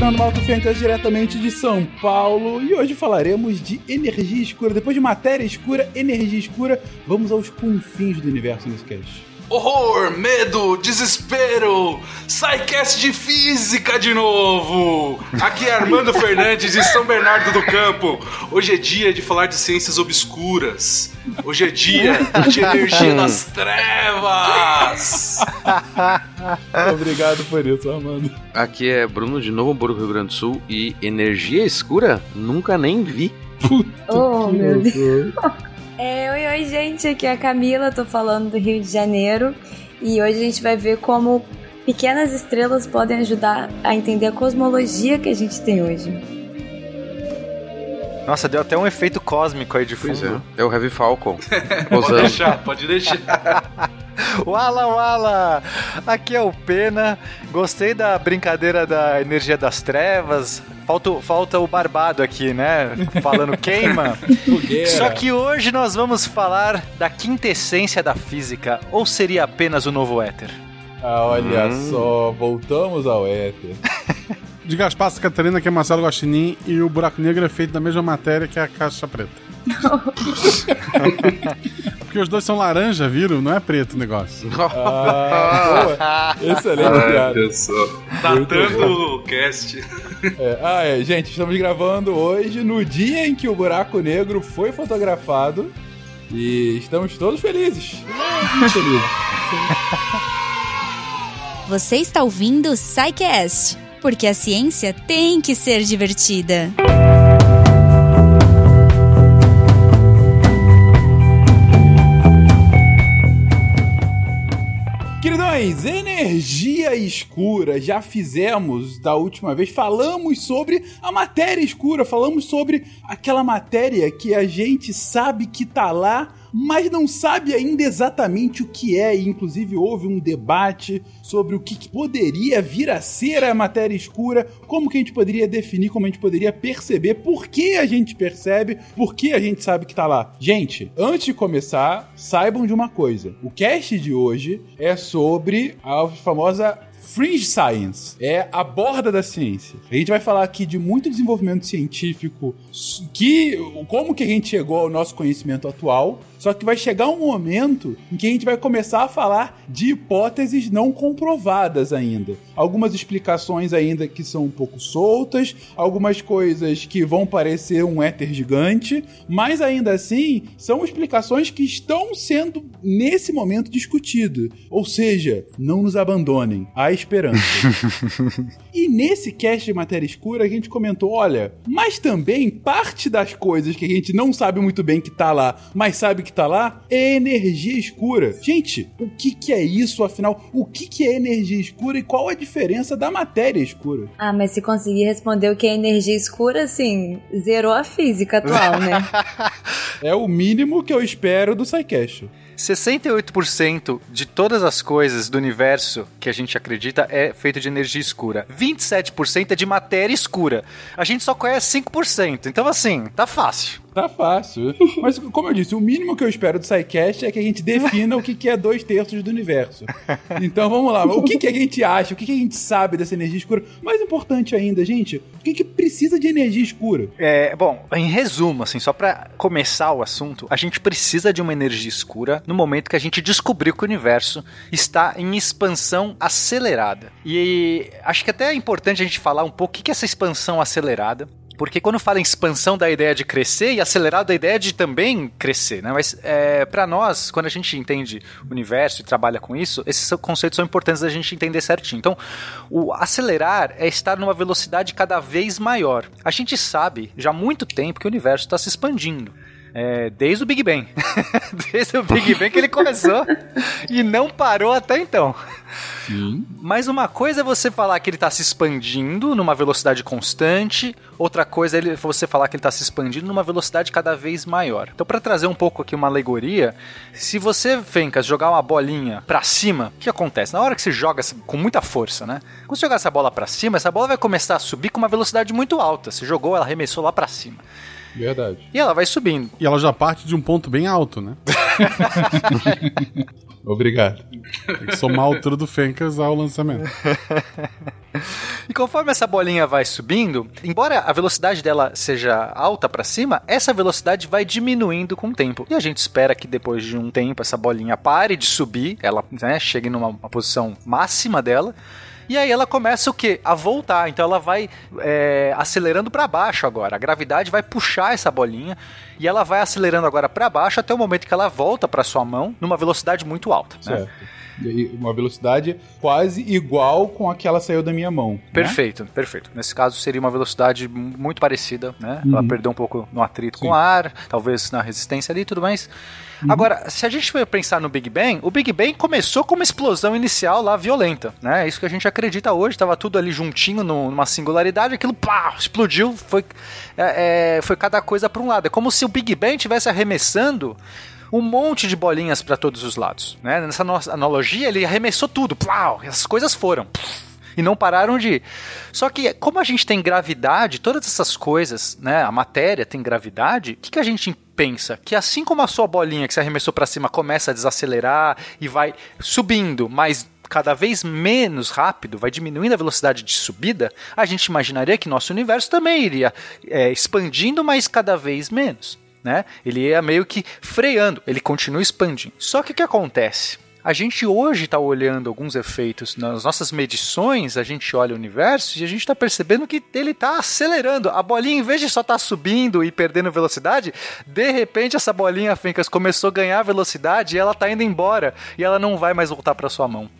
Fernando Malto Fentes, diretamente de São Paulo, e hoje falaremos de energia escura. Depois de matéria escura, energia escura, vamos aos confins do universo nesse cast. Horror, medo, desespero, SciCast de física de novo! Aqui é Armando Fernandes de São Bernardo do Campo. Hoje é dia de falar de ciências obscuras. Hoje é dia de energia das trevas! Obrigado por isso, Armando. Aqui é Bruno de Novo Hamburgo, Rio Grande do Sul e energia escura? Nunca nem vi. Puta Oh, que meu loucura. É, oi, oi, gente. Aqui é a Camila, tô falando do Rio de Janeiro. E hoje a gente vai ver como pequenas estrelas podem ajudar a entender a cosmologia que a gente tem hoje. Nossa, deu até um efeito cósmico aí de Pois fundo. é. É o Heavy Falcon. Pode deixar, pode deixar. Wala Wala! Aqui é o Pena. Gostei da brincadeira da energia das trevas. Falta, falta o barbado aqui, né? Falando queima. Fogueira. Só que hoje nós vamos falar da quintessência da física. Ou seria apenas o novo éter? Ah, olha Hum. só, voltamos ao éter. De Gaspar Catarina, que é Marcelo Guaxinim, e o Buraco Negro é feito da mesma matéria que a Caixa Preta. Porque os dois são laranja, viram? Não é preto o negócio. Ah, boa. Excelente piada. Olha só. Datando o cast. É, ah, é, gente, estamos gravando hoje no dia em que o buraco negro foi fotografado e estamos todos felizes. Muito felizes. Você está ouvindo o SciCast, porque a ciência tem que ser divertida. Queridões, energia escura. Já fizemos da última vez. Falamos sobre a matéria escura. Falamos sobre aquela matéria que a gente sabe que tá lá, mas não sabe ainda exatamente o que é. E, inclusive, houve um debate sobre o que poderia vir a ser a matéria escura, como que a gente poderia definir, como a gente poderia perceber, por que a gente percebe, por que a gente sabe que tá lá. Gente, antes de começar, saibam de uma coisa. O cast de hoje é sobre a famosa Fringe Science é a borda da ciência. A gente vai falar aqui de muito desenvolvimento científico, que como que a gente chegou ao nosso conhecimento atual, só que vai chegar um momento em que a gente vai começar a falar de hipóteses não comprovadas ainda. Algumas explicações ainda que são um pouco soltas, algumas coisas que vão parecer um éter gigante, mas ainda assim são explicações que estão sendo nesse momento discutidas. Ou seja, não nos abandonem, há esperança. e nesse cast de matéria escura a gente comentou, olha, mas também parte das coisas que a gente não sabe muito bem que tá lá, mas sabe que tá lá, é energia escura. Gente, o que que é isso afinal? O que que é energia escura e qual a diferença da matéria escura? Ah, mas se conseguir responder o que é energia escura, assim, zerou a física atual, né? É o mínimo que eu espero do SciCast. 68% de todas as coisas do universo que a gente acredita é feito de energia escura. 27% é de matéria escura. A gente só conhece 5%. Então, assim, tá fácil. Tá fácil. Mas, como eu disse, o mínimo que eu espero do SciCast é que a gente defina o que que é dois terços do universo. Então vamos lá. O que, que a gente acha? O que, que a gente sabe dessa energia escura? Mais importante ainda, gente, o que, que precisa de energia escura? É, bom, em resumo, assim, só pra começar o assunto, a gente precisa de uma energia escura no momento que a gente descobriu que o universo está em expansão acelerada. E acho que até é importante a gente falar um pouco o que é essa expansão acelerada. Porque quando fala em expansão da ideia de crescer e acelerado da ideia de também crescer, né? Mas é, para nós, quando a gente entende o universo e trabalha com isso, esses conceitos são importantes da gente entender certinho. Então, o acelerar é estar numa velocidade cada vez maior. A gente sabe já há muito tempo que o universo está se expandindo. É, desde o Big Bang. desde o Big Bang que ele começou e não parou até então. Sim. Mas uma coisa é você falar que ele está se expandindo numa velocidade constante, outra coisa é você falar que ele está se expandindo numa velocidade cada vez maior. Então, para trazer um pouco aqui uma alegoria, se você, Fencas, jogar uma bolinha para cima, o que acontece? Na hora que você joga com muita força, né? Quando você jogar essa bola para cima, essa bola vai começar a subir com uma velocidade muito alta. Você jogou, ela arremessou lá para cima. Verdade. E ela vai subindo. E ela já parte de um ponto bem alto, né? Obrigado. Tem que somar a altura do Fencas ao lançamento. E conforme essa bolinha vai subindo, embora a velocidade dela seja alta para cima, essa velocidade vai diminuindo com o tempo. E a gente espera que depois de um tempo essa bolinha pare de subir, ela né, chegue numa uma posição máxima dela. E aí ela começa o quê? A voltar. Então ela vai é, acelerando para baixo agora. A gravidade vai puxar essa bolinha e ela vai acelerando agora para baixo até o momento que ela volta para sua mão numa velocidade muito alta. né? Certo. E Uma velocidade quase igual com a que ela saiu da minha mão. né? Perfeito, perfeito. Nesse caso seria uma velocidade muito parecida, né? Ela Uhum. perdeu um pouco no atrito Sim. com o ar, talvez na resistência ali e tudo mais. Uhum. Agora, se a gente for pensar no Big Bang, o Big Bang começou com uma explosão inicial lá violenta, né? É isso que a gente acredita hoje, tava tudo ali juntinho numa singularidade, aquilo pá, explodiu, foi, é, é, foi cada coisa para um lado. É como se o Big Bang estivesse arremessando um monte de bolinhas para todos os lados, né? Nessa nossa analogia, ele arremessou tudo, plau, as coisas foram e não pararam de ir. Só que, como a gente tem gravidade, todas essas coisas, né? A matéria tem gravidade, o que, que a gente pensa? Que assim como a sua bolinha que se arremessou para cima começa a desacelerar e vai subindo, mas cada vez menos rápido, vai diminuindo a velocidade de subida, a gente imaginaria que nosso universo também iria é, expandindo, mas cada vez menos. Né? Ele ia meio que freando, ele continua expandindo. Só que o que acontece? A gente hoje está olhando alguns efeitos nas nossas medições, a gente olha o universo e a gente está percebendo que ele está acelerando. A bolinha, em vez de só estar subindo e perdendo velocidade, de repente essa bolinha, Fencas, começou a ganhar velocidade e ela está indo embora e ela não vai mais voltar para sua mão.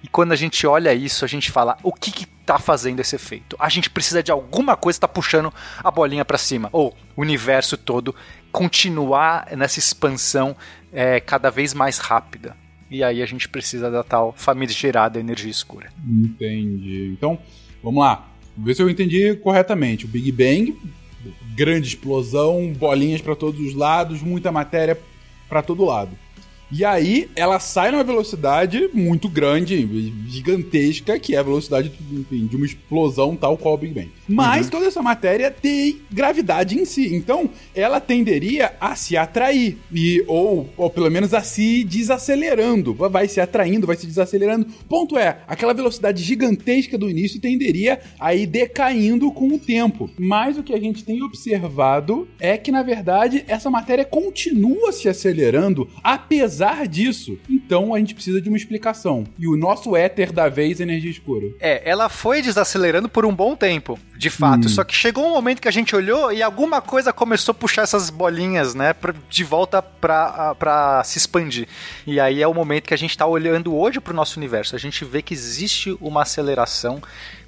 E quando a gente olha isso, a gente fala: o que está fazendo esse efeito? A gente precisa de alguma coisa que está puxando a bolinha para cima, ou o universo todo continuar nessa expansão é, cada vez mais rápida. E aí a gente precisa da tal famigerada energia escura. Entendi. Então, vamos lá. Vamos ver se eu entendi corretamente. O Big Bang, grande explosão, bolinhas para todos os lados, muita matéria para todo lado. E aí ela sai numa velocidade muito grande, gigantesca, que é a velocidade enfim, de uma explosão tal qual o Big Bang. Mas toda essa matéria tem gravidade em si. Então ela tenderia a se atrair. E, ou, ou pelo menos a se desacelerando. Vai se atraindo, vai se desacelerando. Ponto é, aquela velocidade gigantesca do início tenderia a ir decaindo com o tempo. Mas o que a gente tem observado é que, na verdade, essa matéria continua se acelerando, apesar disso. Então a gente precisa de uma explicação. E o nosso éter da vez é energia escura. É, ela foi desacelerando por um bom tempo, de fato. Hum. Só que chegou um momento que a gente olhou e alguma coisa começou a puxar essas bolinhas, né, pra- de volta pra, pra se expandir. E aí é o momento que a gente tá olhando hoje pro nosso universo. A gente vê que existe uma aceleração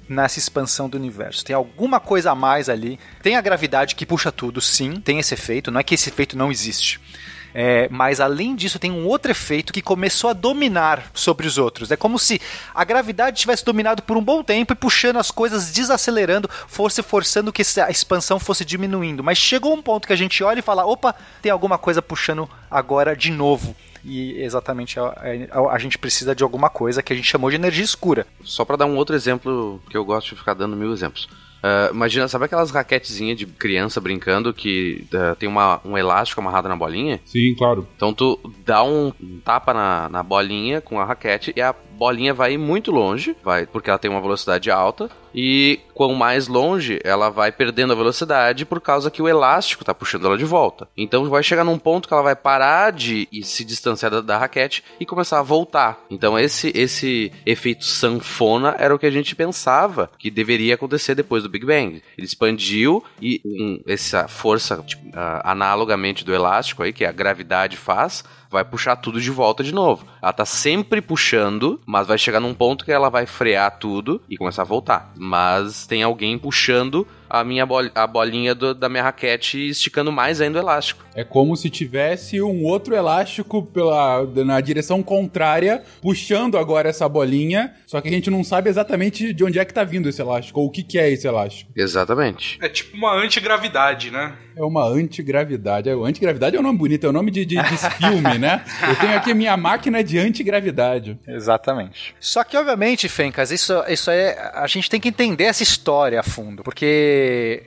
nessa expansão do universo. Tem alguma coisa a mais ali. Tem a gravidade que puxa tudo, sim, tem esse efeito. Não é que esse efeito não existe. É, mas além disso, tem um outro efeito que começou a dominar sobre os outros. É como se a gravidade tivesse dominado por um bom tempo e puxando as coisas, desacelerando, fosse forçando que a expansão fosse diminuindo. Mas chegou um ponto que a gente olha e fala: opa, tem alguma coisa puxando agora de novo. E exatamente a, a- a gente precisa de alguma coisa que a gente chamou de energia escura. Só pra dar um outro exemplo, que eu gosto de ficar dando mil exemplos. Ah, imagina, sabe aquelas raquetezinhas de criança brincando que ah, tem uma, um elástico amarrado na bolinha? Sim, claro. Então tu dá um tapa na, na bolinha com a raquete e a bolinha vai muito longe, vai porque ela tem uma velocidade alta e quanto mais longe ela vai perdendo a velocidade por causa que o elástico tá puxando ela de volta. Então vai chegar num ponto que ela vai parar de se distanciar da, da raquete e começar a voltar. Então esse esse efeito sanfona era o que a gente pensava que deveria acontecer depois do Big Bang. Ele expandiu e um, essa força tipo, ah, analogamente do elástico aí que a gravidade faz vai puxar tudo de volta de novo. Ela tá sempre puxando, mas vai chegar num ponto que ela vai frear tudo e começar a voltar. Mas tem alguém puxando a minha bol a bolinha do- da minha raquete e esticando mais ainda o elástico. É como se tivesse um outro elástico pela, na direção contrária, puxando agora essa bolinha, só que a gente não sabe exatamente de onde é que tá vindo esse elástico, ou o que, que é esse elástico. Exatamente. É tipo uma antigravidade, né? É uma antigravidade. É, antigravidade é um nome bonito, é o nome de, de, de filme, né? Eu tenho aqui minha máquina de antigravidade. Exatamente. Só que, obviamente, Fencas, isso, isso é. A gente tem que entender essa história a fundo. Porque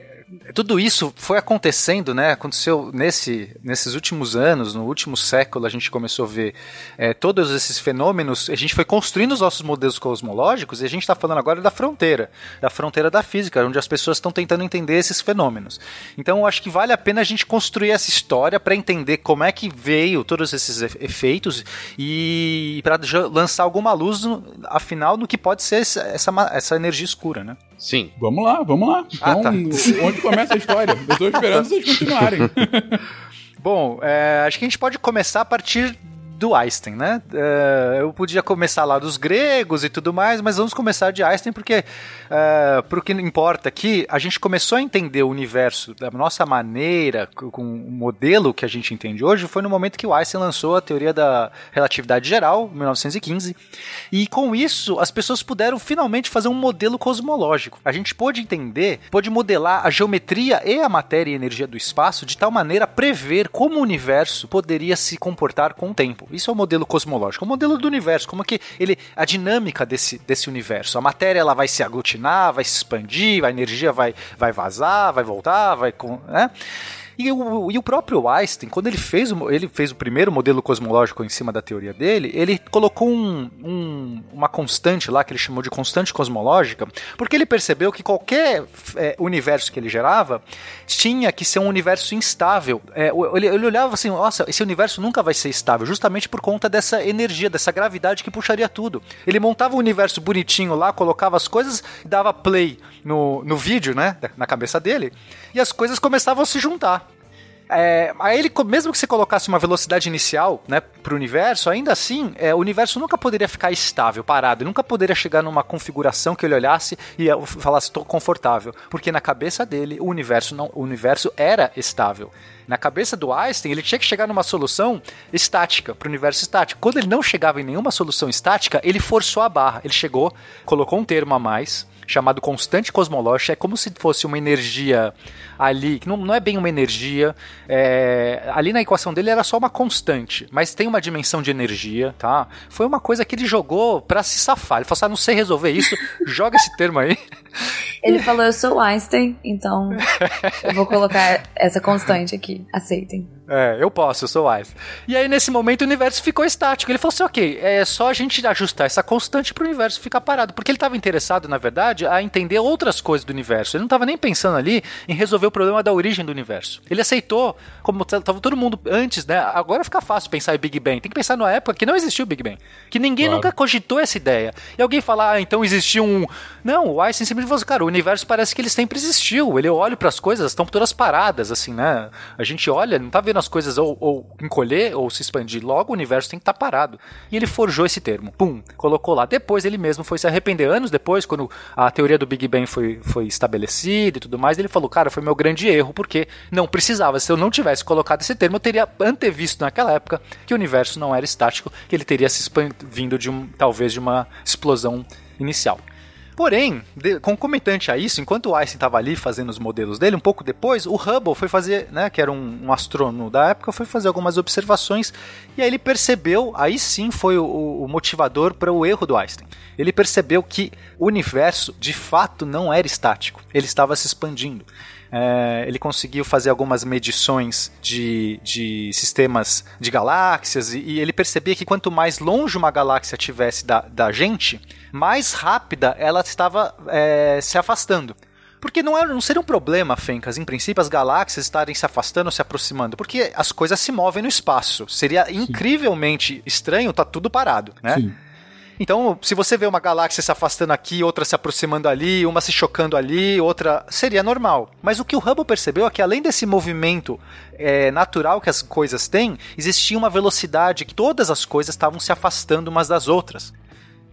tudo isso foi acontecendo, né? Aconteceu nesse, nesses últimos anos, no último século, a gente começou a ver é, todos esses fenômenos. A gente foi construindo os nossos modelos cosmológicos e a gente está falando agora da fronteira, da fronteira da física, onde as pessoas estão tentando entender esses fenômenos. Então, eu acho que vale a pena a gente construir essa história para entender como é que veio todos esses efeitos e para lançar alguma luz, no, afinal, no que pode ser essa, essa, essa energia escura, né? Sim. Vamos lá, vamos lá. Ah, Então, tá. onde começa a história? Eu tô esperando vocês continuarem. Bom, é, acho que a gente pode começar a partir do Einstein, né? É, eu podia começar lá dos gregos e tudo mais, mas vamos começar de Einstein porque, é, para o que importa aqui, a gente começou a entender o universo da nossa maneira, com o modelo que a gente entende hoje, foi no momento que o Einstein lançou a teoria da relatividade geral, em 1915, e com isso as pessoas puderam finalmente fazer um modelo cosmológico. A gente pôde entender, pôde modelar a geometria e a matéria e energia do espaço de tal maneira a prever como o universo poderia se comportar com o tempo. Isso é o modelo cosmológico, o modelo do universo, como que ele a dinâmica desse, desse universo. A matéria ela vai se aglutinar, vai se expandir, a energia vai, vai vazar, vai voltar, vai com, né? E o, e o próprio Einstein, quando ele fez, o, ele fez o primeiro modelo cosmológico em cima da teoria dele, ele colocou um, um- uma constante lá, que ele chamou de constante cosmológica, porque ele percebeu que qualquer é, universo que ele gerava tinha que ser um universo instável. É, ele, ele olhava assim, nossa, esse universo nunca vai ser estável, justamente por conta dessa energia, dessa gravidade que puxaria tudo. Ele montava um universo bonitinho lá, colocava as coisas, dava play no, no vídeo, né, na cabeça dele, e as coisas começavam a se juntar. É, aí ele, mesmo que você colocasse uma velocidade inicial né, para o universo, ainda assim, é, o universo nunca poderia ficar estável, parado. Ele nunca poderia chegar numa configuração que ele olhasse e eh, falasse, estou confortável. Porque na cabeça dele, o universo, não, o universo era estável. Na cabeça do Einstein, ele tinha que chegar numa solução estática, para o universo estático. Quando ele não chegava em nenhuma solução estática, ele forçou a barra. Ele chegou, colocou um termo a mais, chamado constante cosmológica, é como se fosse uma energia ali, que não, não é bem uma energia, é, ali na equação dele era só uma constante, mas tem uma dimensão de energia, tá? Foi uma coisa que ele jogou pra se safar, ele falou assim, ah, não sei resolver isso, joga esse termo aí. Ele falou, eu sou Einstein, então eu vou colocar essa constante aqui. Aceitem. É, eu posso, eu sou Einstein. E aí, nesse momento, o universo ficou estático. Ele falou assim: ok, é só a gente ajustar essa constante para o universo ficar parado. Porque ele estava interessado, na verdade, a entender outras coisas do universo. Ele não estava nem pensando ali em resolver o problema da origem do universo. Ele aceitou, como estava todo mundo antes, né? Agora fica fácil pensar em Big Bang. Tem que pensar numa época que não existiu o Big Bang. Que ninguém Claro. nunca cogitou essa ideia. E alguém fala, ah, então existiu um. Não, o Einstein simplesmente falou assim, cara, o universo parece que ele sempre existiu. Ele olha para as coisas, estão todas paradas, assim, né? A gente olha, não tá vendo as coisas ou, ou encolher ou se expandir. Logo, o universo tem que estar parado. E ele forjou esse termo. Pum, colocou lá. Depois ele mesmo foi se arrepender. Anos depois, quando a teoria do Big Bang foi, foi estabelecida e tudo mais, ele falou, cara, foi meu grande erro, porque não precisava. Se eu não tivesse colocado esse termo, eu teria antevisto naquela época que o universo não era estático, que ele teria se expandindo de um, talvez de uma explosão inicial. Porém, de- concomitante a isso, enquanto o Einstein estava ali fazendo os modelos dele, um pouco depois, o Hubble foi fazer, né, que era um, um astrônomo da época, foi fazer algumas observações e aí ele percebeu, aí sim foi o, o motivador para o erro do Einstein. Ele percebeu que o universo de fato não era estático, ele estava se expandindo. É, ele conseguiu fazer algumas medições de, de sistemas de galáxias e, e ele percebia que quanto mais longe uma galáxia tivesse da, da gente, mais rápida ela estava é, se afastando. Porque não, é, não seria um problema, Fencas, em princípio, as galáxias estarem se afastando ou se aproximando, porque as coisas se movem no espaço. Seria incrivelmente estranho tá tudo parado, né? Sim. Então, se você vê uma galáxia se afastando aqui, outra se aproximando ali, uma se chocando ali, outra. seria normal. Mas o que o Hubble percebeu é que além desse movimento é, natural que as coisas têm, existia uma velocidade que todas as coisas estavam se afastando umas das outras.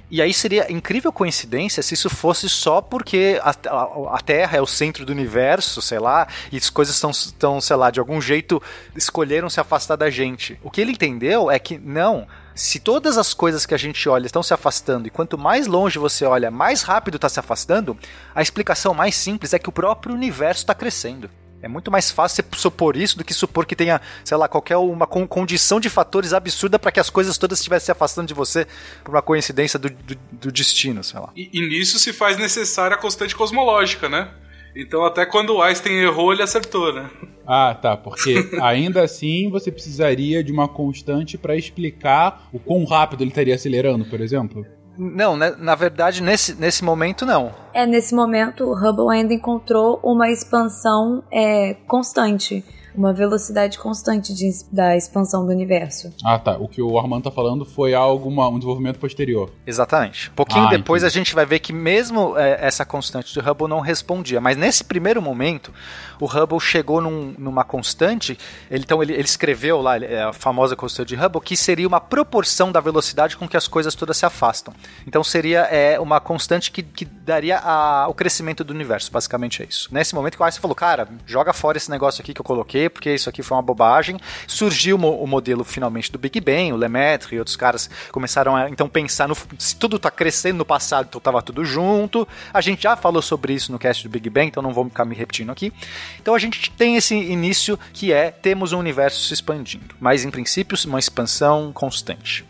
E aí seria incrível coincidência se isso fosse só porque a, a- a Terra é o centro do universo, sei lá, e as coisas estão, estão, sei lá, de algum jeito escolheram se afastar da gente. O que ele entendeu é que não. Se todas as coisas que a gente olha estão se afastando e quanto mais longe você olha, mais rápido está se afastando, a explicação mais simples é que o próprio universo está crescendo. É muito mais fácil você supor isso do que supor que tenha, sei lá, qualquer uma con- condição de fatores absurda para que as coisas todas estivessem se afastando de você por uma coincidência do, do, do destino, sei lá. E, e nisso se faz necessária a constante cosmológica, né? Então até quando o Einstein errou, ele acertou, né? Ah, tá, porque ainda assim você precisaria de uma constante para explicar o quão rápido ele estaria acelerando, por exemplo. Não, né, na verdade, nesse, nesse momento, não. É, nesse momento, o Hubble ainda encontrou uma expansão é, constante uma velocidade constante de, da expansão do universo. Ah, tá. O que o Armando tá falando foi algo, uma, um desenvolvimento posterior. Exatamente. Um pouquinho Ah, depois entendi. a gente vai ver que mesmo é, essa constante do Hubble não respondia. Mas nesse primeiro momento, o Hubble chegou num- numa constante. Ele, então ele, ele escreveu lá é a famosa constante de Hubble, que seria uma proporção da velocidade com que as coisas todas se afastam. Então seria é, uma constante que, que daria a- o crescimento do universo. Basicamente é isso. Nesse momento que o Einstein falou, cara, joga fora esse negócio aqui que eu coloquei, porque isso aqui foi uma bobagem. Surgiu o mo- o modelo finalmente do Big Bang, o Lemaitre e outros caras começaram a então pensar no se tudo tá crescendo no passado, então tava tudo junto. A gente já falou sobre isso no cast do Big Bang, então não vou ficar me repetindo aqui. Então a gente tem esse início que é temos um universo se expandindo, mas em princípio uma expansão constante.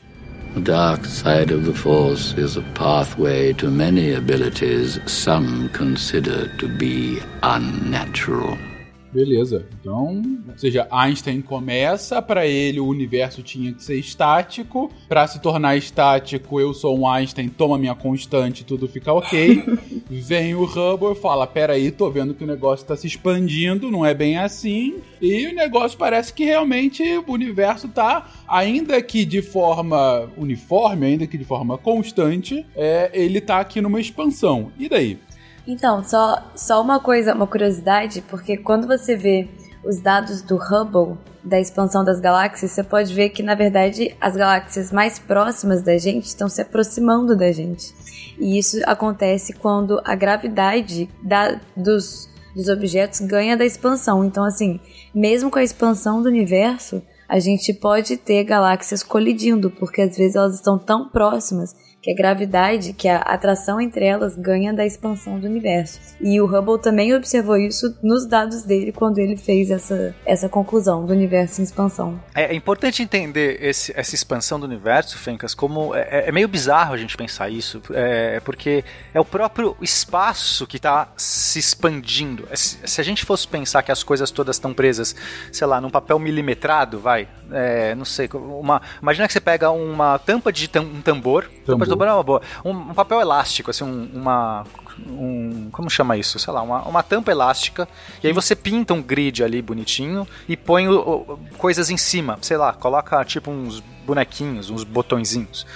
The dark side of the Force is a pathway to many abilities some consider to be unnatural. Beleza. Então, ou seja, Einstein começa, pra ele o universo tinha que ser estático. Pra se tornar estático, eu sou um Einstein, toma minha constante, tudo fica ok. Vem o Hubble e fala: Peraí, tô vendo que o negócio tá se expandindo, não é bem assim. E o negócio parece que realmente o universo tá, ainda que de forma uniforme, ainda que de forma constante, é, ele tá aqui numa expansão. E daí? Então, só, só uma coisa, uma curiosidade, porque quando você vê os dados do Hubble, da expansão das galáxias, você pode ver que, na verdade, as galáxias mais próximas da gente estão se aproximando da gente. E isso acontece quando a gravidade da, dos, dos objetos ganha da expansão. Então, assim, mesmo com a expansão do universo, a gente pode ter galáxias colidindo, porque às vezes elas estão tão próximas que a gravidade, que a atração entre elas ganha da expansão do universo. E o Hubble também observou isso nos dados dele quando ele fez essa, essa conclusão do universo em expansão. É, é importante entender esse- essa expansão do universo, Fencas, como é, é meio bizarro a gente pensar isso, é, porque é o próprio espaço que está se expandindo. É, se a gente fosse pensar que as coisas todas estão presas, sei lá, num papel milimetrado, vai, é, não sei, uma, imagina que você pega uma tampa de tam- um tambor, tampa de tambor é uma boa, um, um papel elástico, assim, um- uma um, como chama isso? Sei lá, uma, uma tampa elástica. E aí você pinta um grid ali bonitinho e põe o- o- coisas em cima. Sei lá, coloca tipo uns bonequinhos, uns botõezinhos.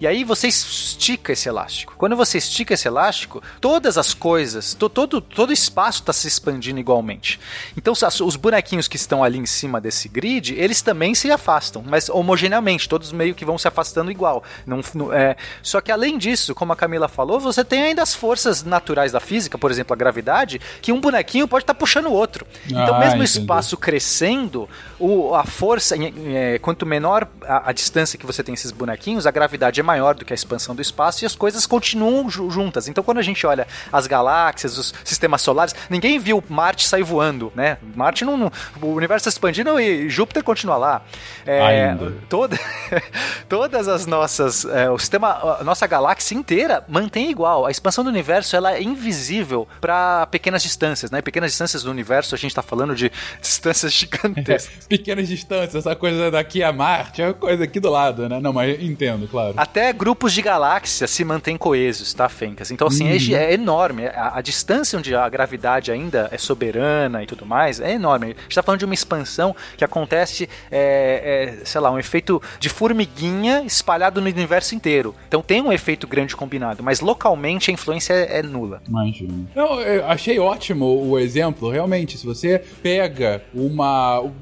E aí você estica esse elástico. Quando você estica esse elástico, todas as coisas, to- todo, todo espaço está se expandindo igualmente. Então os bonequinhos que estão ali em cima desse grid, eles também se afastam, mas homogeneamente, todos meio que vão se afastando igual. Não, não- é, só que além disso, como a Camila falou, você tem ainda as forças naturais da física, por exemplo, a gravidade, que um bonequinho pode estar puxando o outro. Então, Ah, mesmo o espaço crescendo, o- a força, é, quanto menor a, a distância que você tem esses bonequinhos, a gravidade é maior do que a expansão do espaço e as coisas continuam ju- juntas. Então, quando a gente olha as galáxias, os sistemas solares, ninguém viu Marte sair voando, né? Marte não, não- o universo está expandindo e Júpiter continua lá. É, toda, todas as nossas, é, o sistema, a nossa galáxia inteira mantém igual. A expansão do universo ela é invisível para pequenas distâncias, né? Pequenas distâncias do universo, a gente está falando de distâncias gigantescas. Pequenas distâncias, essa coisa daqui a Marte é uma coisa aqui do lado, né? Não, mas entendo, claro. Até grupos de galáxias se mantêm coesos, tá, Fencas? Então, assim, é gi- é, enorme. A, a distância onde a gravidade ainda é soberana e tudo mais é enorme. A gente tá falando de uma expansão que acontece, é, é, sei lá, um efeito de formiguinha espalhado no universo inteiro. Então tem um efeito grande combinado, mas localmente a influência é, é nula. Imagino. Eu, eu achei ótimo o exemplo, realmente. Se você pega uma, um,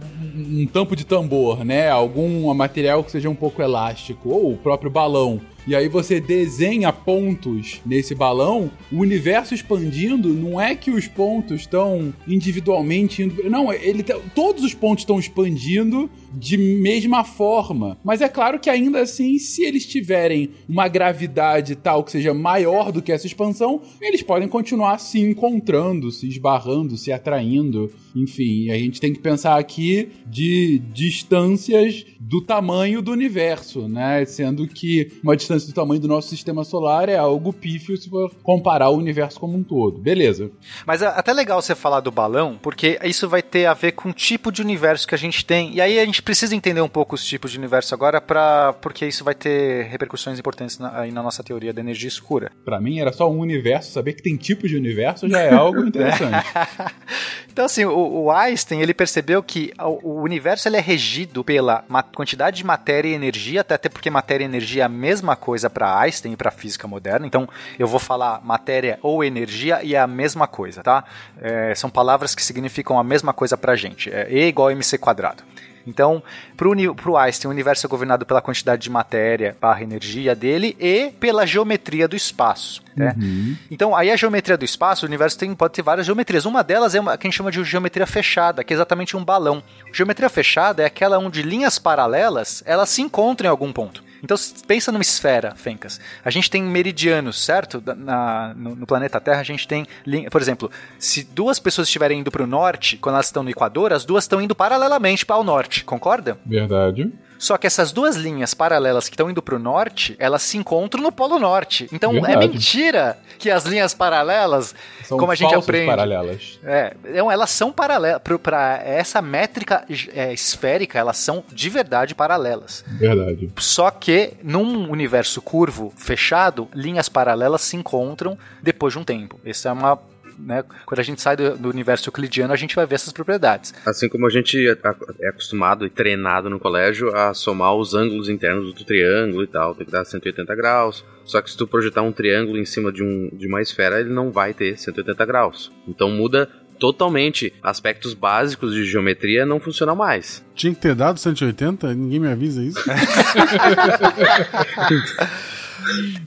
um tampo de tambor, né? Algum material que seja um pouco elástico, ou o próprio balão. E aí você desenha pontos nesse balão, o universo expandindo, não é que os pontos estão individualmente indo. Não, ele tá- todos os pontos estão expandindo de mesma forma. Mas é claro que ainda assim, se eles tiverem uma gravidade tal que seja maior do que essa expansão, eles podem continuar se encontrando, se esbarrando, se atraindo. Enfim, a gente tem que pensar aqui de distâncias do tamanho do universo, né? Sendo que uma distância do tamanho do nosso sistema solar é algo pífio se for comparar o universo como um todo. Beleza. Mas é até legal você falar do balão, porque isso vai ter a ver com o tipo de universo que a gente tem. E aí a gente precisa entender um pouco os tipos de universo agora, pra, porque isso vai ter repercussões importantes na, aí na nossa teoria da energia escura. Pra mim era só um universo, saber que tem tipos de universo já é algo interessante. então assim, o, o, Einstein ele percebeu que o, o universo ele é regido pela quantidade de matéria e energia, até, até porque matéria e energia é a mesma coisa para Einstein e para física moderna. Então eu vou falar matéria ou energia e é a mesma coisa, tá? É, são palavras que significam a mesma coisa pra gente. É E igual a mc quadrado. Então, para o Einstein, o universo é governado pela quantidade de matéria barra energia dele e pela geometria do espaço. Né? Uhum. Então, aí a geometria do espaço, o universo tem, pode ter várias geometrias. Uma delas é uma, que a gente chama de geometria fechada, que é exatamente um balão. Geometria fechada é aquela onde linhas paralelas elas se encontram em algum ponto. Então, pensa numa esfera, Fencas. A gente tem meridianos, certo? Na, no, no, planeta Terra, a gente tem. Por exemplo, se duas pessoas estiverem indo para o norte, quando elas estão no Equador, as duas estão indo paralelamente para o norte, concorda? Verdade. Só que essas duas linhas paralelas que estão indo para o norte, elas se encontram no Polo Norte. Então é Verdade. é mentira que as linhas paralelas, são como a gente aprende. paralelas. É, elas são paralelas. Para essa métrica é, esférica, elas são de verdade paralelas. Verdade. Só que num universo curvo fechado, linhas paralelas se encontram depois de um tempo. Essa é uma né, quando a gente sai do, do, universo euclidiano, a gente vai ver essas propriedades. Assim como a gente é, é acostumado e treinado no colégio a somar os ângulos internos do triângulo e tal, tem que dar 180 graus. Só que se tu projetar um triângulo em cima de, um, de uma esfera, ele não vai ter 180 graus. Então muda totalmente aspectos básicos de geometria não funcionam mais. Tinha que ter dado 180? Ninguém me avisa isso.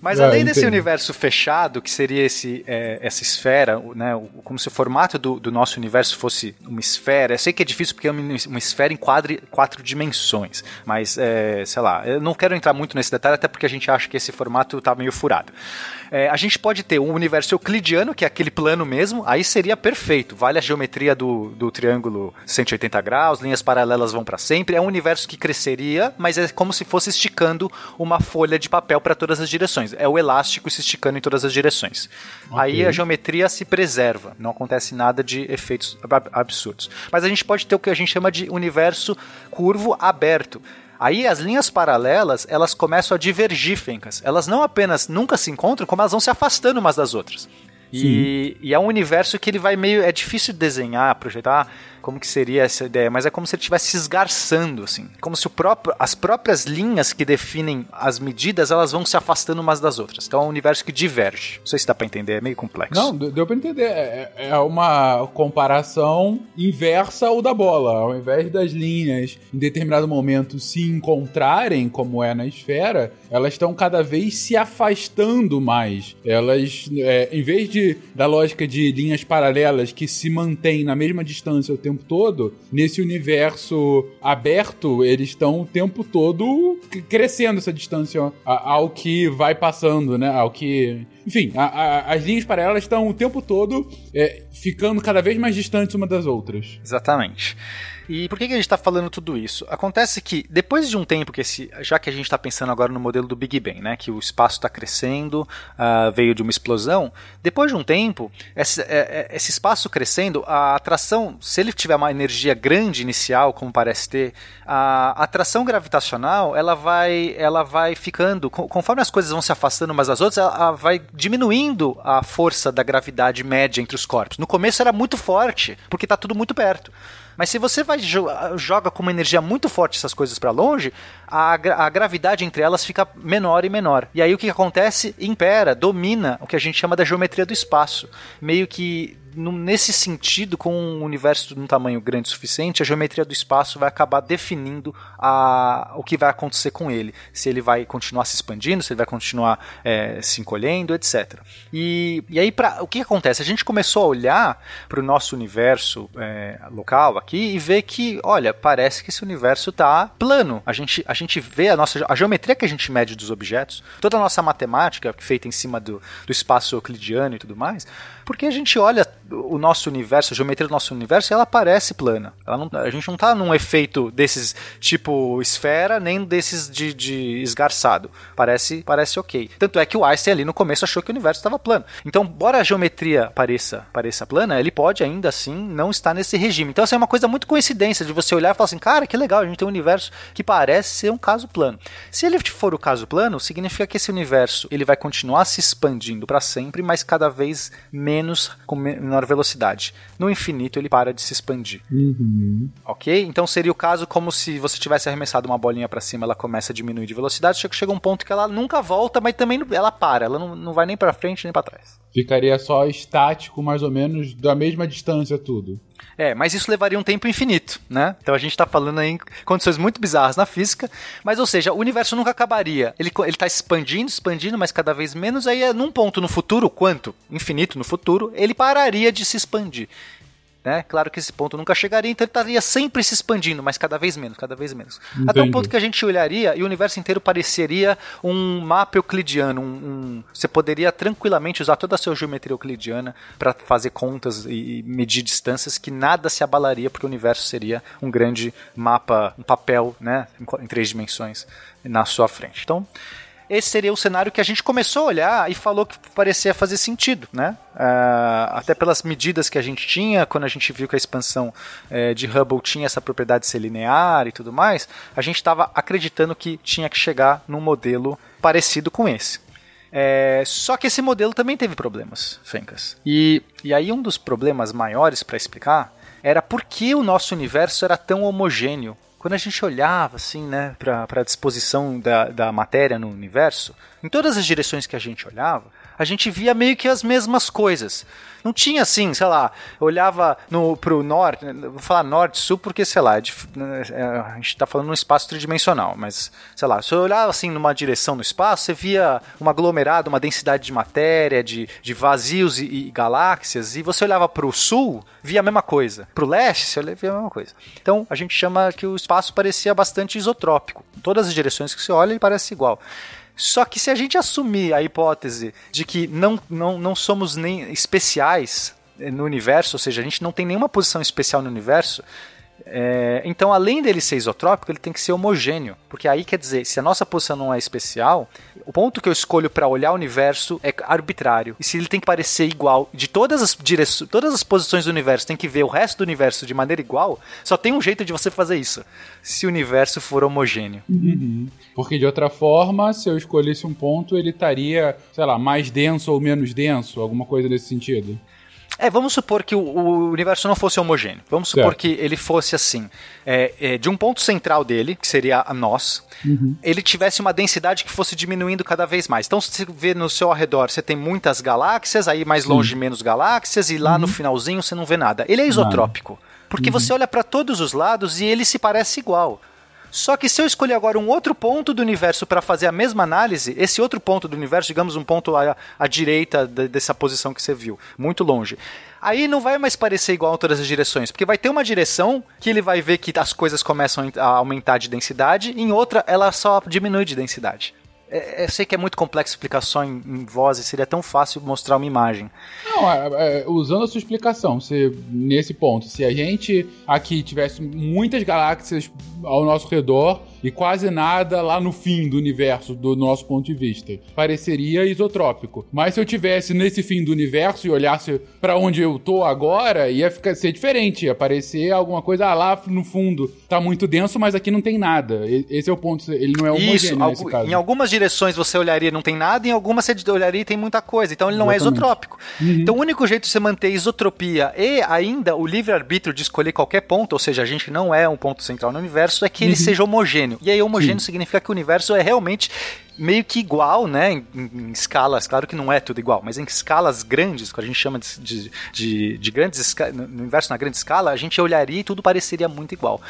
Mas ah, além desse universo fechado, que seria esse, é, essa esfera, né, como se o formato do, do, nosso universo fosse uma esfera, eu sei que é difícil porque é uma, uma esfera em quadri, quatro dimensões, mas, é, sei lá, eu não quero entrar muito nesse detalhe, até porque a gente acha que esse formato está meio furado. É, a gente pode ter um universo euclidiano, que é aquele plano mesmo, aí seria perfeito, vale a geometria do, do triângulo 180 graus, linhas paralelas vão para sempre, é um universo que cresceria, mas é como se fosse esticando uma folha de papel para todas as direções. É o elástico se esticando em todas as direções. Okay. Aí a geometria se preserva, não acontece nada de efeitos absurdos. Mas a gente pode ter o que a gente chama de universo curvo aberto. Aí as linhas paralelas, elas começam a divergir, Fencas. Elas não apenas nunca se encontram, como elas vão se afastando umas das outras. E, e, é um universo que ele vai meio. É difícil desenhar, projetar como que seria essa ideia, mas é como se ele estivesse esgarçando, assim. Como se próprio, as próprias linhas que definem as medidas, elas vão se afastando umas das outras. Então é um universo que diverge. Não sei se dá pra entender, é meio complexo. Não, deu pra entender. É, é uma comparação inversa ao da bola. Ao invés das linhas em determinado momento se encontrarem, como é na esfera, elas estão cada vez se afastando mais. Elas, é, em vez de da lógica de linhas paralelas que se mantêm na mesma distância o tempo tempo todo, nesse universo aberto, eles estão o tempo todo crescendo essa distância ao que vai passando, né? Ao que. Enfim, a, a, as linhas paralelas estão o tempo todo é, ficando cada vez mais distantes uma das outras. Exatamente. E por que, que a gente está falando tudo isso? Acontece que depois de um tempo que esse, já que a gente está pensando agora no modelo do Big Bang, né, que o espaço está crescendo, uh, veio de uma explosão, depois de um tempo, esse, é, é, esse espaço crescendo, a atração, se ele tiver uma energia grande inicial, como parece ter, a atração gravitacional, ela vai, ela vai ficando, conforme as coisas vão se afastando umas das outras, ela vai diminuindo a força da gravidade média entre os corpos. No começo era muito forte, porque está tudo muito perto. Mas se você vai joga com uma energia muito forte essas coisas para longe, a, a gravidade entre elas fica menor e menor. E aí o que acontece? Impera, domina o que a gente chama da geometria do espaço. Meio que nesse sentido, com um universo de um tamanho grande o suficiente, a geometria do espaço vai acabar definindo a, o que vai acontecer com ele. Se ele vai continuar se expandindo, se ele vai continuar é, se encolhendo, etc. E, e aí, pra, o que acontece? A gente começou a olhar para o nosso universo é, local aqui e ver que, olha, parece que esse universo está plano. A gente, a gente vê a nossa a geometria que a gente mede dos objetos, toda a nossa matemática feita em cima do, do espaço euclidiano e tudo mais, porque a gente olha o nosso universo, a geometria do nosso universo, ela parece plana. Ela não, a gente não tá num efeito desses tipo esfera, nem desses de, de esgarçado. Parece, parece ok. Tanto é que o Einstein ali no começo achou que o universo estava plano. Então, embora a geometria pareça, pareça plana, ele pode ainda assim não estar nesse regime. Então, assim, é uma coisa muito coincidência de você olhar e falar assim, cara, que legal, a gente tem um universo que parece ser um caso plano. Se ele for o caso plano, significa que esse universo ele vai continuar se expandindo para sempre, mas cada vez menos com menor velocidade. No infinito ele para de se expandir. Uhum. Ok? Então seria o caso como se você tivesse arremessado uma bolinha para cima, ela começa a diminuir de velocidade, chega, chega um ponto que ela nunca volta, mas também ela para, ela não, não vai nem para frente nem para trás. Ficaria só estático, mais ou menos, da mesma distância tudo. É, mas isso levaria um tempo infinito, né? Então a gente tá falando aí em condições muito bizarras na física, mas ou seja, o universo nunca acabaria. Ele, ele tá expandindo, expandindo, mas cada vez menos, aí é num ponto no futuro, quanto? Infinito no futuro, ele pararia de se expandir. Né? Claro que esse ponto nunca chegaria, então ele estaria sempre se expandindo, mas cada vez menos, cada vez menos. Entendi. Até um ponto que a gente olharia e o universo inteiro pareceria um mapa euclidiano. Um, um- você poderia tranquilamente usar toda a sua geometria euclidiana para fazer contas e, e medir distâncias que nada se abalaria, porque o universo seria um grande mapa, um papel né, em, em três dimensões na sua frente. Então, esse seria o cenário que a gente começou a olhar e falou que parecia fazer sentido, né? Ah, até pelas medidas que a gente tinha, quando a gente viu que a expansão eh, de Hubble tinha essa propriedade de ser linear e tudo mais, a gente estava acreditando que tinha que chegar num modelo parecido com esse. É, só que esse modelo também teve problemas, Fencas. E, e aí um dos problemas maiores para explicar era por que o nosso universo era tão homogêneo. Quando a gente olhava assim, né, para a disposição da, da matéria no universo, em todas as direções que a gente olhava, a gente via meio que as mesmas coisas. Não tinha assim, sei lá, olhava no, pro norte, vou falar norte, sul, porque, sei lá, é dif- é, a gente está falando num espaço tridimensional, mas, sei lá, se eu olhava assim numa direção no espaço, você via um aglomerado, uma densidade de matéria, de, de vazios e, e galáxias, e você olhava para o sul, via a mesma coisa. Para o leste, você via a mesma coisa. Então, a gente chama que o espaço parecia bastante isotrópico. Todas as direções que você olha, ele parece igual. Só que se a gente assumir a hipótese de que não, não, não somos nem especiais eh, no universo, ou seja, a gente não tem nenhuma posição especial no universo, é, então além dele ser isotrópico, ele tem que ser homogêneo. Porque aí quer dizer, se a nossa posição não é especial, o ponto que eu escolho para olhar o universo é arbitrário. E se ele tem que parecer igual de todas as direções, todas as posições do universo, tem que ver o resto do universo de maneira igual, só tem um jeito de você fazer isso. Se o universo for homogêneo. Uhum. Porque de outra forma, se eu escolhesse um ponto, ele estaria, sei lá, mais denso ou menos denso, alguma coisa nesse sentido. É, vamos supor que o, o universo não fosse homogêneo. Vamos supor que ele fosse assim: é, é, de um ponto central dele, que seria a nós, ele tivesse uma densidade que fosse diminuindo cada vez mais. Então, se você vê no seu arredor, você tem muitas galáxias, aí mais longe menos galáxias, e lá no finalzinho você não vê nada. Ele é isotrópico. Porque você olha para todos os lados e ele se parece igual. Só que se eu escolher agora um outro ponto do universo para fazer a mesma análise, esse outro ponto do universo, digamos um ponto à, à direita de- dessa posição que você viu, muito longe, aí não vai mais parecer igual em todas as direções, porque vai ter uma direção que ele vai ver que as coisas começam a aumentar de densidade, em outra ela só diminui de densidade. É, eu sei que é muito complexo explicar só em, em voz e seria tão fácil mostrar uma imagem. Não, é, é, usando a sua explicação, se, nesse ponto, se a gente aqui tivesse muitas galáxias ao nosso redor e quase nada lá no fim do universo, do nosso ponto de vista, pareceria isotrópico. Mas se eu tivesse nesse fim do universo e olhasse pra onde eu tô agora, ia ficar, ser diferente, ia parecer alguma coisa ah, lá no fundo. Tá muito denso, mas aqui não tem nada. Esse é o ponto, ele não é homogêneo Isso, nesse algu- caso. em algumas direções você olharia e não tem nada, em algumas você olharia e tem muita coisa. Então ele não é Exatamente. isotrópico. Então o único jeito de você manter isotropia e ainda o livre-arbítrio de escolher qualquer ponto, ou seja, a gente não é um ponto central no universo, é que ele seja homogêneo. E aí homogêneo significa que o universo é realmente meio que igual, né, em, em escalas, claro que não é tudo igual, mas em escalas grandes, que a gente chama de, de, de, de grandes escalas, no universo na grande escala, a gente olharia e tudo pareceria muito igual.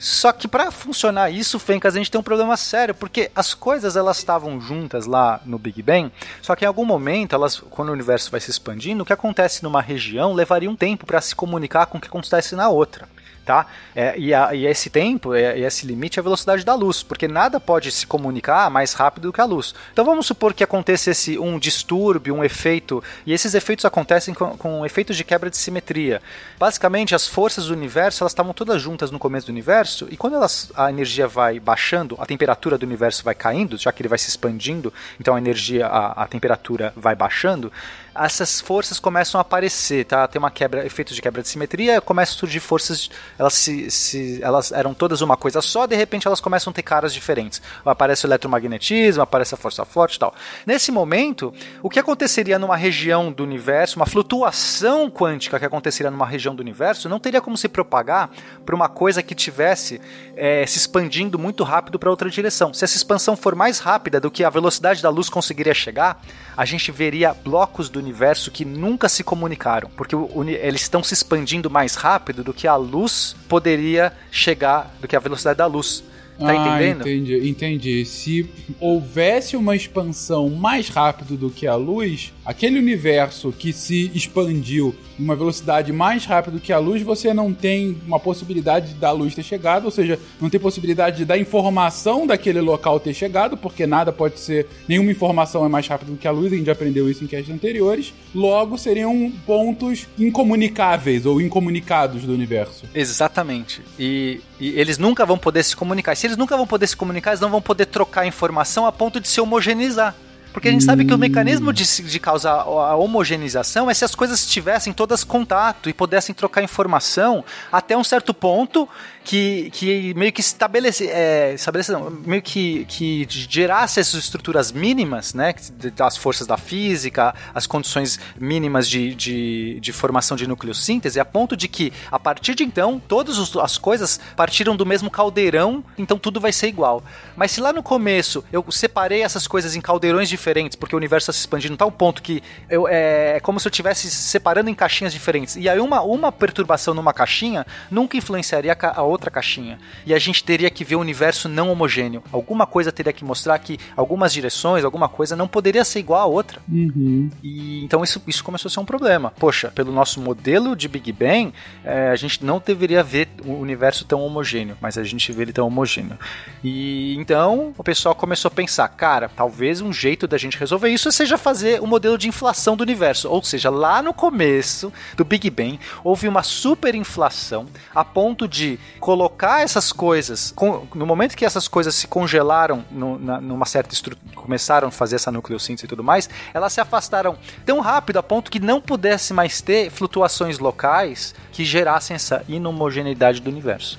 Só que para funcionar isso, Fencas, a gente tem um problema sério, porque as coisas elas estavam juntas lá no Big Bang, só que em algum momento, elas, quando o universo vai se expandindo, o que acontece numa região levaria um tempo para se comunicar com o que acontece na outra. Tá? É, e, a, e, esse tempo, é, e esse limite é a velocidade da luz, porque nada pode se comunicar mais rápido do que a luz. Então vamos supor que acontecesse um distúrbio, um efeito, e esses efeitos acontecem com, com efeitos de quebra de simetria. Basicamente, as forças do universo elas estavam todas juntas no começo do universo, e quando elas, a energia vai baixando, a temperatura do universo vai caindo, já que ele vai se expandindo, então a energia, a, a temperatura vai baixando, essas forças começam a aparecer, tá? Tem uma quebra, efeitos de quebra de simetria, começam a surgir forças, elas se, se, elas eram todas uma coisa só, de repente elas começam a ter caras diferentes. Aparece o eletromagnetismo, aparece a força forte e tal. Nesse momento, o que aconteceria numa região do universo, uma flutuação quântica que aconteceria numa região do universo, não teria como se propagar para uma coisa que tivesse é, se expandindo muito rápido para outra direção. Se essa expansão for mais rápida do que a velocidade da luz conseguiria chegar, a gente veria blocos do universo que nunca se comunicaram, porque eles estão se expandindo mais rápido do que a luz poderia chegar, do que a velocidade da luz. Tá ah, entendendo? Entendi, entendi. Se houvesse uma expansão mais rápido do que a luz, aquele universo que se expandiu uma velocidade mais rápida do que a luz, você não tem uma possibilidade da luz ter chegado, ou seja, não tem possibilidade da informação daquele local ter chegado, porque nada pode ser, nenhuma informação é mais rápida do que a luz, a gente aprendeu isso em quests anteriores. Logo, seriam pontos incomunicáveis ou incomunicados do universo. Exatamente. E, e eles nunca vão poder se comunicar. Se eles nunca vão poder se comunicar, eles não vão poder trocar informação a ponto de se homogeneizar. Porque a gente sabe que o mecanismo de, de causar a homogeneização é se as coisas tivessem todas contato e pudessem trocar informação até um certo ponto que, que meio que estabelece, é, estabelece não, meio que, que gerasse essas estruturas mínimas, né, das forças da física, as condições mínimas de, de, de formação de nucleossíntese, a ponto de que, a partir de então, todas as coisas partiram do mesmo caldeirão, então tudo vai ser igual. Mas se lá no começo eu separei essas coisas em caldeirões diferentes, porque o universo está se expandindo a tal ponto que eu, é, é como se eu estivesse separando em caixinhas diferentes, e aí uma, uma perturbação numa caixinha nunca influenciaria a outra caixinha. E a gente teria que ver o universo não homogêneo. Alguma coisa teria que mostrar que algumas direções, alguma coisa não poderia ser igual a outra. Uhum. E então isso, isso começou a ser um problema. Poxa, pelo nosso modelo de Big Bang, é, a gente não deveria ver o universo tão homogêneo, mas a gente vê ele tão homogêneo. E então o pessoal começou a pensar, cara, talvez um jeito da gente resolver isso seja fazer o um modelo de inflação do universo. Ou seja, lá no começo do Big Bang houve uma superinflação a ponto de colocar essas coisas, no momento que essas coisas se congelaram no, na, numa certa estrutura, começaram a fazer essa nucleossíntese e tudo mais, elas se afastaram tão rápido a ponto que não pudesse mais ter flutuações locais que gerassem essa inhomogeneidade do universo.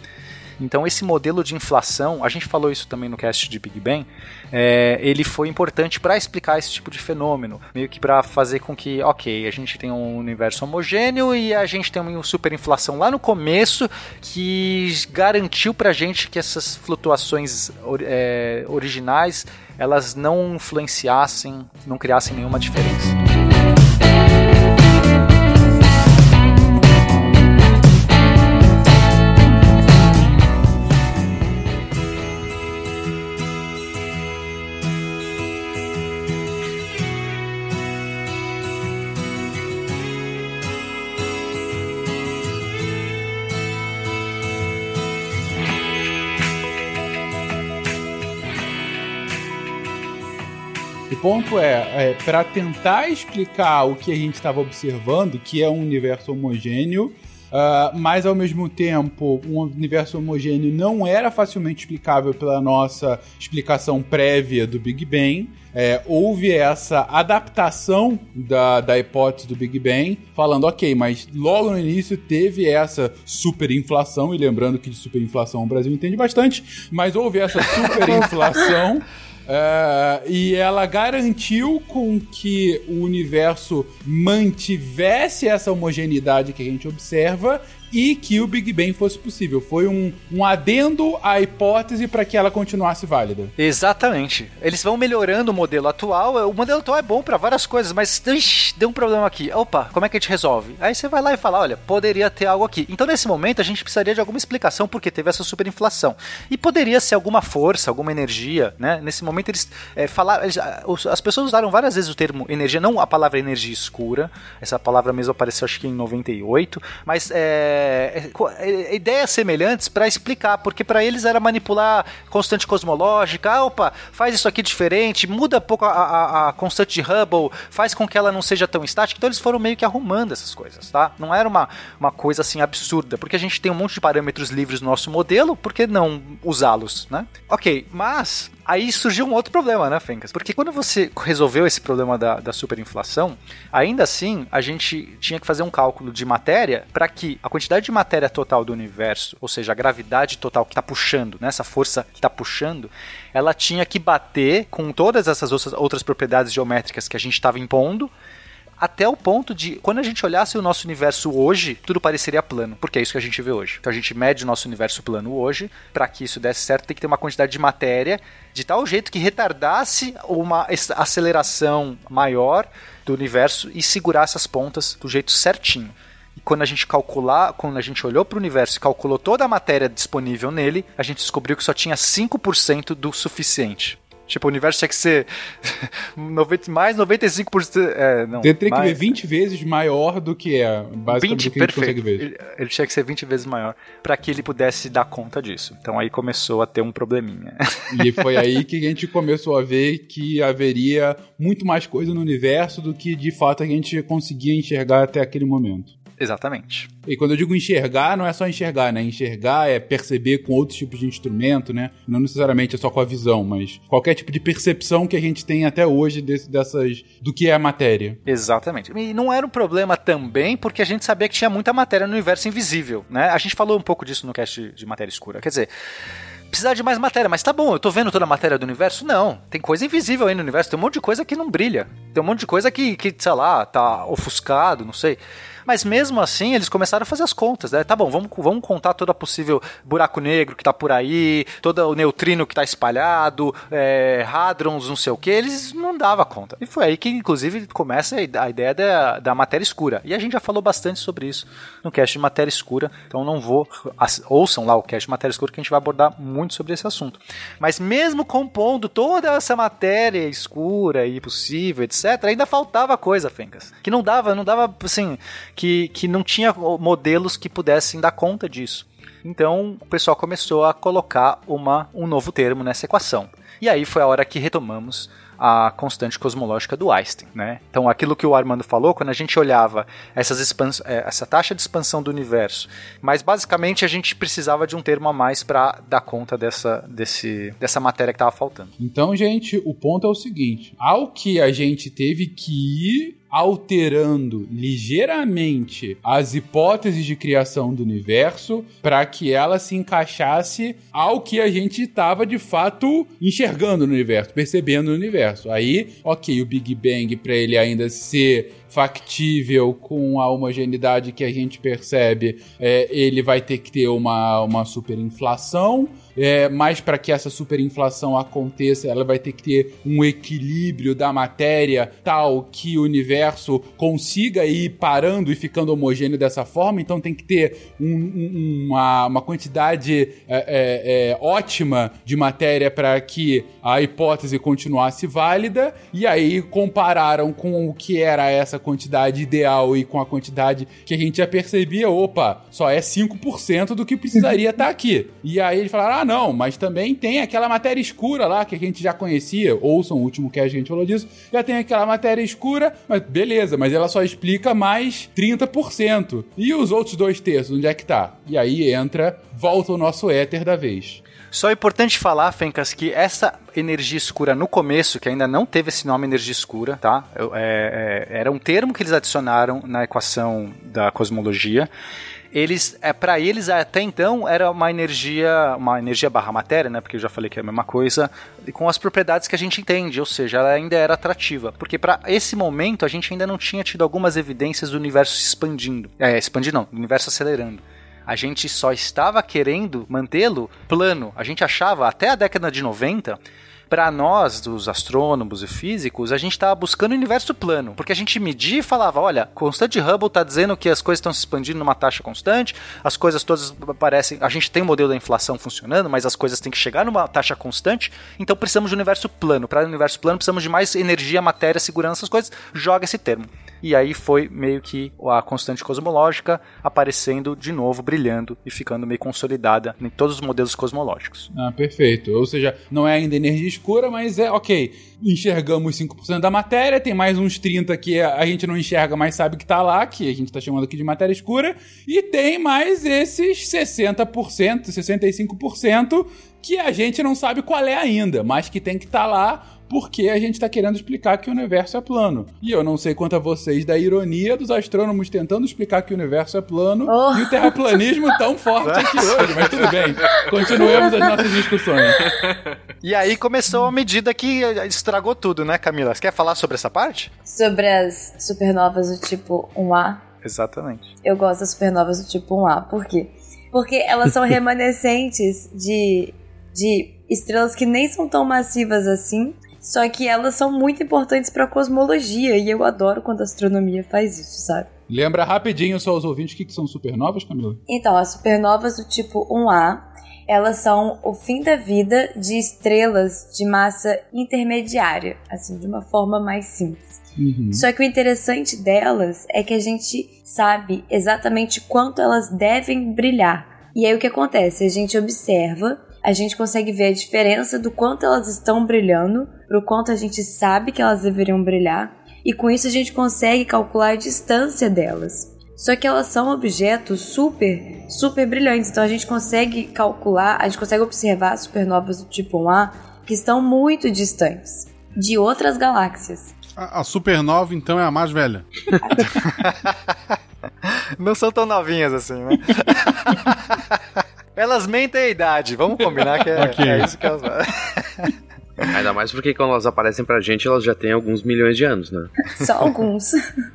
Então esse modelo de inflação, a gente falou isso também no cast de Big Bang, é, ele foi importante para explicar esse tipo de fenômeno, meio que para fazer com que, ok, a gente tem um universo homogêneo e a gente tem uma superinflação lá no começo que garantiu para a gente que essas flutuações é, originais elas não influenciassem, não criassem nenhuma diferença. Ponto é, é para tentar explicar o que a gente estava observando, que é um universo homogêneo, Uh, mas ao mesmo tempo, um universo homogêneo não era facilmente explicável pela nossa explicação prévia do Big Bang. É, houve essa adaptação da, da hipótese do Big Bang, falando, ok, mas logo no início teve essa superinflação, e lembrando que de superinflação o Brasil entende bastante, mas houve essa superinflação. Uh, e ela garantiu com que o universo mantivesse essa homogeneidade que a gente observa e que o Big Bang fosse possível. Foi um, um adendo à hipótese para que ela continuasse válida. Exatamente. Eles vão melhorando o modelo atual. O modelo atual é bom para várias coisas, mas ixi, deu um problema aqui. Opa, como é que a gente resolve? Aí você vai lá e fala: olha, poderia ter algo aqui. Então, nesse momento, a gente precisaria de alguma explicação porque teve essa superinflação. E poderia ser alguma força, alguma energia, né? Nesse momento, eles é, falaram. Eles, as pessoas usaram várias vezes o termo energia, não a palavra energia escura. Essa palavra mesmo apareceu, acho que em 98, mas é é, é, ideias semelhantes para explicar, porque para eles era manipular constante cosmológica, ah, opa, faz isso aqui diferente, muda um pouco a, a, a, constante de Hubble, faz com que ela não seja tão estática. Então eles foram meio que arrumando essas coisas, tá? Não era uma, uma coisa assim absurda, porque a gente tem um monte de parâmetros livres no nosso modelo, por que não usá-los, né? Ok, mas Aí surgiu um outro problema, né, Fencas? Porque quando você resolveu esse problema da, da superinflação, ainda assim a gente tinha que fazer um cálculo de matéria para que a quantidade de matéria total do universo, ou seja, a gravidade total que está puxando, né, essa força que está puxando, ela tinha que bater com todas essas outras propriedades geométricas que a gente estava impondo até o ponto de, quando a gente olhasse o nosso universo hoje, tudo pareceria plano, porque é isso que a gente vê hoje. Então a gente mede o nosso universo plano hoje, para que isso desse certo, tem que ter uma quantidade de matéria de tal jeito que retardasse uma aceleração maior do universo e segurasse as pontas do jeito certinho. E quando a gente calcular, quando a gente olhou para o universo e calculou toda a matéria disponível nele, a gente descobriu que só tinha 5% do suficiente. Tipo, o universo tinha que ser 90, mais 95%. É, não, Ele teria mais, que ver 20 vezes maior do que é, basicamente 20, do que a gente perfeito. consegue ver. Ele, ele tinha que ser 20 vezes maior para que ele pudesse dar conta disso. Então aí começou a ter um probleminha. E foi aí que a gente começou a ver que haveria muito mais coisa no universo do que de fato a gente conseguia enxergar até aquele momento. Exatamente. E quando eu digo enxergar, não é só enxergar, né? Enxergar é perceber com outros tipos de instrumento, né? Não necessariamente é só com a visão, mas qualquer tipo de percepção que a gente tem até hoje desse, dessas do que é a matéria. Exatamente. E não era um problema também porque a gente sabia que tinha muita matéria no universo invisível, né? A gente falou um pouco disso no cast de matéria escura. Quer dizer, precisar de mais matéria, mas tá bom, eu tô vendo toda a matéria do universo? Não, tem coisa invisível aí no universo, tem um monte de coisa que não brilha. Tem um monte de coisa que, que sei lá, tá ofuscado, não sei. Mas mesmo assim, eles começaram a fazer as contas, né? Tá bom, vamos, vamos contar toda possível buraco negro que tá por aí, todo o neutrino que tá espalhado, é, hadrons, não sei o que, eles não davam conta. E foi aí que, inclusive, começa a ideia da, da matéria escura. E a gente já falou bastante sobre isso no cast de matéria escura, então não vou. Ouçam lá o cast de matéria escura que a gente vai abordar muito sobre esse assunto. Mas mesmo compondo toda essa matéria escura e possível, etc., ainda faltava coisa, Fencas. Que não dava, não dava, assim, que, que não tinha modelos que pudessem dar conta disso. Então o pessoal começou a colocar uma, um novo termo nessa equação. E aí foi a hora que retomamos a constante cosmológica do Einstein, né? Então, aquilo que o Armando falou, quando a gente olhava essas é, essa taxa de expansão do universo, mas basicamente a gente precisava de um termo a mais para dar conta dessa, desse, dessa matéria que estava faltando. Então, gente, o ponto é o seguinte: ao que a gente teve que ir alterando ligeiramente as hipóteses de criação do universo para que ela se encaixasse ao que a gente estava de fato enxergando no universo, percebendo no universo. Aí, ok, o Big Bang para ele ainda ser factível com a homogeneidade que a gente percebe, é, ele vai ter que ter uma, uma superinflação, é, mas para que essa superinflação aconteça, ela vai ter que ter um equilíbrio da matéria tal que o universo consiga ir parando e ficando homogêneo dessa forma, então tem que ter um, um, uma, uma quantidade é, é, é ótima de matéria para que a hipótese continuasse válida, e aí compararam com o que era essa quantidade ideal e com a quantidade que a gente já percebia, opa, só é 5% do que precisaria estar tá aqui. E aí eles falaram: ah, não, mas também tem aquela matéria escura lá que a gente já conhecia. Ouçam o último que a gente falou disso. Já tem aquela matéria escura, mas beleza, mas ela só explica mais 30%. E os outros dois terços, onde é que tá? E aí entra, volta o nosso éter da vez. Só é importante falar, Fencas, que essa energia escura no começo, que ainda não teve esse nome energia escura, tá? É, é, era um termo que eles adicionaram na equação da cosmologia eles é para eles até então era uma energia uma energia barra matéria né? Porque eu já falei que é a mesma coisa com as propriedades que a gente entende ou seja ela ainda era atrativa. Porque para esse momento a gente ainda não tinha tido algumas evidências do universo se expandindo. É expandindo não do universo acelerando. A gente só estava querendo mantê-lo plano. A gente achava, até a década de 90, para nós, dos astrônomos e físicos, a gente estava buscando o universo plano, porque a gente media e falava, olha, constante Hubble está dizendo que as coisas estão se expandindo numa taxa constante, as coisas todas parecem, a gente tem o um modelo da inflação funcionando, mas as coisas têm que chegar numa taxa constante, então precisamos de um universo plano. Para o universo plano precisamos de mais energia, matéria, segurança, essas coisas. Joga esse termo. E aí foi meio que a constante cosmológica aparecendo de novo, brilhando e ficando meio consolidada em todos os modelos cosmológicos. Ah, perfeito. Ou seja, não é ainda energia escura, mas é ok. Enxergamos 5% da matéria, tem mais uns 30 que a gente não enxerga, mas sabe que tá lá, que a gente tá chamando aqui de matéria escura, e tem mais esses 60%, 65% que a gente não sabe qual é ainda, mas que tem que estar tá lá porque a gente está querendo explicar que o universo é plano. E eu não sei quanto a vocês da ironia dos astrônomos tentando explicar que o universo é plano oh. e o terraplanismo tão forte aqui hoje, mas tudo bem. Continuemos as nossas discussões. E aí começou a medida que estragou tudo, né, Camila? Você quer falar sobre essa parte? Sobre as supernovas do tipo 1A? Exatamente. Eu gosto das supernovas do tipo 1A. Por quê? Porque elas são remanescentes de, de estrelas que nem são tão massivas assim, só que elas são muito importantes para a cosmologia e eu adoro quando a astronomia faz isso, sabe? Lembra rapidinho só os ouvintes o que, que são supernovas, Camila? Então, as supernovas do tipo 1A, elas são o fim da vida de estrelas de massa intermediária, assim, de uma forma mais simples. Uhum. Só que o interessante delas é que a gente sabe exatamente quanto elas devem brilhar. E aí o que acontece? A gente observa a gente consegue ver a diferença do quanto elas estão brilhando, pro quanto a gente sabe que elas deveriam brilhar, e com isso a gente consegue calcular a distância delas. Só que elas são objetos super, super brilhantes, então a gente consegue calcular, a gente consegue observar supernovas do tipo 1A que estão muito distantes de outras galáxias. A, a supernova então é a mais velha. Não são tão novinhas assim, né? Elas mentem a idade, vamos combinar que é, okay. é isso que elas Ainda mais porque quando elas aparecem pra gente, elas já têm alguns milhões de anos, né? Só alguns.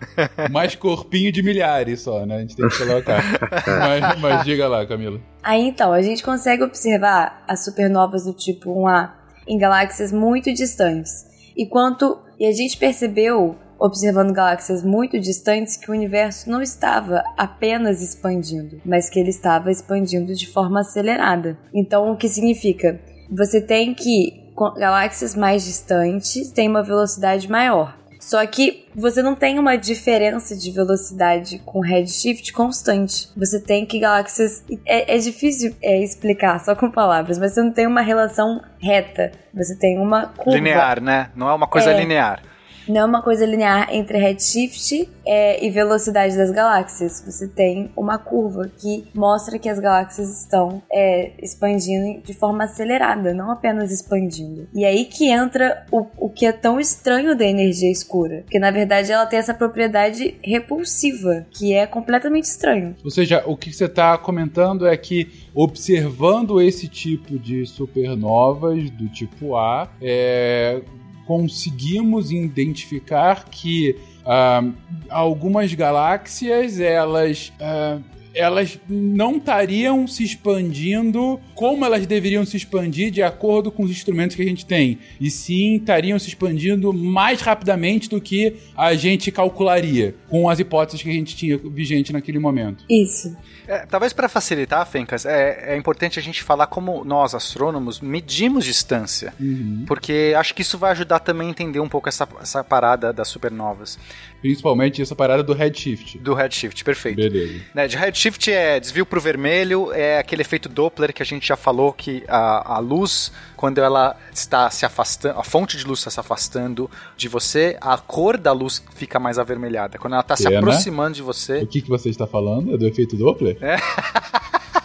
Mais corpinho de milhares só, né? A gente tem que colocar. mas, mas diga lá, Camila. Aí então, a gente consegue observar as supernovas do tipo 1A em galáxias muito distantes. E quanto. E a gente percebeu observando galáxias muito distantes que o universo não estava apenas expandindo, mas que ele estava expandindo de forma acelerada. Então, o que significa? Você tem que galáxias mais distantes têm uma velocidade maior. Só que você não tem uma diferença de velocidade com redshift constante. Você tem que galáxias. É, é difícil é, explicar só com palavras, mas você não tem uma relação reta. Você tem uma curva. Linear, né? Não é uma coisa é, linear não é uma coisa linear entre redshift é, e velocidade das galáxias. Você tem uma curva que mostra que as galáxias estão é, expandindo de forma acelerada, não apenas expandindo. E aí que entra o, o que é tão estranho da energia escura, porque na verdade ela tem essa propriedade repulsiva, que é completamente estranho. Ou seja, o que você está comentando é que observando esse tipo de supernovas do tipo A, é, conseguimos identificar que uh, algumas galáxias elas uh, elas não estariam se expandindo como elas deveriam se expandir de acordo com os instrumentos que a gente tem, e sim estariam se expandindo mais rapidamente do que a gente calcularia com as hipóteses que a gente tinha vigente naquele momento. Isso. É, talvez para facilitar, Fencas, é, é, importante a gente falar como nós, astrônomos, medimos distância. Uhum. Porque acho que isso vai ajudar também a entender um pouco essa, essa parada das supernovas. Principalmente essa parada do redshift. Do redshift, perfeito. Beleza. Né, de redshift é desvio pro vermelho, é aquele efeito Doppler que a gente já falou que a, a luz, quando ela está se afastando, a fonte de luz está se afastando de você, a cor da luz fica mais avermelhada. Quando ela está se aproximando de você. O que, que você está falando? É do efeito Doppler? É.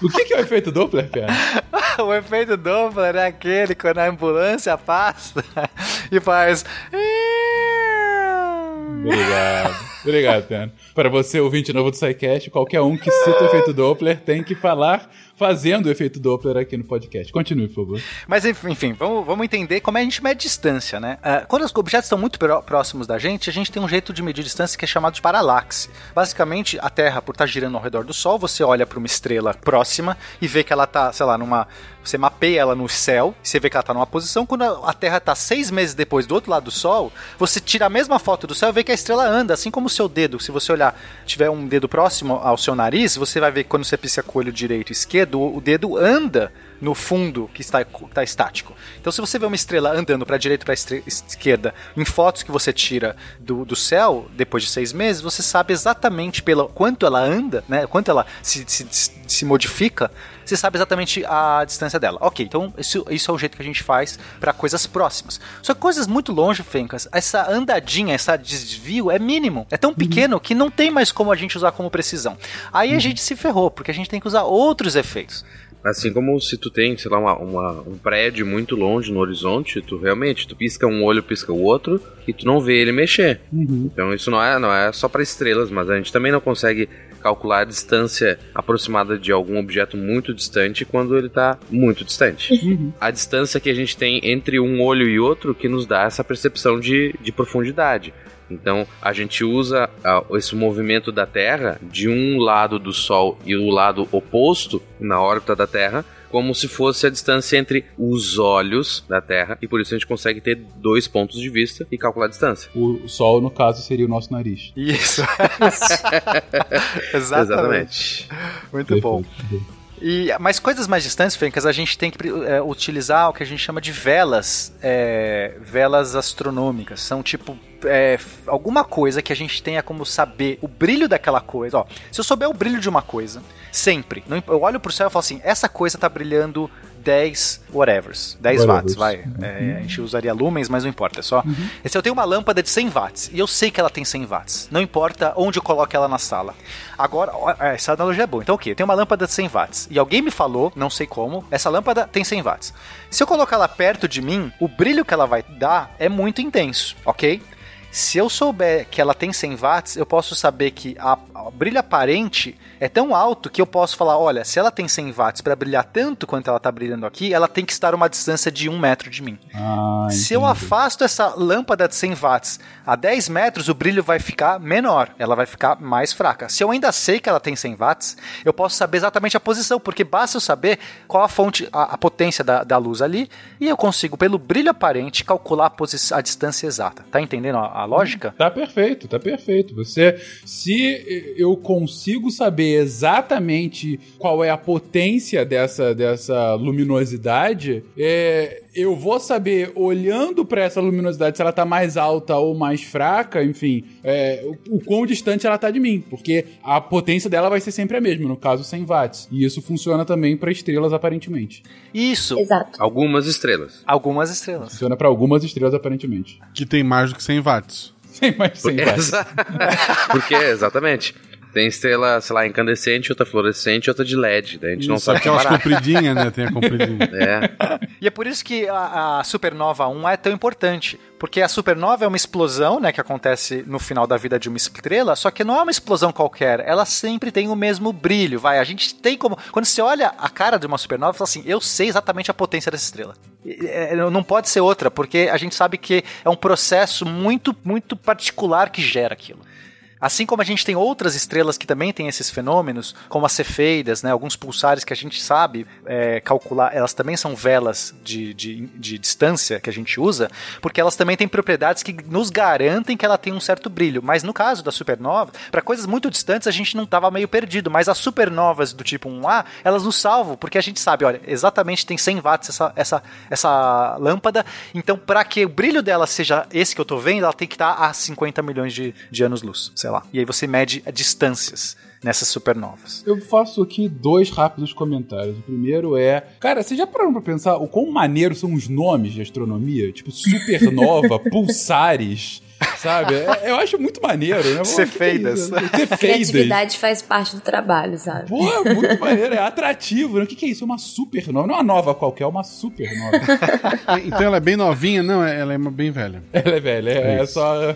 O que, que é o efeito Doppler, cara? o efeito Doppler é aquele quando a ambulância passa e faz. Obrigado. Obrigado, Pena. Para você, ouvinte novo do SciCast, qualquer um que cita o efeito Doppler tem que falar fazendo o efeito Doppler aqui no podcast. Continue, por favor. Mas enfim, vamos, vamos entender como é a gente mede distância, né? Uh, quando os objetos estão muito próximos da gente, a gente tem um jeito de medir distância que é chamado de paralaxe. Basicamente, a Terra, por estar girando ao redor do Sol, você olha para uma estrela próxima e vê que ela está, sei lá, numa você mapeia ela no céu, você vê que ela está numa posição. Quando a Terra está seis meses depois do outro lado do Sol, você tira a mesma foto do céu e vê que a estrela anda, assim como o seu dedo. Se você olhar, tiver um dedo próximo ao seu nariz, você vai ver que quando você pisca com o olho direito e esquerdo, o dedo anda no fundo que está, está estático. Então, se você vê uma estrela andando para direita para esquerda em fotos que você tira do, do céu depois de seis meses, você sabe exatamente pelo quanto ela anda, né? Quanto ela se, se, se modifica você sabe exatamente a distância dela. Ok, então isso, isso é o jeito que a gente faz para coisas próximas. Só que coisas muito longe, Fencas, essa andadinha, esse desvio é mínimo. É tão pequeno que não tem mais como a gente usar como precisão. Aí a gente se ferrou, porque a gente tem que usar outros efeitos. Assim como se tu tem, sei lá, uma, uma, um prédio muito longe no horizonte, tu realmente, tu pisca um olho, pisca o outro, e tu não vê ele mexer. Uhum. Então isso não é, não é só para estrelas, mas a gente também não consegue calcular a distância aproximada de algum objeto muito distante quando ele está muito distante. Uhum. A distância que a gente tem entre um olho e outro que nos dá essa percepção de, de profundidade. Então a gente usa uh, esse movimento da Terra de um lado do Sol e o lado oposto na órbita da Terra como se fosse a distância entre os olhos da Terra, e por isso a gente consegue ter dois pontos de vista e calcular a distância. O Sol, no caso, seria o nosso nariz. Isso. Exatamente. Exatamente. Muito bom. E, mas coisas mais distantes, Fencas, a gente tem que é, utilizar o que a gente chama de velas, é, velas astronômicas. São tipo é, alguma coisa que a gente tenha como saber o brilho daquela coisa. Ó, se eu souber o brilho de uma coisa, sempre, eu olho pro céu e falo assim: essa coisa tá brilhando 10 whatevers, 10 watts, vai. É, a gente usaria lumens, mas não importa, é só. Uhum. Se eu tenho uma lâmpada de 100 watts e eu sei que ela tem 100 watts, não importa onde eu coloque ela na sala. Agora, ó, essa analogia é boa. Então, o okay, Eu tenho uma lâmpada de 100 watts e alguém me falou, não sei como, essa lâmpada tem 100 watts. Se eu colocar ela perto de mim, o brilho que ela vai dar é muito intenso, ok? Se eu souber que ela tem 100 watts, eu posso saber que a, a brilho aparente é tão alto que eu posso falar, olha, se ela tem 100 watts para brilhar tanto quanto ela está brilhando aqui, ela tem que estar a uma distância de um metro de mim. Ah, se eu afasto essa lâmpada de 100 watts a 10 metros, o brilho vai ficar menor, ela vai ficar mais fraca. Se eu ainda sei que ela tem 100 watts, eu posso saber exatamente a posição, porque basta eu saber qual a fonte, a, a potência da, da, luz ali, e eu consigo, pelo brilho aparente, calcular a, a distância exata. Tá entendendo a, a lógica? Tá perfeito, tá perfeito. Você, se eu consigo saber exatamente qual é a potência dessa, dessa luminosidade, é, eu vou saber, olhando para essa luminosidade, se ela tá mais alta ou mais fraca, enfim, é, o, o, quão distante ela tá de mim, porque a potência dela vai ser sempre a mesma, no caso 100 watts. E isso funciona também para estrelas, aparentemente. Isso. Exato. Algumas estrelas. Algumas estrelas. Funciona para algumas estrelas, aparentemente. Que tem mais do que 100 watts. Tem mais de 100 watts. Porque, exatamente. Tem estrela, sei lá, incandescente, outra fluorescente, outra de LED. Daí a gente não Isso, sabe aquelas compridinhas, né? Tem a compridinha. É. E é por isso que a, a supernova 1 é tão importante. Porque a supernova é uma explosão, né, que acontece no final da vida de uma estrela, só que não é uma explosão qualquer, ela sempre tem o mesmo brilho, vai. A gente tem como. Quando você olha a cara de uma supernova, você fala assim: eu sei exatamente a potência dessa estrela. E, é, Não pode ser outra, porque a gente sabe que é um processo muito, muito particular que gera aquilo. Assim como a gente tem outras estrelas que também têm esses fenômenos, como as cefeidas, né, alguns pulsares que a gente sabe é, calcular, elas também são velas de, de, de, distância que a gente usa, porque elas também têm propriedades que nos garantem que ela tem um certo brilho. Mas no caso da supernova, para coisas muito distantes a gente não estava meio perdido, mas as supernovas do tipo 1A, elas nos salvam, porque a gente sabe, olha, exatamente tem 100 watts essa, essa, essa lâmpada, então para que o brilho dela seja esse que eu estou vendo, ela tem que estar a 50 milhões de, de anos-luz, sei lá. E aí você mede distâncias nessas supernovas. Eu faço aqui dois rápidos comentários. O primeiro é, cara, vocês já pararam pra pensar o quão maneiro são os nomes de astronomia? Tipo, supernova, pulsares. Sabe? É- Eu acho muito maneiro, né? Pô, Cefeidas. é? Cefeidas. Criatividade faz parte do trabalho, sabe? Pô, é muito maneiro, é atrativo. né? O que, que é isso? É uma supernova. Não é uma nova qualquer, é uma supernova. Então ela é bem novinha? Não, ela é bem velha. Ela é velha, é, É só,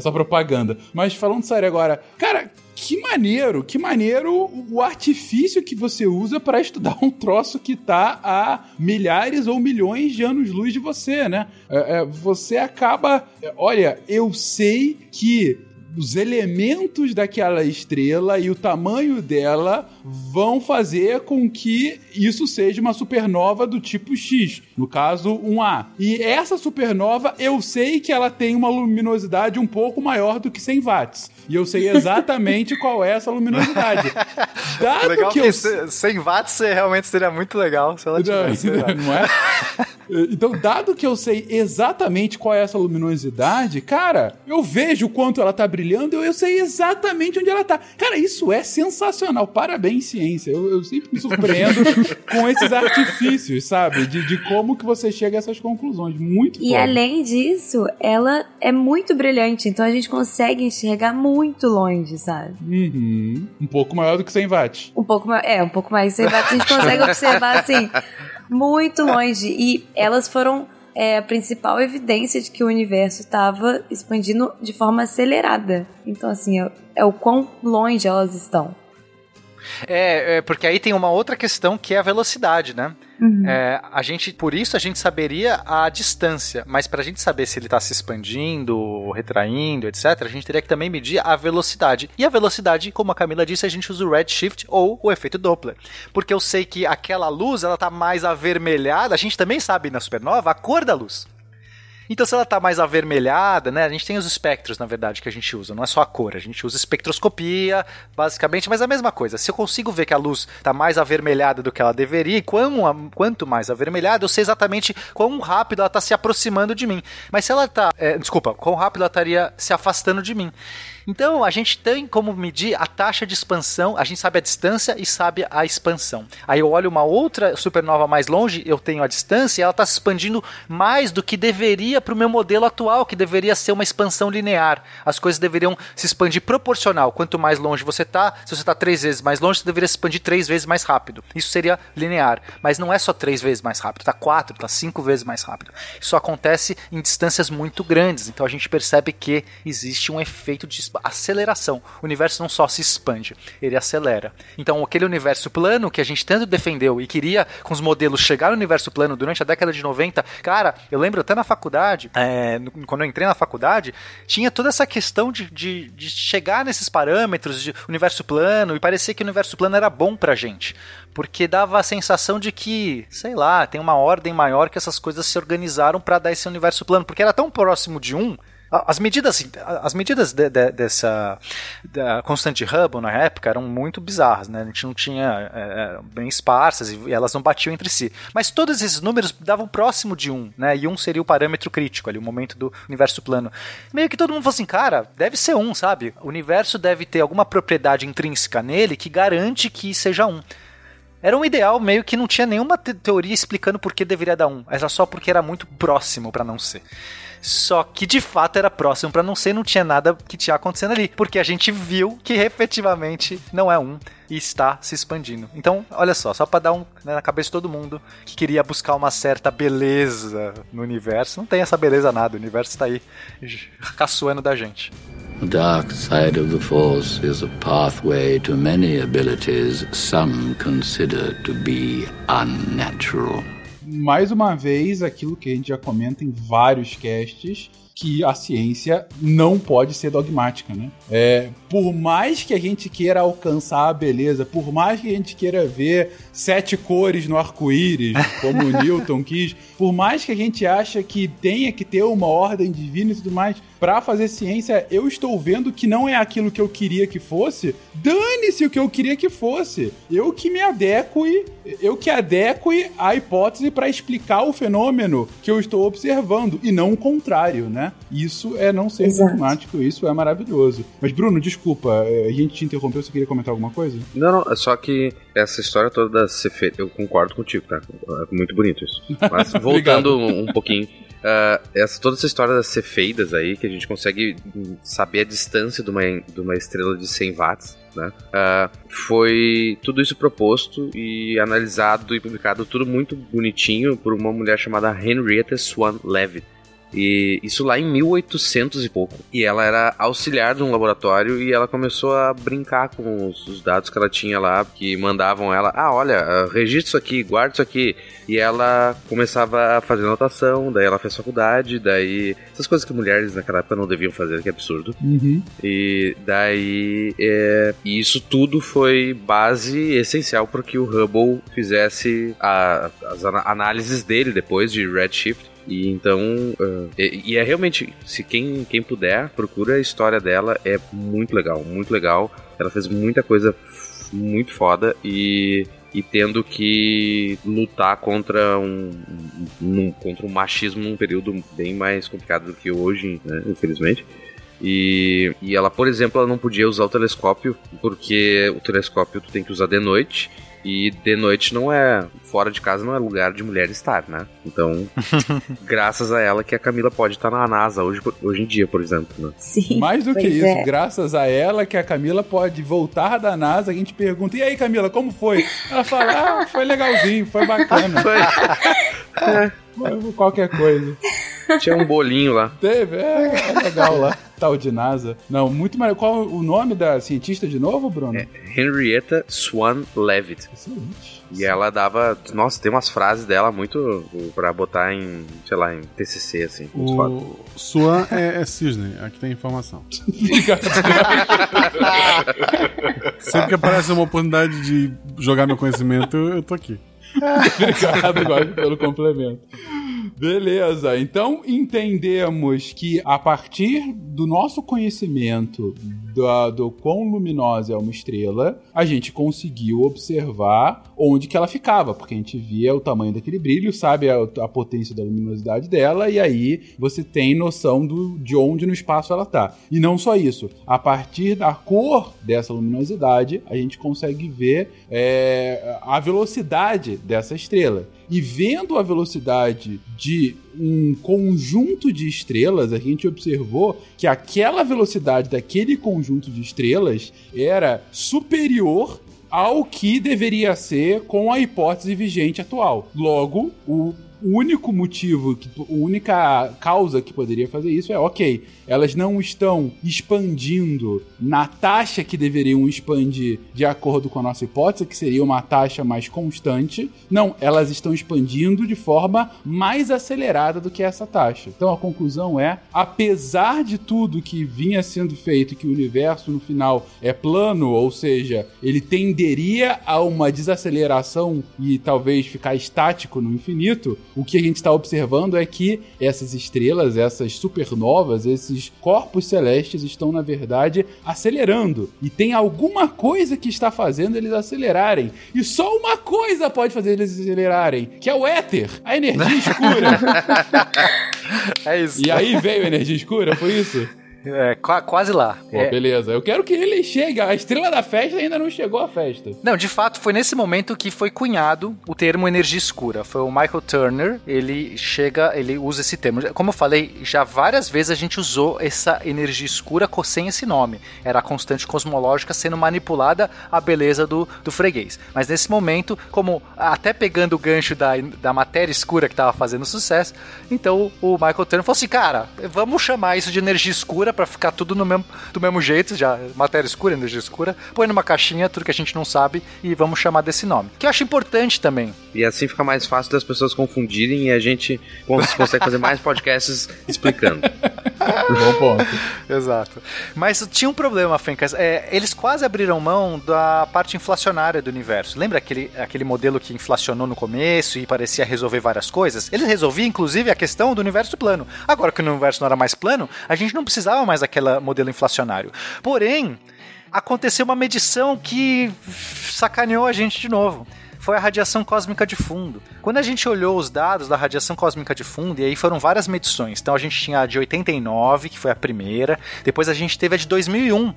só propaganda. Mas falando sério agora, cara, que maneiro, que maneiro o artifício que você usa para estudar um troço que tá a milhares ou milhões de anos-luz de você, né? É, é, você acaba. é, olha, eu sei que os elementos daquela estrela e o tamanho dela vão fazer com que isso seja uma supernova do tipo X, no caso, um A. E essa supernova, eu sei que ela tem uma luminosidade um pouco maior do que 100 watts. E eu sei exatamente qual é essa luminosidade. Dado legal que que eu 100 watts realmente seria muito legal se ela tivesse. não, não é? Então, dado que eu sei exatamente qual é essa luminosidade, cara, eu vejo o quanto ela tá brilhando, eu, eu sei exatamente onde ela tá. Cara, isso é sensacional. Parabéns, ciência. Eu, eu sempre me surpreendo com esses artifícios, sabe? De, de como que você chega a essas conclusões. Muito E foda. além disso, ela é muito brilhante, então a gente consegue enxergar muito longe, sabe? Uhum. Um pouco maior do que 100 watts. Um pouco mais, é, um pouco mais, você vai- a gente consegue observar assim muito longe e elas foram é, a principal evidência de que o universo estava expandindo de forma acelerada. Então assim, é, é o quão longe elas estão. É, é, porque aí tem uma outra questão que é a velocidade, né? Uhum. É, a gente, por isso a gente saberia a distância, mas para a gente saber se ele está se expandindo, retraindo, etc., a gente teria que também medir a velocidade. E a velocidade, como a Camila disse, a gente usa o redshift ou o efeito Doppler, porque eu sei que aquela luz ela tá mais avermelhada. A gente também sabe na supernova a cor da luz. Então, se ela tá mais avermelhada, né? A gente tem os espectros, na verdade, que a gente usa. Não é só a cor. A gente usa espectroscopia, basicamente, mas é a mesma coisa. Se eu consigo ver que a luz tá mais avermelhada do que ela deveria, e quão, quanto mais avermelhada, eu sei exatamente quão rápido ela tá se aproximando de mim. Mas se ela tá. é, desculpa, quão rápido ela estaria se afastando de mim. Então, a gente tem como medir a taxa de expansão, a gente sabe a distância e sabe a expansão. Aí eu olho uma outra supernova mais longe, eu tenho a distância e ela está se expandindo mais do que deveria para o meu modelo atual, que deveria ser uma expansão linear. As coisas deveriam se expandir proporcional. Quanto mais longe você está, se você está três vezes mais longe, você deveria se expandir três vezes mais rápido. Isso seria linear. Mas não é só três vezes mais rápido, está quatro, está cinco vezes mais rápido. Isso acontece em distâncias muito grandes. Então a gente percebe que existe um efeito de aceleração. O universo não só se expande, ele acelera. Então aquele universo plano que a gente tanto defendeu e queria com os modelos chegar no universo plano durante a década de 90, cara, eu lembro até na faculdade, é, quando eu entrei na faculdade, tinha toda essa questão de, de, de chegar nesses parâmetros de universo plano e parecia que o universo plano era bom pra gente. Porque dava a sensação de que, sei lá, tem uma ordem maior que essas coisas se organizaram pra dar esse universo plano. Porque era tão próximo de um As medidas, as medidas de- de- dessa da constante Hubble na época eram muito bizarras, né? A gente não tinha é, é, bem esparsas e elas não batiam entre si. Mas todos esses números davam próximo de um, né? E um seria o parâmetro crítico ali, o momento do universo plano. Meio que todo mundo falou assim, cara, deve ser um, sabe? O universo deve ter alguma propriedade intrínseca nele que garante que seja um. Era um ideal meio que não tinha nenhuma te- teoria explicando por que deveria dar um. Era só porque era muito próximo pra não ser. Só que de fato era próximo pra não ser, não tinha nada que tinha acontecendo ali, porque a gente viu que efetivamente não é um e está se expandindo. Então, olha só, só pra dar um né, na cabeça de todo mundo que queria buscar uma certa beleza no universo, não tem essa beleza nada, o universo tá aí caçoando da gente. The dark side of the Force is a pathway to many abilities some consider to be unnatural. Mais uma vez, aquilo que a gente já comenta em vários casts, que a ciência não pode ser dogmática, né? É, por mais que a gente queira alcançar a beleza, por mais que a gente queira ver sete cores no arco-íris, como o Newton quis, por mais que a gente acha que tenha que ter uma ordem divina e tudo mais, pra fazer ciência, eu estou vendo que não é aquilo que eu queria que fosse. Dane-se o que eu queria que fosse. Eu que me adeque, eu que adeque a hipótese para explicar o fenômeno que eu estou observando e não o contrário, né? Isso é não ser Exato. dogmático, isso é maravilhoso. Mas Bruno, desculpa, é, a gente te interrompeu, você queria comentar alguma coisa? Não, não, é só que essa história toda da Cefe... Eu concordo contigo, tá? É muito bonito isso. Mas voltando um, um pouquinho. ah, essa, toda essa história das cefeidas aí, que a gente consegue saber a distância de uma, de uma estrela de 100 watts, né? Ah, foi tudo isso proposto e analisado e publicado tudo muito bonitinho por uma mulher chamada Henrietta Swan Leavitt. E isso lá em 1800 e pouco. E ela era auxiliar de um laboratório e ela começou a brincar com os, os dados que ela tinha lá, que mandavam ela, ah, olha, registra isso aqui, guarda isso aqui. E ela começava a fazer anotação, daí ela fez faculdade, daí essas coisas que mulheres naquela época não deviam fazer, que é absurdo. Uhum. E daí é, e isso tudo foi base essencial para que o Hubble fizesse a- as análises dele depois de Redshift. E então, uh, e, e é realmente, se quem, quem puder, procura a história dela, é muito legal, muito legal. Ela fez muita coisa muito foda e, e tendo que lutar contra um, um- um- contra um machismo num período bem mais complicado do que hoje, né, infelizmente. E, e ela, por exemplo, ela não podia usar o telescópio, porque o telescópio tu tem que usar de noite. E de noite não é. Fora de casa não é lugar de mulher estar, né? Então, graças a ela que a Camila pode estar na NASA hoje, hoje em dia, por exemplo. Né? Sim. Mais do que isso, é. graças a ela que a Camila pode voltar da NASA, a gente pergunta, e aí Camila, como foi? Ela fala, ah, foi legalzinho, foi bacana. Foi qualquer coisa. Tinha um bolinho lá. Teve, é, é legal lá. Tal de NASA. Não, muito mais. Qual o nome da cientista de novo, Bruno? Henrietta Swan Leavitt. Excelente. E ela dava. Nossa, tem umas frases dela muito pra botar em, sei lá, em TCC, assim. Foda. O Swan é, é cisne, aqui tem informação. Obrigado. Sempre que aparece uma oportunidade de jogar meu conhecimento, eu tô aqui. Obrigado, Góis, pelo complemento. Beleza, então entendemos que a partir do nosso conhecimento do, do quão luminosa é uma estrela, a gente conseguiu observar onde que ela ficava, porque a gente via o tamanho daquele brilho, sabe a, a potência da luminosidade dela, e aí você tem noção do, de onde no espaço ela tá. E não só isso, a partir da cor dessa luminosidade, a gente consegue ver é, a velocidade dessa estrela. E vendo a velocidade de um conjunto de estrelas, a gente observou que aquela velocidade daquele conjunto de estrelas era superior ao que deveria ser com a hipótese vigente atual. Logo, o único motivo, que, a única causa que poderia fazer isso é, ok, elas não estão expandindo na taxa que deveriam expandir de acordo com a nossa hipótese, que seria uma taxa mais constante. Não, elas estão expandindo de forma mais acelerada do que essa taxa. Então a conclusão é, apesar de tudo que vinha sendo feito, que o universo no final é plano, ou seja, ele tenderia a uma desaceleração e talvez ficar estático no infinito, o que a gente está observando é que essas estrelas, essas supernovas, esses corpos celestes estão, na verdade, acelerando. E tem alguma coisa que está fazendo eles acelerarem. E só uma coisa pode fazer eles acelerarem, que é o éter, a energia escura. É isso. e aí veio a energia escura, foi isso? É, qua- quase lá. Pô, É, beleza. Eu quero que ele chegue. A estrela da festa ainda não chegou à festa. Não, de fato, foi nesse momento que foi cunhado o termo energia escura. Foi o Michael Turner, ele chega, ele usa esse termo. Como eu falei, já várias vezes a gente usou essa energia escura sem esse nome. Era a constante cosmológica sendo manipulada à beleza do, do freguês. Mas nesse momento, como até pegando o gancho da, da matéria escura que estava fazendo sucesso, então o Michael Turner falou assim, cara, vamos chamar isso de energia escura pra ficar tudo no mesmo, do mesmo jeito, já matéria escura, energia escura, põe numa caixinha tudo que a gente não sabe e vamos chamar desse nome. Que eu acho importante também. E assim fica mais fácil das pessoas confundirem e a gente cons- consegue fazer mais podcasts explicando. Bom ponto. Exato. Mas tinha um problema, Fencas. É, eles quase abriram mão da parte inflacionária do universo. Lembra aquele, aquele modelo que inflacionou no começo e parecia resolver várias coisas? Eles resolviam, inclusive, a questão do universo plano. Agora que o universo não era mais plano, a gente não precisava mais daquele modelo inflacionário. Porém, aconteceu uma medição que sacaneou a gente de novo foi a radiação cósmica de fundo. Quando a gente olhou os dados da radiação cósmica de fundo, e aí foram várias medições. Então a gente tinha a de 89, que foi a primeira, depois a gente teve a de 2001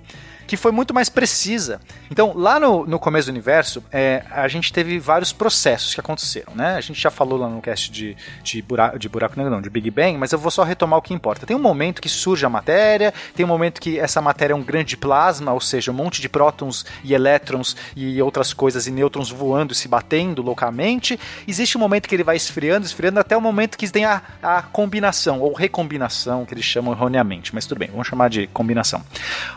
que foi muito mais precisa. Então, lá no, no começo do universo, é, a gente teve vários processos que aconteceram, né? A gente já falou lá no cast de, de, buraco, de buraco negro, não, de Big Bang, mas eu vou só retomar o que importa. Tem um momento que surge a matéria, tem um momento que essa matéria é um grande plasma, ou seja, um monte de prótons e elétrons e outras coisas e nêutrons voando e se batendo loucamente. Existe um momento que ele vai esfriando, esfriando, até o momento que tem a, a combinação, ou recombinação, que eles chamam erroneamente. Mas tudo bem, vamos chamar de combinação.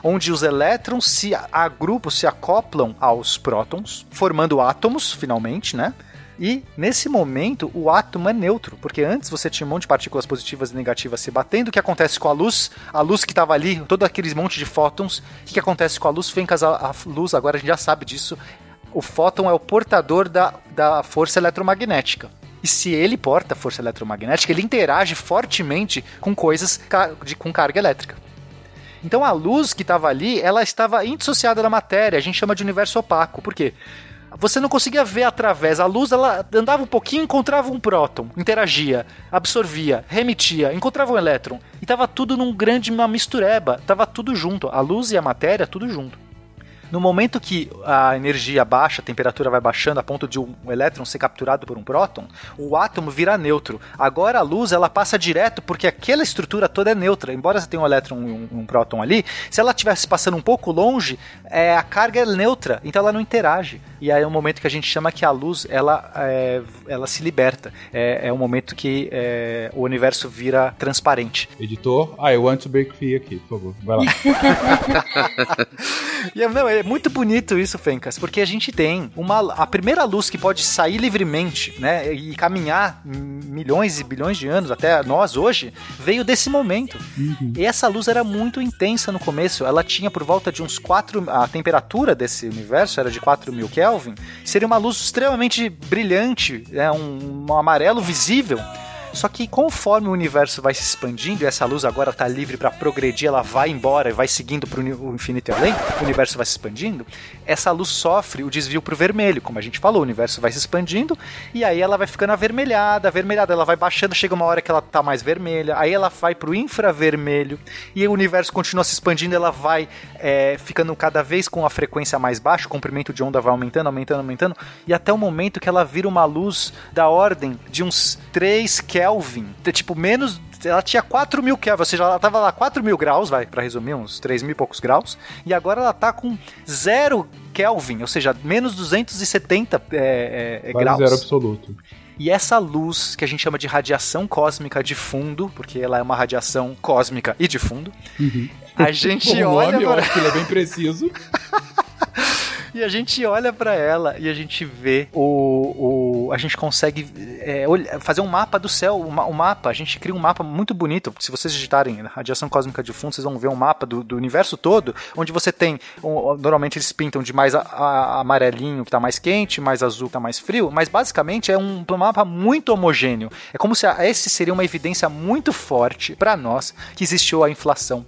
Onde os elétrons se agrupam, se acoplam aos prótons, formando átomos, finalmente, né? E nesse momento o átomo é neutro, porque antes você tinha um monte de partículas positivas e negativas se batendo. O que acontece com a luz? A luz que estava ali, todo aqueles monte de fótons. O que acontece com a luz? Fencas, a, a luz, agora a gente já sabe disso. O fóton é o portador da, da força eletromagnética. E se ele porta força eletromagnética, ele interage fortemente com coisas de, com carga elétrica. Então a luz que estava ali, ela estava indissociada da matéria, a gente chama de universo opaco. Por quê? você não conseguia ver através. A luz, ela andava um pouquinho, encontrava um próton, interagia, absorvia, remitia, encontrava um elétron. E tava tudo num grande, uma mistureba. Tava tudo junto. A luz e a matéria, tudo junto. No momento que a energia baixa, a temperatura vai baixando a ponto de um elétron ser capturado por um próton, o átomo vira neutro. Agora a luz ela passa direto porque aquela estrutura toda é neutra. Embora você tenha um elétron e um, um próton ali, se ela estivesse passando um pouco longe, é, a carga é neutra, então ela não interage. E aí é um momento que a gente chama que a luz ela, é, ela se liberta. É, é um momento que é, o universo vira transparente. Editor, I want to break free aqui, por favor. Vai lá. e, é, não, é muito bonito isso, Fencas, porque a gente tem uma, a primeira luz que pode sair livremente, né, e caminhar milhões e bilhões de anos até nós hoje, veio desse momento. Uhum. E essa luz era muito intensa no começo, ela tinha por volta de uns 4, a temperatura desse universo era de 4 mil Kelvin, seria uma luz extremamente brilhante, é um, um amarelo visível, só que conforme o universo vai se expandindo e essa luz agora está livre para progredir, ela vai embora e vai seguindo para o infinito e além, o universo vai se expandindo, essa luz sofre o desvio para o vermelho, como a gente falou, o universo vai se expandindo e aí ela vai ficando avermelhada, avermelhada, ela vai baixando, chega uma hora que ela está mais vermelha, aí ela vai para o infravermelho e o universo continua se expandindo, ela vai é, ficando cada vez com a frequência mais baixa, o comprimento de onda vai aumentando, aumentando, aumentando e até o momento que ela vira uma luz da ordem de uns 3 Kelvin, tipo menos ela tinha 4 mil Kelvin, ou seja, ela tava lá 4 mil graus, vai, para resumir, uns 3 mil e poucos graus, e agora ela tá com 0 Kelvin, ou seja, menos 270 é, é, graus. Zero absoluto. E essa luz, que a gente chama de radiação cósmica de fundo, porque ela é uma radiação cósmica e de fundo, uhum. a gente o olha. Nome, pra... Eu acho que ele é bem preciso. E a gente olha para ela e a gente vê o. o a gente consegue é, fazer um mapa do céu, um, um, mapa. A gente cria um mapa muito bonito. Se vocês digitarem radiação cósmica de fundo, vocês vão ver um mapa do, do universo todo, onde você tem. Um, normalmente eles pintam de mais a, a, amarelinho que tá mais quente, mais azul que tá mais frio, mas basicamente é um, um mapa muito homogêneo. É como se a, esse seria uma evidência muito forte para nós que existiu a inflação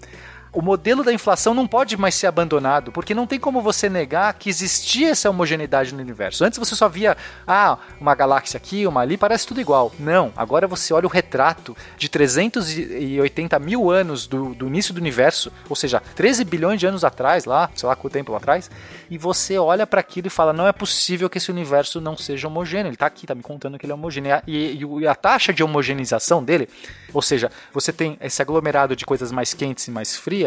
o modelo da inflação não pode mais ser abandonado, porque não tem como você negar que existia essa homogeneidade no universo. Antes você só via, ah, uma galáxia aqui, uma ali, parece tudo igual. Não, agora você olha o retrato de 380 mil anos do, do início do universo, ou seja, 13 bilhões de anos atrás, lá, sei lá quanto tempo lá atrás, e você olha para aquilo e fala, não é possível que esse universo não seja homogêneo. Ele tá aqui, tá me contando que ele é homogêneo. E, e, e a taxa de homogeneização dele, ou seja, você tem esse aglomerado de coisas mais quentes e mais frias,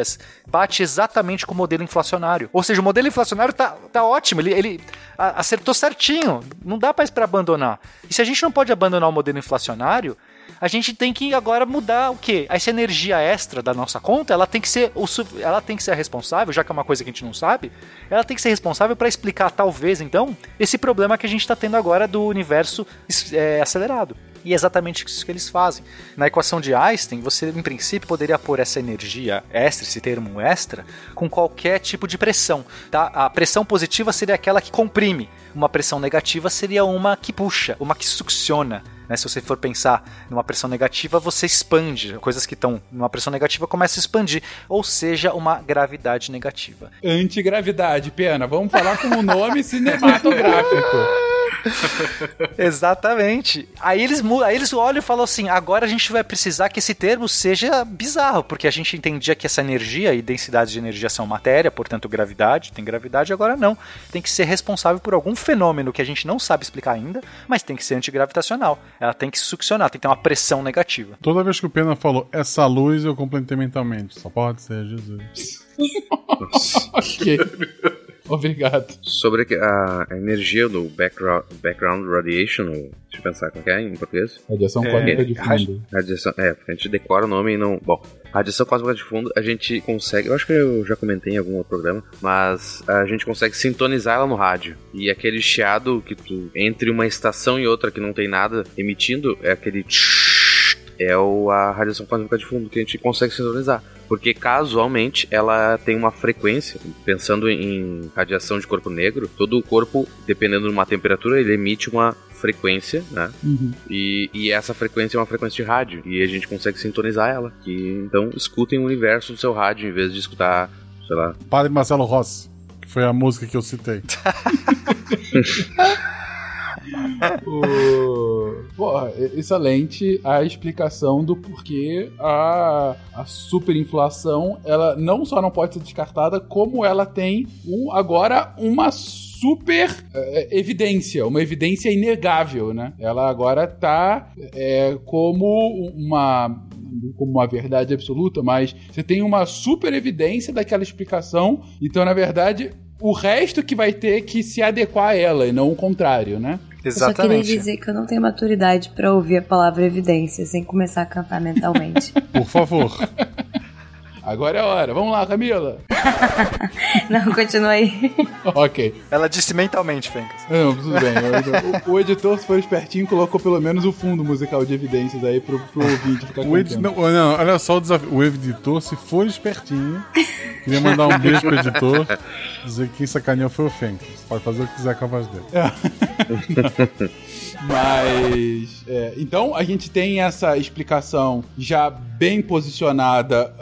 bate exatamente com o modelo inflacionário. Ou seja, o modelo inflacionário tá, tá ótimo, ele, ele acertou certinho, não dá para abandonar. E se a gente não pode abandonar o modelo inflacionário, a gente tem que agora mudar o quê? Essa energia extra da nossa conta, ela tem que ser o ela tem que ser responsável, já que é uma coisa que a gente não sabe, ela tem que ser responsável para explicar talvez então esse problema que a gente está tendo agora do universo é, acelerado. E é exatamente isso que eles fazem. Na equação de Einstein, você em princípio poderia pôr essa energia extra, esse termo extra, com qualquer tipo de pressão. Tá? A pressão positiva seria aquela que comprime, uma pressão negativa seria uma que puxa, uma que succiona. Né? Se você for pensar numa pressão negativa, você expande. Coisas que estão numa pressão negativa começam a expandir. Ou seja, uma gravidade negativa. Antigravidade, pena. Vamos falar com o nome cinematográfico. Exatamente. Aí eles, aí eles olham e falam assim: agora a gente vai precisar que esse termo seja bizarro, porque a gente entendia que essa energia e densidade de energia são matéria, portanto gravidade, tem gravidade, agora não. Tem que ser responsável por algum fenômeno que a gente não sabe explicar ainda, mas tem que ser antigravitacional. Ela tem que succionar, tem que ter uma pressão negativa. Toda vez que o Pena falou essa luz, eu completei mentalmente. Só pode ser Jesus. ok. Obrigado. Sobre a, energia do background, background radiation, ou- deixa eu pensar como é é em português. Radiação É, cósmica de fundo. Radiação, é, a gente decora o nome e não. Bom, radiação cósmica de fundo, a gente consegue. Eu acho que eu já comentei em algum outro programa, mas a gente consegue sintonizar ela no rádio. E aquele chiado que tu. Entre uma estação e outra que não tem nada emitindo, é aquele. tsh, É o, a radiação cósmica de fundo que a gente consegue sintonizar. Porque casualmente ela tem uma frequência, pensando em radiação de corpo negro, todo o corpo, dependendo de uma temperatura, ele emite uma frequência, né? Uhum. E, e essa frequência é uma frequência de rádio. E a gente consegue sintonizar ela. Que, então, escutem o universo do seu rádio em vez de escutar, sei lá. Padre Marcelo Rossi, que foi a música que eu citei. O... Porra, excelente a explicação do porquê a, a superinflação ela não só não pode ser descartada, como ela tem um, agora uma super é, evidência, uma evidência inegável, né? Ela agora tá é, como uma como uma verdade absoluta, mas você tem uma super evidência daquela explicação, então na verdade o resto que vai ter que se adequar a ela e não o contrário, né? Eu só queria dizer que eu não tenho maturidade pra ouvir a palavra evidência sem começar a cantar mentalmente. Por favor. Agora é a hora. Vamos lá, Camila. não, continua aí. ok. Ela disse mentalmente, Fencas. Não, tudo bem. O, o editor, se for espertinho, colocou pelo menos o fundo musical de evidências aí pro, pro ouvinte ficar O edi... não, não, olha só o desafio. O editor, se for espertinho, queria mandar um beijo pro editor, dizer que quem sacaneou foi o Fencas. Pode fazer o que quiser com a voz dele. Mas. é, então a gente tem essa explicação já bem posicionada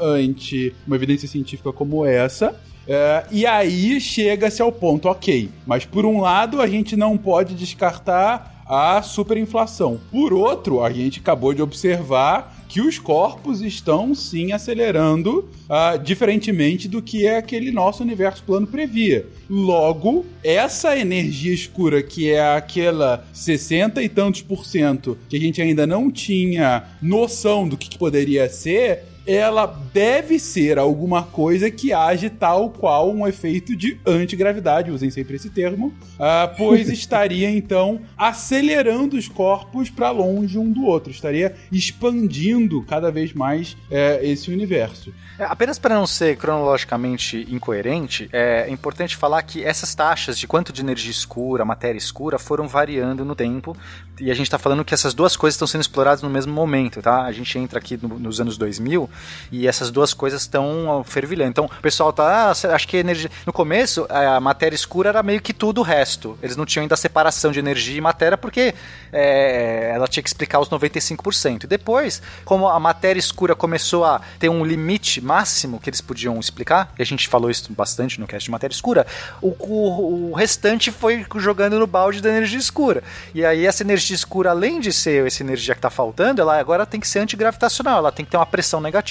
ante uma evidência científica como essa. É, e aí chega-se ao ponto, ok. Mas por um lado, a gente não pode descartar a superinflação. Por outro, a gente acabou de observar que os corpos estão sim acelerando, ah, diferentemente do que é aquele nosso universo plano previa. Logo, essa energia escura, que é aquela 60 e tantos por cento que a gente ainda não tinha noção do que, que poderia ser, ela deve ser alguma coisa que age tal qual um efeito de antigravidade, usem sempre esse termo, ah, pois estaria então acelerando os corpos para longe um do outro, estaria expandindo cada vez mais eh, esse universo. É, apenas para não ser cronologicamente incoerente, é importante falar que essas taxas de quanto de energia escura, matéria escura, foram variando no tempo. E a gente está falando que essas duas coisas estão sendo exploradas no mesmo momento, tá? A gente entra aqui no- nos anos 2000 e essas duas coisas estão fervilhando. Então, o pessoal tá, ah, acho que energia... No começo, a matéria escura era meio que tudo o resto. Eles não tinham ainda a separação de energia e matéria porque é, ela tinha que explicar os 95%. E depois, como a matéria escura começou a ter um limite máximo que eles podiam explicar, e a gente falou isso bastante no cast de matéria escura, o, o, o restante foi jogando no balde da energia escura. E aí essa energia escura, além de ser essa energia que está faltando, ela agora tem que ser antigravitacional, ela tem que ter uma pressão negativa.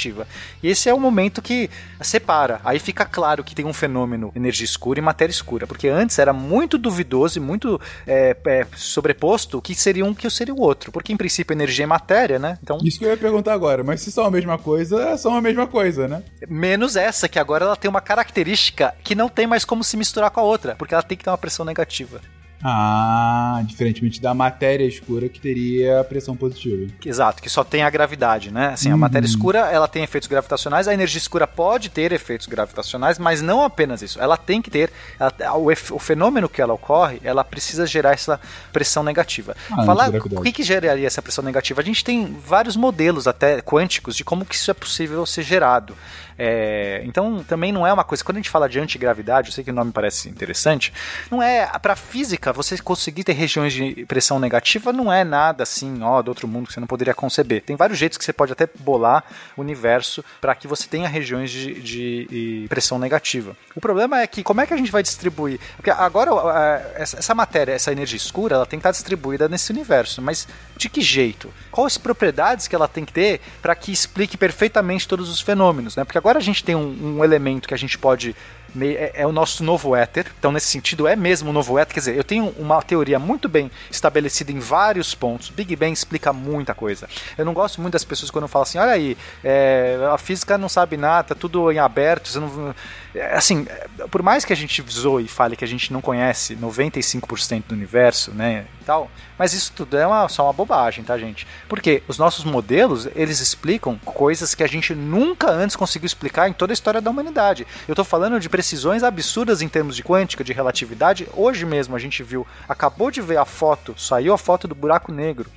E esse é o momento que separa. Aí fica claro que tem um fenômeno energia escura e matéria escura, porque antes era muito duvidoso e muito é, é, sobreposto o que seria um que seria o outro, porque em princípio energia é matéria, né? Então Isso que eu ia perguntar agora, mas se são a mesma coisa, são a mesma coisa, né? Menos essa, que agora ela tem uma característica que não tem mais como se misturar com a outra, porque ela tem que ter uma pressão negativa. Ah, diferentemente da matéria escura que teria a pressão positiva. Exato, que só tem a gravidade, né? Assim, a matéria escura, ela tem efeitos gravitacionais, a energia escura pode ter efeitos gravitacionais, mas não apenas isso. Ela tem que ter, ela- o, o fenômeno que ela ocorre, ela precisa gerar essa pressão negativa. Ah, Falar o que, que geraria essa pressão negativa? A gente tem vários modelos até quânticos de como que isso é possível ser gerado. É, então, também não é uma coisa. Quando a gente fala de antigravidade, eu sei que o nome parece interessante, não é. Para física, você conseguir ter regiões de pressão negativa não é nada assim, ó, do outro mundo que você não poderia conceber. Tem vários jeitos que você pode até bolar o universo para que você tenha regiões de, de- de pressão negativa. O problema é que como é que a gente vai distribuir? Porque agora a- essa matéria, essa energia escura, ela tem que estar distribuída nesse universo, mas de que jeito? Quais propriedades que ela tem que ter para que explique perfeitamente todos os fenômenos, né? Porque agora a gente tem um, um elemento que a gente pode é, é o nosso novo éter. Então, nesse sentido, é mesmo o novo éter. Quer dizer, eu tenho uma teoria muito bem estabelecida em vários pontos. Big Bang explica muita coisa. Eu não gosto muito das pessoas quando falam assim: olha aí, é, a física não sabe nada, tá tudo em aberto. Você não... é, Assim, é, por mais que a gente zoe e fale que a gente não conhece 95% do universo, né, e tal, mas isso tudo é uma- só uma bobagem, tá, gente? Porque os nossos modelos, eles explicam coisas que a gente nunca antes conseguiu explicar em toda a história da humanidade. Eu tô falando de precisões absurdas em termos de quântica, de relatividade. Hoje mesmo a gente viu, acabou de ver a foto, saiu a foto do buraco negro.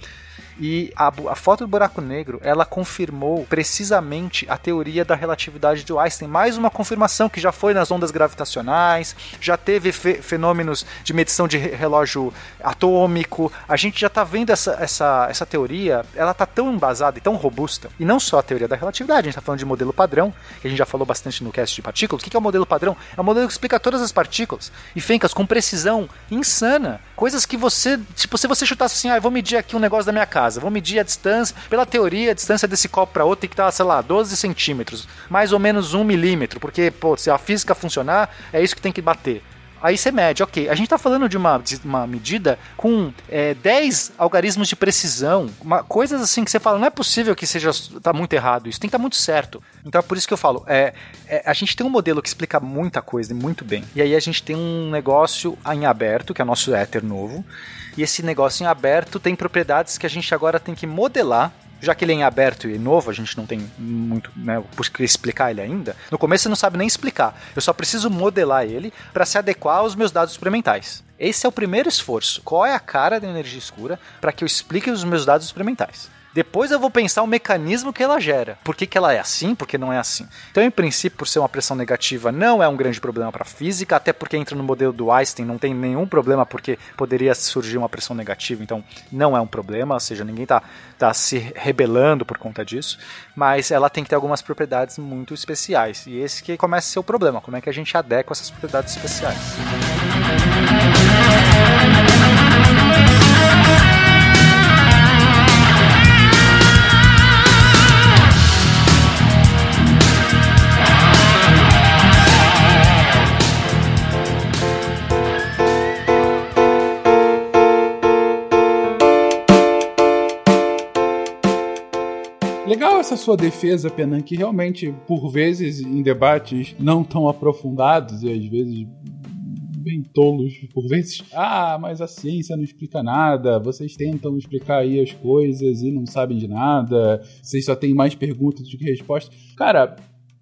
E a, a foto do buraco negro, ela confirmou precisamente a teoria da relatividade de Einstein. Mais uma confirmação que já foi nas ondas gravitacionais, já teve fe- fenômenos de medição de re- relógio atômico. A gente já está vendo essa, essa, essa teoria, ela está tão embasada e tão robusta. E não só a teoria da relatividade, a gente está falando de modelo padrão, que a gente já falou bastante no cast de partículas. O que é o modelo padrão? É um modelo que explica todas as partículas. E Fencas, com precisão insana. Coisas que você, tipo, se você chutasse assim, ah, eu vou medir aqui um negócio da minha casa, vou medir a distância, pela teoria, a distância desse copo para outro tem que estar, sei lá, 12 centímetros, mais ou menos um milímetro, porque, pô, se a física funcionar, é isso que tem que bater. Aí você mede, ok. A gente está falando de uma, de uma medida com é, 10 algarismos de precisão, uma, coisas assim que você fala, não é possível que seja tá muito errado, isso tem que estar muito certo. Então é por isso que eu falo, é, é, a gente tem um modelo que explica muita coisa muito bem. E aí a gente tem um negócio em aberto, que é o nosso éter novo, e esse negócio em aberto tem propriedades que a gente agora tem que modelar já que ele é em aberto e novo, a gente não tem muito né, por que explicar ele ainda. No começo você não sabe nem explicar. Eu só preciso modelar ele para se adequar aos meus dados experimentais. Esse é o primeiro esforço. Qual é a cara da energia escura para que eu explique os meus dados experimentais? Depois eu vou pensar o mecanismo que ela gera. Por que, que ela é assim, por que não é assim. Então, em princípio, por ser uma pressão negativa, não é um grande problema para a física, até porque entra no modelo do Einstein, não tem nenhum problema, porque poderia surgir uma pressão negativa, então não é um problema, ou seja, ninguém está tá se rebelando por conta disso, mas ela tem que ter algumas propriedades muito especiais. E esse que começa a ser o problema, como é que a gente adequa essas propriedades especiais. Legal essa sua defesa, Penan, que realmente, por vezes, em debates não tão aprofundados e às vezes bem tolos por vezes. Ah, mas a ciência não explica nada. Vocês tentam explicar aí as coisas e não sabem de nada. Vocês só têm mais perguntas do que respostas. Cara,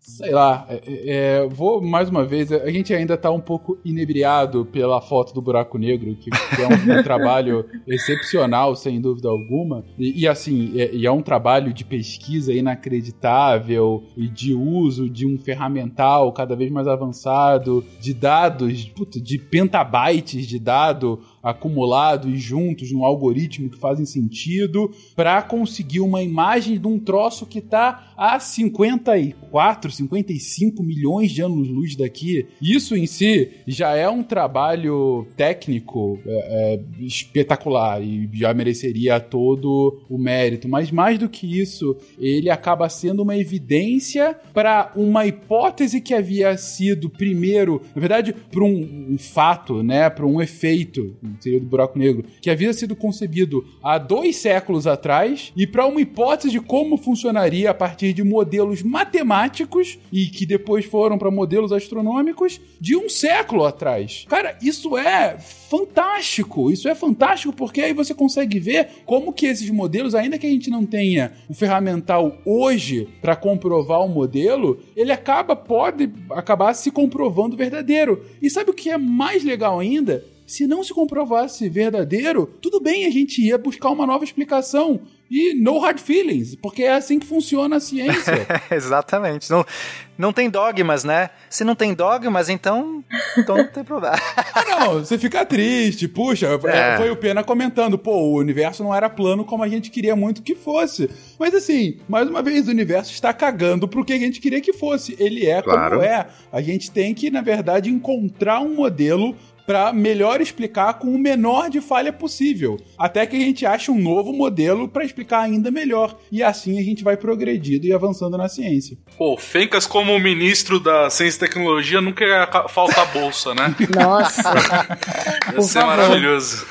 sei lá, é, é, vou mais uma vez. A gente ainda tá um pouco inebriado pela foto do buraco negro, que, que é um, um trabalho excepcional, sem dúvida alguma. E, e assim, é, e é um trabalho de pesquisa inacreditável e de uso de um ferramental cada vez mais avançado, de dados, de pentabytes de dado acumulados juntos num algoritmo que fazem sentido para conseguir uma imagem de um troço que tá a 54, 55 milhões de anos-luz daqui. Isso em si já é um trabalho técnico é, é, espetacular e já mereceria todo o mérito. Mas mais do que isso, ele acaba sendo uma evidência para uma hipótese que havia sido primeiro, na verdade, para um, um fato, né, para um efeito, seria do buraco negro, que havia sido concebido há dois séculos atrás e para uma hipótese de como funcionaria a partir de modelos matemáticos e que depois foram para modelos astronômicos de um século atrás. Cara, isso é fantástico. Isso é fantástico porque aí você consegue ver como que esses modelos, ainda que a gente não tenha o ferramental hoje para comprovar o modelo, ele acaba pode acabar se comprovando verdadeiro. E sabe o que é mais legal ainda? Se não se comprovasse verdadeiro, tudo bem, a gente ia buscar uma nova explicação. E no hard feelings, porque é assim que funciona a ciência. Exatamente. Não, não tem dogmas, né? Se não tem dogmas, então, então não tem problema. ah, não, você fica triste. Puxa, é. foi o Pena comentando, pô, o universo não era plano como a gente queria muito que fosse. Mas assim, mais uma vez, o universo está cagando pro que a gente queria que fosse. Ele é claro. como é. A gente tem que, na verdade, encontrar um modelo para melhor explicar com o menor de falha possível, até que a gente ache um novo modelo para explicar ainda melhor. E assim a gente vai progredindo e avançando na ciência. Pô, Fencas como ministro da Ciência e Tecnologia nunca faltar bolsa, né? Nossa, ser favor. maravilhoso.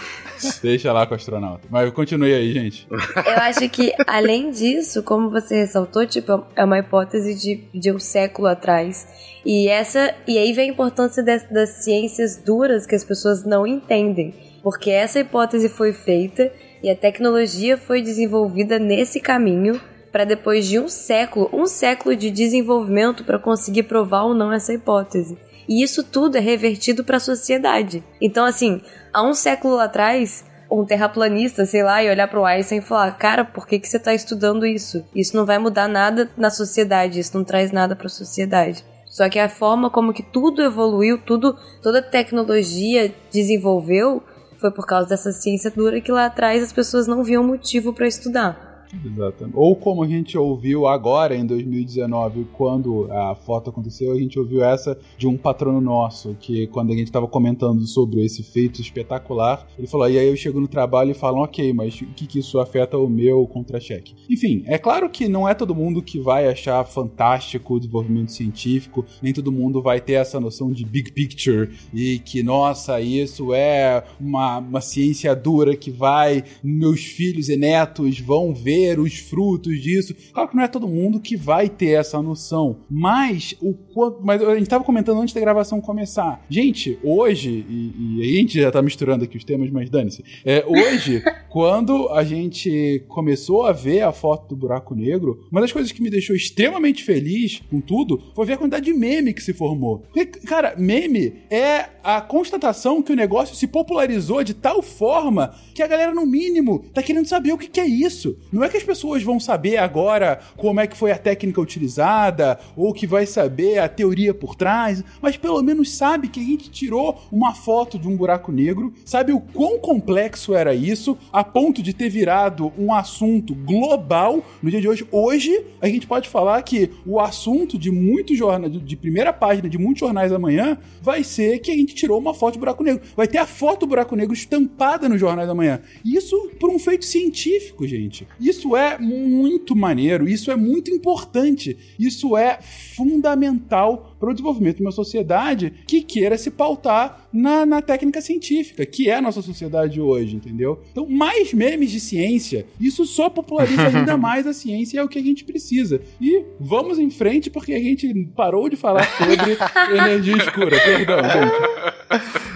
Deixa lá com o astronauta. Mas continue aí, gente. eu acho que além disso, como você ressaltou, tipo, é uma hipótese de, de um século atrás. E essa e aí vem a importância das, das ciências duras que as pessoas não entendem, porque essa hipótese foi feita e a tecnologia foi desenvolvida nesse caminho para depois de um século, um século de desenvolvimento para conseguir provar ou não essa hipótese. E isso tudo é revertido para a sociedade. Então, assim, há um século atrás, um terraplanista, sei lá, e olhar pro Einstein e falar: Cara, por que, que você tá estudando isso? Isso não vai mudar nada na sociedade, isso não traz nada pra sociedade. Só que a forma como que tudo evoluiu, tudo, toda a tecnologia desenvolveu, foi por causa dessa ciência dura que lá atrás as pessoas não viam motivo pra estudar. Exatamente. Ou como a gente ouviu agora em 2019, quando a foto aconteceu, a gente ouviu essa de um patrono nosso, que quando a gente estava comentando sobre esse feito espetacular, ele falou: e aí eu chego no trabalho e falam, ok, mas o que, que isso afeta o meu contra-cheque? Enfim, é claro que não é todo mundo que vai achar fantástico o desenvolvimento científico, nem todo mundo vai ter essa noção de big picture e que, nossa, isso é uma, uma ciência dura que vai, meus filhos e netos vão ver os frutos disso. Claro que não é todo mundo que vai ter essa noção, mas o quanto. Mas a gente tava comentando antes da gravação começar. Gente, hoje, e, e a gente já tá misturando aqui os temas, mas dane-se. É, hoje, quando a gente começou a ver a foto do buraco negro, uma das coisas que me deixou extremamente feliz com tudo foi ver a quantidade de meme que se formou. Porque, cara, meme é a constatação que o negócio se popularizou de tal forma que a galera, no mínimo, tá querendo saber o que, que é isso. Não é que as pessoas vão saber agora como é que foi a técnica utilizada, ou que vai saber a teoria por trás, mas pelo menos sabe que a gente tirou uma foto de um buraco negro, sabe o quão complexo era isso, a ponto de ter virado um assunto global no dia de hoje. Hoje, a gente pode falar que o assunto de muitos jornais, de primeira página de muitos jornais amanhã, vai ser que a gente tirou uma foto do buraco negro. Vai ter a foto do buraco negro estampada nos jornais da manhã. Isso por um feito científico, gente. Isso é muito maneiro, isso é muito importante, isso é fundamental para o desenvolvimento de uma sociedade que queira se pautar na, na técnica científica, que é a nossa sociedade hoje, entendeu? Então, mais memes de ciência, isso só populariza ainda mais a ciência e é o que a gente precisa. E vamos em frente, porque a gente parou de falar sobre energia escura. Perdão, gente.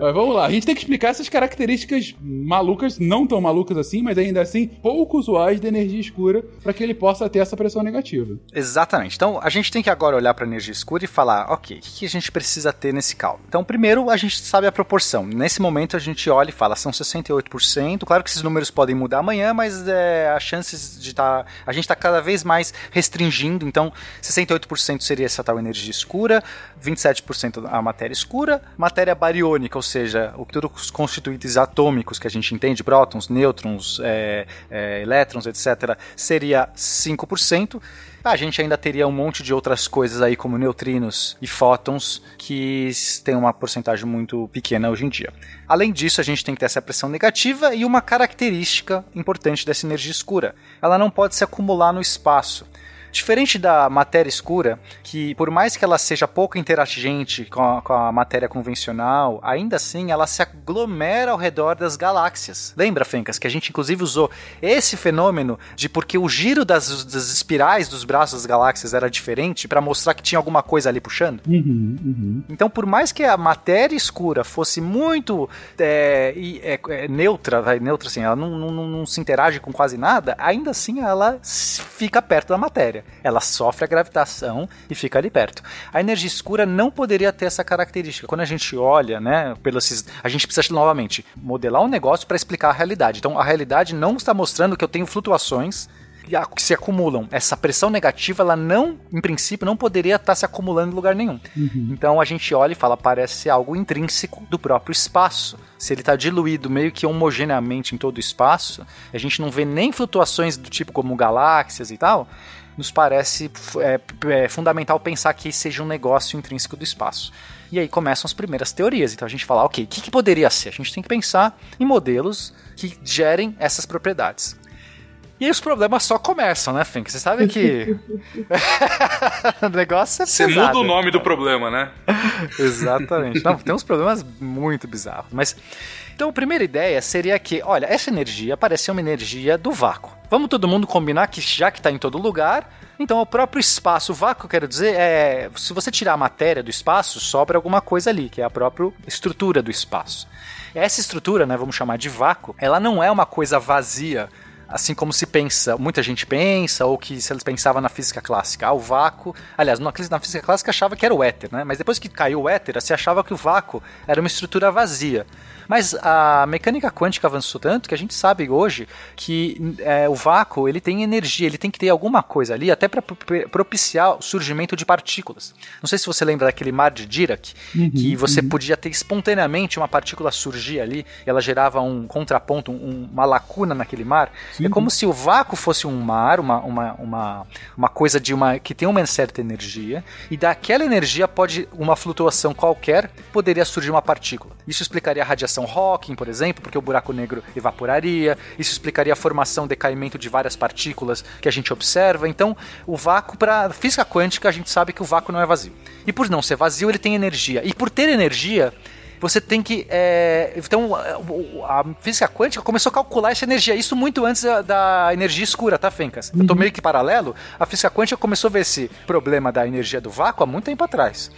Mas vamos lá, a gente tem que explicar essas características malucas, não tão malucas assim, mas ainda assim pouco usuais da energia escura para que ele possa ter essa pressão negativa. Exatamente. Então, a gente tem que agora olhar para a energia escura e falar, ok, o que a gente precisa ter nesse cálculo? Então, primeiro, a gente sabe a proporção. Nesse momento, a gente olha e fala, são 68%. Claro que esses números podem mudar amanhã, mas é, as chances de estar... a gente está cada vez mais restringindo. Então, 68% seria essa tal energia escura, 27% a matéria escura, matéria bariônica, ou seja, o que todos os constituintes atômicos que a gente entende, prótons, nêutrons, é, é, elétrons, etc., seria 5%. A gente ainda teria um monte de outras coisas aí, como neutrinos e fótons, que tem uma porcentagem muito pequena hoje em dia. Além disso, a gente tem que ter essa pressão negativa e uma característica importante dessa energia escura: ela não pode se acumular no espaço. Diferente da matéria escura, que por mais que ela seja pouco interagente com a, com a, matéria convencional, ainda assim ela se aglomera ao redor das galáxias. Lembra, Fencas, que a gente inclusive usou esse fenômeno de porque o giro das, das espirais dos braços das galáxias era diferente para mostrar que tinha alguma coisa ali puxando? Uhum, uhum. Então, por mais que a matéria escura fosse muito é, é, é, neutra, vai, neutra assim, ela não, não, não se interage com quase nada, ainda assim ela fica perto da matéria ela sofre a gravitação e fica ali perto. A energia escura não poderia ter essa característica. Quando a gente olha, né, pelos, a gente precisa novamente modelar um negócio para explicar a realidade. Então a realidade não está mostrando que eu tenho flutuações que se acumulam. Essa pressão negativa, ela não, em princípio, não poderia estar se acumulando em lugar nenhum. Então a gente olha e fala, parece algo intrínseco do próprio espaço. Se ele está diluído meio que homogeneamente em todo o espaço, a gente não vê nem flutuações do tipo como galáxias e tal, nos parece é, é, fundamental pensar que seja um negócio intrínseco do espaço. E aí começam as primeiras teorias. Então a gente fala, ok, o que, que poderia ser? A gente tem que pensar em modelos que gerem essas propriedades. E aí os problemas só começam, né, Fink? Você sabe que. o negócio é Você muda o nome do problema, né? Exatamente. Não, tem uns problemas muito bizarros. Mas. Então, a primeira ideia seria que, olha, essa energia parece ser uma energia do vácuo. Vamos todo mundo combinar que, já que está em todo lugar, então o próprio espaço, o vácuo, quero dizer, é. Se você tirar a matéria do espaço, sobra alguma coisa ali, que é a própria estrutura do espaço. Essa estrutura, né, vamos chamar de vácuo, ela não é uma coisa vazia assim como se pensa, muita gente pensa, ou que se eles pensavam na física clássica, ah, o vácuo. Aliás, na física clássica achava que era o éter, né? Mas depois que caiu o éter, se achava que o vácuo era uma estrutura vazia. Mas a mecânica quântica avançou tanto que a gente sabe hoje que é, o vácuo ele tem energia, ele tem que ter alguma coisa ali, até para propiciar o surgimento de partículas. Não sei se você lembra daquele mar de Dirac, Uhum, que você podia ter espontaneamente uma partícula surgir ali, e ela gerava um contraponto, um- uma lacuna naquele mar. É como se o vácuo fosse um mar, uma, uma, uma, uma coisa de uma que tem uma certa energia, e daquela energia pode uma flutuação qualquer poderia surgir uma partícula. Isso explicaria a radiação Hawking, por exemplo, porque o buraco negro evaporaria. Isso explicaria a formação decaimento de várias partículas que a gente observa. Então, o vácuo para física quântica a gente sabe que o vácuo não é vazio. E por não ser vazio, ele tem energia. E por ter energia, você tem que. é, então, a física quântica começou a calcular essa energia. Isso muito antes da, da energia escura, tá, Fencas? Eu tô meio que paralelo. A física quântica começou a ver esse problema da energia do vácuo há muito tempo atrás.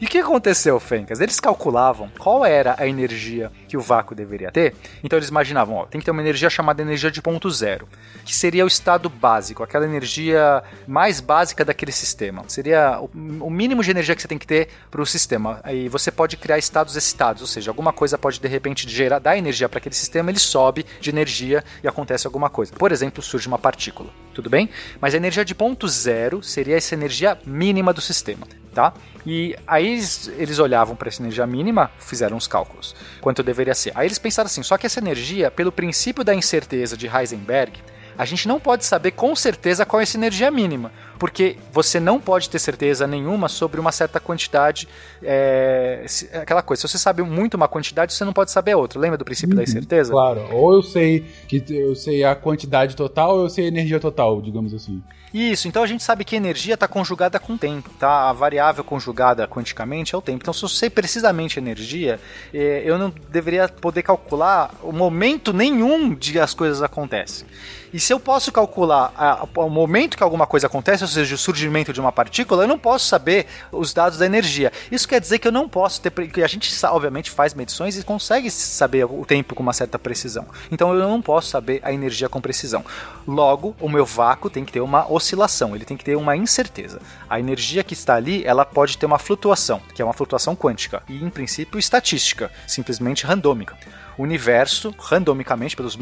E o que aconteceu, Fencas? Eles calculavam qual era a energia que o vácuo deveria ter. Então eles imaginavam, ó, tem que ter uma energia chamada energia de ponto zero, que seria o estado básico, aquela energia mais básica daquele sistema. Seria o, mínimo de energia que você tem que ter para o sistema. Aí você pode criar estados excitados, ou seja, alguma coisa pode de repente gerar, dar energia para aquele sistema, ele sobe de energia e acontece alguma coisa. Por exemplo, surge uma partícula. Tudo bem? Mas a energia de ponto zero seria essa energia mínima do sistema, tá? E aí eles, eles olhavam para essa energia mínima, fizeram os cálculos, quanto deveria ser. Aí eles pensaram assim, só que essa energia, pelo princípio da incerteza de Heisenberg, a gente não pode saber com certeza qual é essa energia mínima, porque você não pode ter certeza nenhuma sobre uma certa quantidade, é, se- aquela coisa, se você sabe muito uma quantidade, você não pode saber a outra. Lembra do princípio da incerteza? Claro, ou eu sei que eu sei a quantidade total, ou eu sei a energia total, digamos assim. Isso, então a gente sabe que energia está conjugada com tempo, tá? A variável conjugada quanticamente é o tempo. Então, se eu sei precisamente energia, eh, eu não deveria poder calcular o momento nenhum de as coisas acontecem. E se eu posso calcular o momento que alguma coisa acontece, ou seja, o surgimento de uma partícula, eu não posso saber os dados da energia. Isso quer dizer que eu não posso ter. que a gente, obviamente, faz medições e consegue saber o tempo com uma certa precisão. Então eu não posso saber a energia com precisão. Logo, o meu vácuo tem que ter uma oscilação, ele tem que ter uma incerteza. A energia que está ali, ela pode ter uma flutuação, que é uma flutuação quântica, e em princípio estatística, simplesmente randômica. O universo, randomicamente, pelos,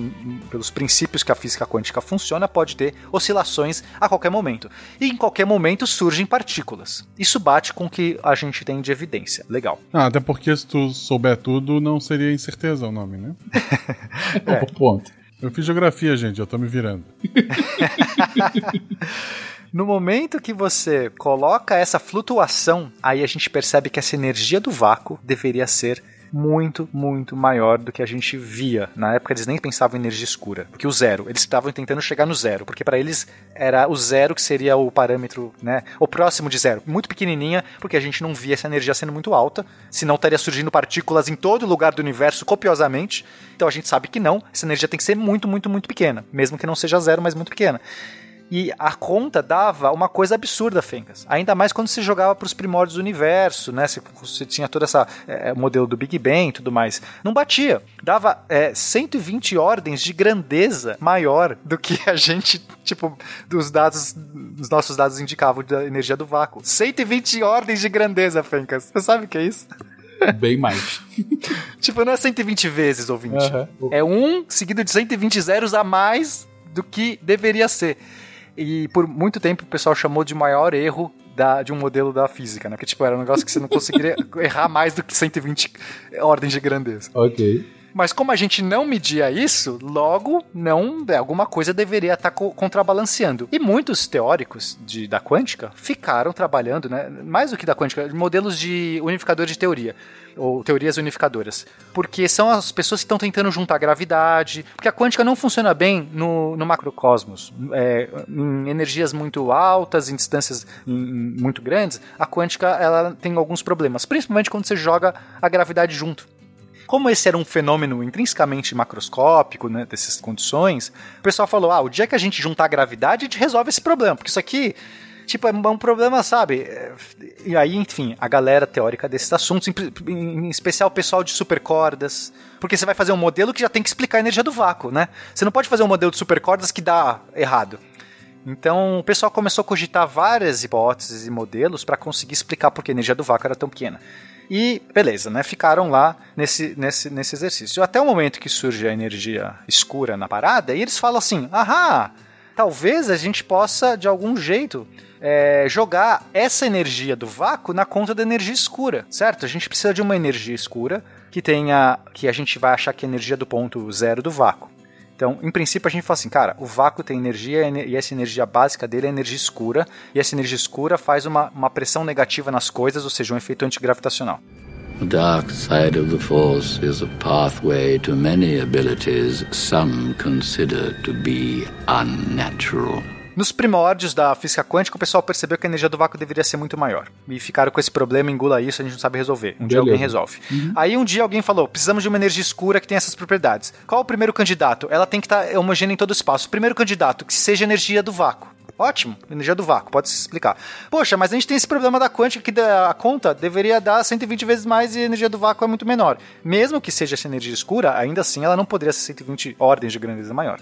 pelos princípios que a física quântica funciona, pode ter oscilações a qualquer momento. E em qualquer momento surgem partículas. Isso bate com o que a gente tem de evidência. Legal. Ah, até porque se tu souber tudo, não seria incerteza o nome, né? É. Ponto. Eu fiz geografia, gente, eu tô me virando. No momento que você coloca essa flutuação, aí a gente percebe que essa energia do vácuo deveria ser muito, muito maior do que a gente via. Na época eles nem pensavam em energia escura, porque o zero, eles estavam tentando chegar no zero, porque para eles era o zero que seria o parâmetro, né, o próximo de zero, muito pequenininha, porque a gente não via essa energia sendo muito alta, senão estaria surgindo partículas em todo lugar do universo copiosamente. Então a gente sabe que não, essa energia tem que ser muito, muito, muito pequena, mesmo que não seja zero, mas muito pequena. E a conta dava uma coisa absurda, Fencas. Ainda mais quando se jogava para os primórdios do universo, né? Você, você tinha todo esse modelo do Big Bang e tudo mais. Não batia. Dava é, 120 ordens de grandeza maior do que a gente, tipo, dos dados, os nossos dados indicavam da energia do vácuo. 120 ordens de grandeza, Fencas. Você sabe o que é isso? Bem mais. tipo, não é 120 vezes, ouvinte. Aham. É um seguido de 120 zeros a mais do que deveria ser. E por muito tempo o pessoal chamou de maior erro da, de um modelo da física, né? Que tipo, era um negócio que você não conseguiria errar mais do que 120 ordens de grandeza. Ok. Mas como a gente não media isso, logo não alguma coisa deveria estar co contrabalanceando. E muitos teóricos de, da quântica ficaram trabalhando, né, mais do que da quântica, modelos de unificador de teoria ou teorias unificadoras. Porque são as pessoas que estão tentando juntar gravidade. Porque a quântica não funciona bem no, no macrocosmos. É, em energias muito altas, em distâncias muito grandes, a quântica ela tem alguns problemas. Principalmente quando você joga a gravidade junto. Como esse era um fenômeno intrinsecamente macroscópico, né, dessas condições, o pessoal falou: ah, o dia que a gente juntar a gravidade, a gente resolve esse problema, porque isso aqui tipo, é um problema, sabe? E aí, enfim, a galera teórica desses assuntos, em especial o pessoal de supercordas, porque você vai fazer um modelo que já tem que explicar a energia do vácuo, né? Você não pode fazer um modelo de supercordas que dá errado. Então, o pessoal começou a cogitar várias hipóteses e modelos para conseguir explicar por que a energia do vácuo era tão pequena. E beleza, né? Ficaram lá nesse, nesse, nesse exercício. Até o momento que surge a energia escura na parada, e eles falam assim: ahá, talvez a gente possa, de algum jeito, é, jogar essa energia do vácuo na conta da energia escura, certo? A gente precisa de uma energia escura que tenha. que a gente vai achar que é a energia do ponto zero do vácuo. Então, em princípio, a gente fala assim, cara, o vácuo tem energia e essa energia básica dele é energia escura, e essa energia escura faz uma, uma pressão negativa nas coisas, ou seja, um efeito antigravitacional. The dark side of the Force is a pathway to many abilities some consider to be unnatural. Nos primórdios da física quântica, o pessoal percebeu que a energia do vácuo deveria ser muito maior. E ficaram com esse problema, engula isso, a gente não sabe resolver. Um dia alguém resolve. Uhum. Aí um dia alguém falou: precisamos de uma energia escura que tenha essas propriedades. Qual o primeiro candidato? Ela tem que estar tá homogênea em todo o espaço. O primeiro candidato, que seja energia do vácuo. Ótimo, energia do vácuo, pode se explicar. Poxa, mas a gente tem esse problema da quântica que a conta deveria dar 120 vezes mais e a energia do vácuo é muito menor. Mesmo que seja essa energia escura, ainda assim ela não poderia ser 120 ordens de grandeza maior.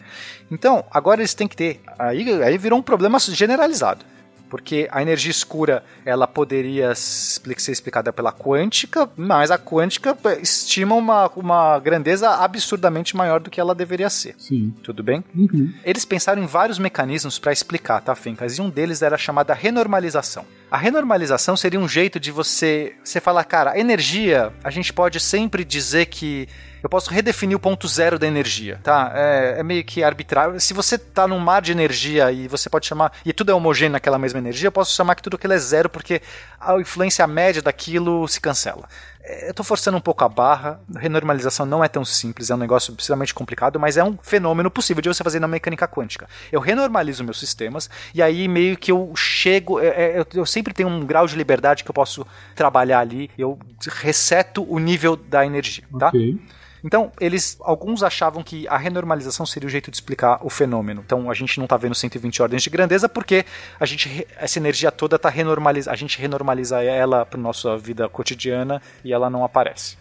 Então, agora eles têm que ter. Aí, aí virou um problema generalizado porque a energia escura ela poderia ser explicada pela quântica, mas a quântica estima uma, uma grandeza absurdamente maior do que ela deveria ser. Sim. Tudo bem? Uhum. Eles pensaram em vários mecanismos para explicar, tá, Fencas? E um deles era a chamada renormalização. A renormalização seria um jeito de você, você falar, cara, energia, a gente pode sempre dizer que eu posso redefinir o ponto zero da energia, tá? É, é, meio que arbitrário. Se você tá num mar de energia e você pode chamar, e tudo é homogêneo naquela mesma energia, eu posso chamar que tudo aquilo é zero porque a influência média daquilo se cancela. É, eu tô forçando um pouco a barra, renormalização não é tão simples, é um negócio extremamente complicado, mas é um fenômeno possível de você fazer na mecânica quântica. Eu renormalizo meus sistemas e aí meio que eu chego, é, é, eu, eu sempre tenho um grau de liberdade que eu posso trabalhar ali, eu reseto o nível da energia, tá? Ok. Então, eles alguns achavam que a renormalização seria o jeito de explicar o fenômeno. Então, a gente não está vendo 120 ordens de grandeza porque a gente essa energia toda está renormalizada, a gente renormaliza ela para nossa vida cotidiana e ela não aparece.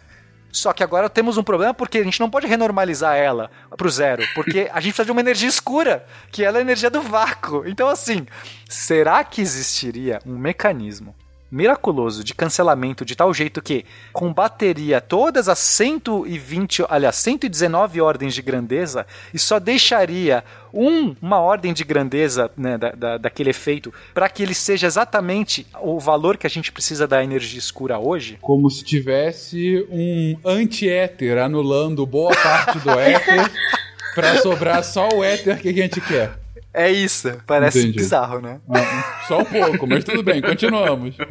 Só que agora temos um problema porque a gente não pode renormalizar ela para o zero, porque a gente precisa de uma energia escura, que ela é a energia do vácuo. Então, assim, será que existiria um mecanismo miraculoso de cancelamento de tal jeito que combateria todas as 120, aliás, 119 ordens de grandeza e só deixaria um, uma ordem de grandeza né, da, da, daquele efeito para que ele seja exatamente o valor que a gente precisa da energia escura hoje? Como se tivesse um anti-éter anulando boa parte do éter para sobrar só o éter que a gente quer. É isso, parece Entendi. bizarro, né? Ah, Só um pouco, mas tudo bem, continuamos.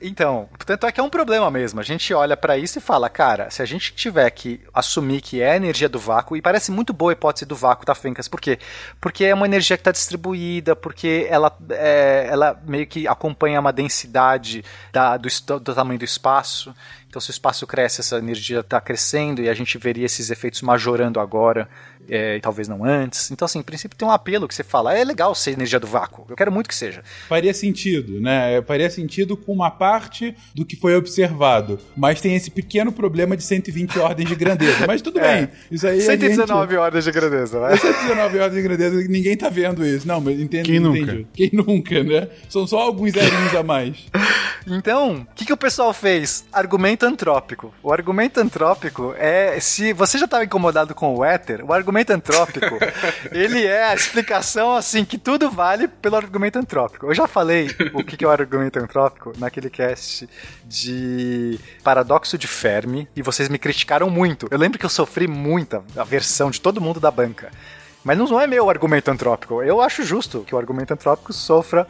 Então, tanto é que é um problema mesmo. A gente olha para isso e fala, cara, se a gente tiver que assumir que é a energia do vácuo, e parece muito boa a hipótese do vácuo, tá, Fencas? Por quê? Porque é uma energia que está distribuída, porque ela, é, ela meio que acompanha uma densidade da, do, do tamanho do espaço. Então, se o espaço cresce, essa energia está crescendo e a gente veria esses efeitos majorando agora é, e talvez não antes. Então, assim, em princípio tem um apelo que você fala, é legal ser energia do vácuo, eu quero muito que seja. Faria sentido, né? Faria sentido com uma parte do que foi observado, mas tem esse pequeno problema de 120 ordens de grandeza. Mas tudo É. bem, isso aí 119 ordens de grandeza, É vai. 119 ordens de grandeza, ninguém tá vendo isso. Não, mas entendo, Quem nunca? entendi. Quem nunca, né? São só alguns zerinhos a mais. Então, o que, que o pessoal fez? Argumento antrópico. O argumento antrópico é. Se você já estava incomodado com o éter, o argumento antrópico, ele é a explicação assim que tudo vale pelo argumento antrópico. Eu já falei o que, que é o argumento antrópico naquele cast de paradoxo de Fermi e vocês me criticaram muito. Eu lembro que eu sofri muita aversão de todo mundo da banca. Mas não é meu argumento antrópico. Eu acho justo que o argumento antrópico sofra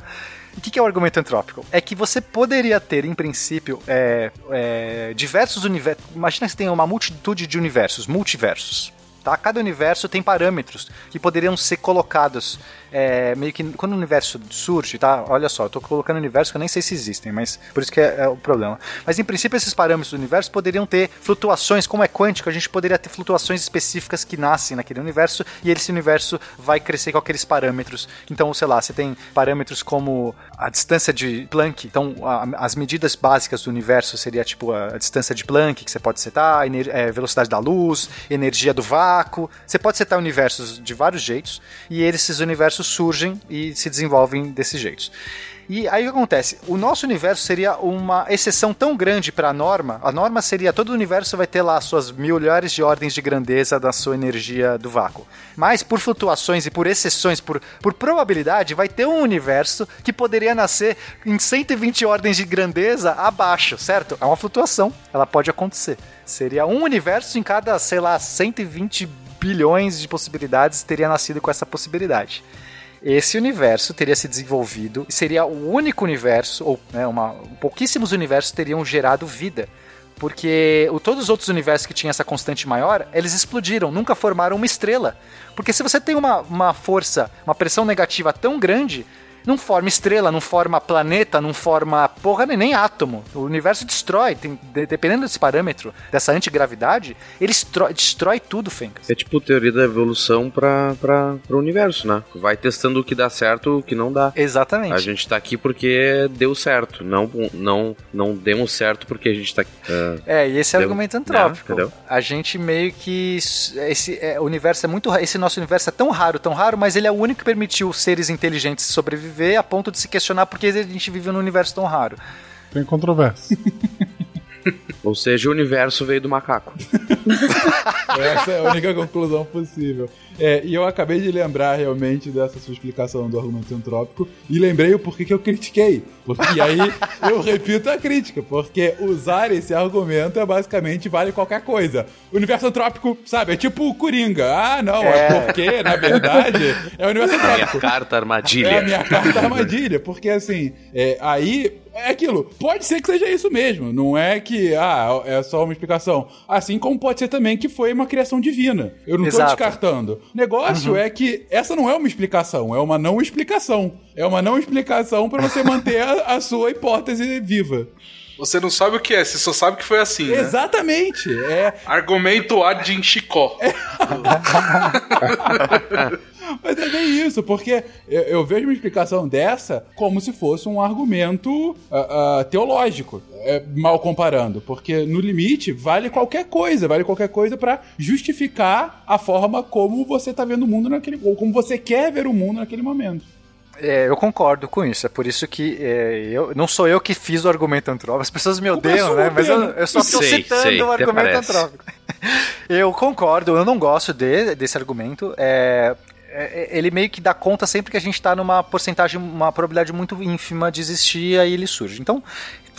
o que, é o argumento antrópico? É que você poderia ter, em princípio, é, é, diversos universos. Imagina que você tem uma multitude de universos, multiversos. Tá? Cada universo tem parâmetros que poderiam ser colocados é, meio que quando o universo surge, tá? Olha só, eu tô colocando universos que eu nem sei se existem, mas por isso que é, é, o problema. Mas em princípio, esses parâmetros do universo poderiam ter flutuações, como é quântico, a gente poderia ter flutuações específicas que nascem naquele universo e esse universo vai crescer com aqueles parâmetros. Então, sei lá, você tem parâmetros como a distância de Planck, então a, as medidas básicas do universo seria tipo a, a distância de Planck que você pode setar, é, velocidade da luz, energia do vácuo. Você pode setar universos de vários jeitos e esses universos surgem e se desenvolvem desses jeitos. E aí o que acontece? O nosso universo seria uma exceção tão grande para a norma. A norma seria todo o universo vai ter lá suas milhares de ordens de grandeza da sua energia do vácuo. Mas por flutuações e por exceções, por, por probabilidade, vai ter um universo que poderia nascer em 120 ordens de grandeza abaixo, certo? É uma flutuação, ela pode acontecer. Seria um universo em cada, sei lá, 120 bilhões de possibilidades teria nascido com essa possibilidade esse universo teria se desenvolvido e seria o único universo, ou né, uma, pouquíssimos universos teriam gerado vida. Porque o, todos os outros universos que tinham essa constante maior, eles explodiram, nunca formaram uma estrela. Porque se você tem uma, uma força, uma pressão negativa tão grande, não forma estrela, não forma planeta, não forma porra nem, nem átomo. O universo destrói, tem, de, dependendo desse parâmetro, dessa antigravidade, ele destrói, destrói tudo, Fencas. É tipo teoria da evolução para o universo, né? Vai testando o que dá certo, o que não dá. Exatamente. A gente tá aqui porque deu certo, não não não demos certo porque a gente tá aqui. Uh, é, e esse é o argumento antrópico. A gente meio que esse é, o universo é muito esse nosso universo é tão raro, tão raro, mas ele é o único que permitiu seres inteligentes sobreviver viver a ponto de se questionar por que a gente vive num universo tão raro. Tem controvérsia. Ou seja, o universo veio do macaco. Essa é a única conclusão possível. É, e eu acabei de lembrar realmente dessa sua explicação do argumento antrópico e lembrei o porquê que eu critiquei. Porque, e aí eu repito a crítica, porque usar esse argumento é basicamente vale qualquer coisa. O universo antrópico, sabe, é tipo o Coringa. Ah, não, é, é porque, na verdade, é o universo antrópico. É a minha carta armadilha. É a minha carta armadilha, porque assim, é, aí é aquilo. Pode ser que seja isso mesmo. Não é que, ah, é só uma explicação. Assim como pode ser também que foi uma criação divina. Eu não Exato. tô descartando. Negócio uhum. é que essa não é uma explicação, é uma não explicação. É uma não explicação para você manter a, a, sua hipótese viva. Você não sabe o que é, você só sabe que foi assim. Né? Exatamente. É... Argumento ad in Chicó. É... Mas é bem isso, porque eu, eu, vejo uma explicação dessa como se fosse um argumento uh, uh, teológico, é, mal comparando, porque no limite vale qualquer coisa, vale qualquer coisa para justificar a forma como você tá vendo o mundo naquele, ou como você quer ver o mundo naquele momento. É, eu concordo com isso. É por isso que é, eu não sou eu que fiz o argumento antrópico. As pessoas me odeiam, né? Mas eu, eu só estou citando sei, o argumento antrópico. eu concordo, eu não gosto de, desse argumento. É, é, é, ele meio que dá conta sempre que a gente está numa porcentagem, uma probabilidade muito ínfima de existir, aí ele surge. Então,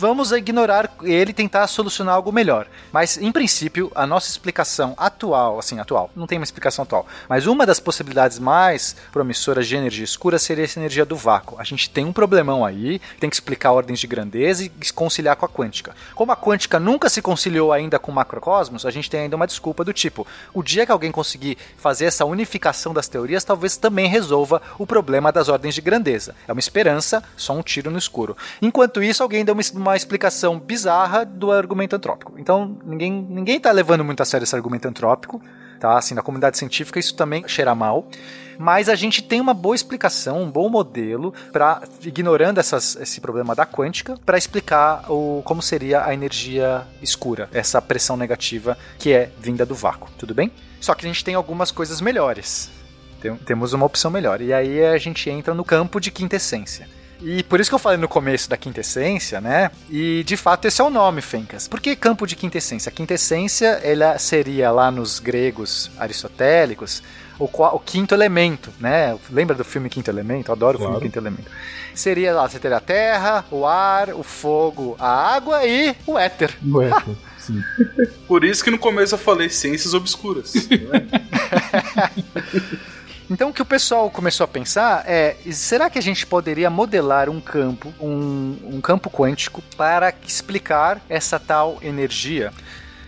vamos ignorar ele e tentar solucionar algo melhor. Mas, em princípio, a nossa explicação atual, assim, atual, não tem uma explicação atual, mas uma das possibilidades mais promissoras de energia escura seria essa energia do vácuo. A gente tem um problemão aí, tem que explicar ordens de grandeza e conciliar com a quântica. Como a quântica nunca se conciliou ainda com o macrocosmos, a gente tem ainda uma desculpa do tipo: o dia que alguém conseguir fazer essa unificação das teorias, talvez também resolva o problema das ordens de grandeza. É uma esperança, só um tiro no escuro. Enquanto isso, alguém deu uma uma explicação bizarra do argumento antrópico. Então, ninguém, ninguém tá levando muito a sério esse argumento antrópico, tá? Assim, na comunidade científica isso também cheira mal. Mas a gente tem uma boa explicação, um bom modelo para ignorando essas, esse problema da quântica, para explicar o, como seria a energia escura, essa pressão negativa que é vinda do vácuo, tudo bem? Só que a gente tem algumas coisas melhores. Tem, temos uma opção melhor. E aí a gente entra no campo de quinta essência. E por isso que eu falei no começo da quintessência, né? E de fato esse é o nome, Fencas. Por que campo de quintessência? A quintessência ela seria lá nos gregos aristotélicos o, o quinto elemento, né? Lembra do filme Quinto Elemento? Eu adoro o Claro. filme Quinto Elemento. Seria lá, você teria a terra, o ar, o fogo, a água e o éter. Ué, Sim. Por isso que no começo eu falei ciências obscuras. Então o que o pessoal começou a pensar é: será que a gente poderia modelar um campo, um, um campo quântico, para explicar essa tal energia?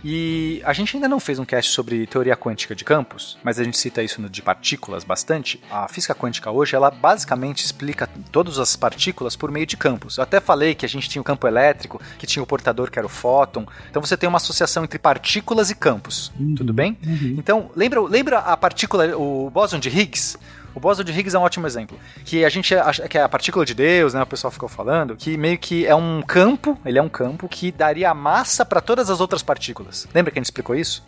E a gente ainda não fez um cast sobre teoria quântica de campos, mas a gente cita isso no de partículas bastante. A física quântica hoje, ela basicamente explica todas as partículas por meio de campos. Eu até falei que a gente tinha o campo elétrico, que tinha o portador que era o fóton. Então você tem uma associação entre partículas e campos. Tudo bem? Então, lembra, lembra a partícula, o bóson de Higgs? O bóson de Higgs é um ótimo exemplo. Que a gente acha que é a partícula de Deus, né? O pessoal ficou falando, que meio que é um campo, ele é um campo que daria massa para todas as outras partículas. Lembra que a gente explicou isso?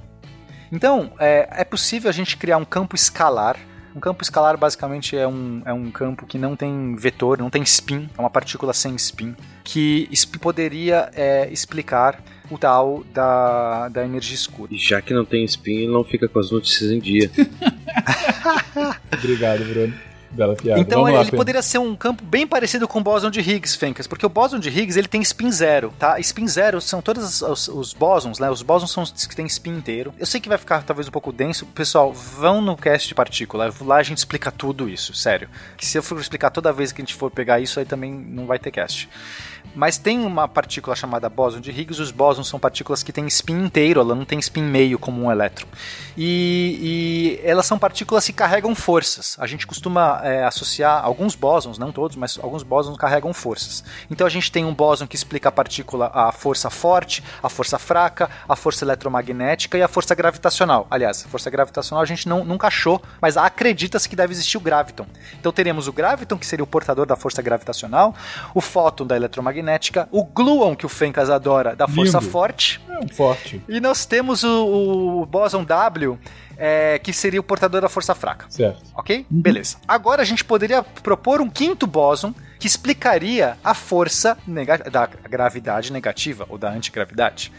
Então, é, é possível a gente criar um campo escalar. Um campo escalar basicamente é um, é um campo que não tem vetor, não tem spin, é uma partícula sem spin, que poderia é, explicar o tal da, da energia escura. E já que não tem spin, ele não fica com as notícias em dia. Obrigado, Bruno. Bela piada. Então Vamos ele, lá, ele poderia ser um campo bem parecido com o bóson de Higgs, Fencas, porque o bóson de Higgs ele tem spin zero, tá? Spin zero são todos os, os bósons, né? Os bósons são os que tem spin inteiro. Eu sei que vai ficar talvez um pouco denso. Pessoal, vão no cast de partícula. Lá a gente explica tudo isso, sério. Que se eu for explicar toda vez que a gente for pegar isso, aí também não vai ter cast. Mas tem uma partícula chamada bóson de Higgs. Os bósons são partículas que têm spin inteiro, ela não tem spin meio como um elétron. E, e elas são partículas que carregam forças. A gente costuma é, associar alguns bósons, não todos, mas alguns bósons carregam forças. Então a gente tem um bóson que explica a partícula, a força forte, a força fraca, a força eletromagnética e a força gravitacional. Aliás, a força gravitacional a gente não, nunca achou, mas acredita-se que deve existir o graviton. Então teremos o graviton, que seria o portador da força gravitacional, o fóton da eletromagnética, o gluon, que o Fencas adora, da força Lindo. forte, É um forte. e nós temos o, o bóson W, é, que seria o portador da força fraca. Certo. Ok? Beleza. Agora a gente poderia propor um quinto bóson que explicaria a força da gravidade negativa ou da antigravidade.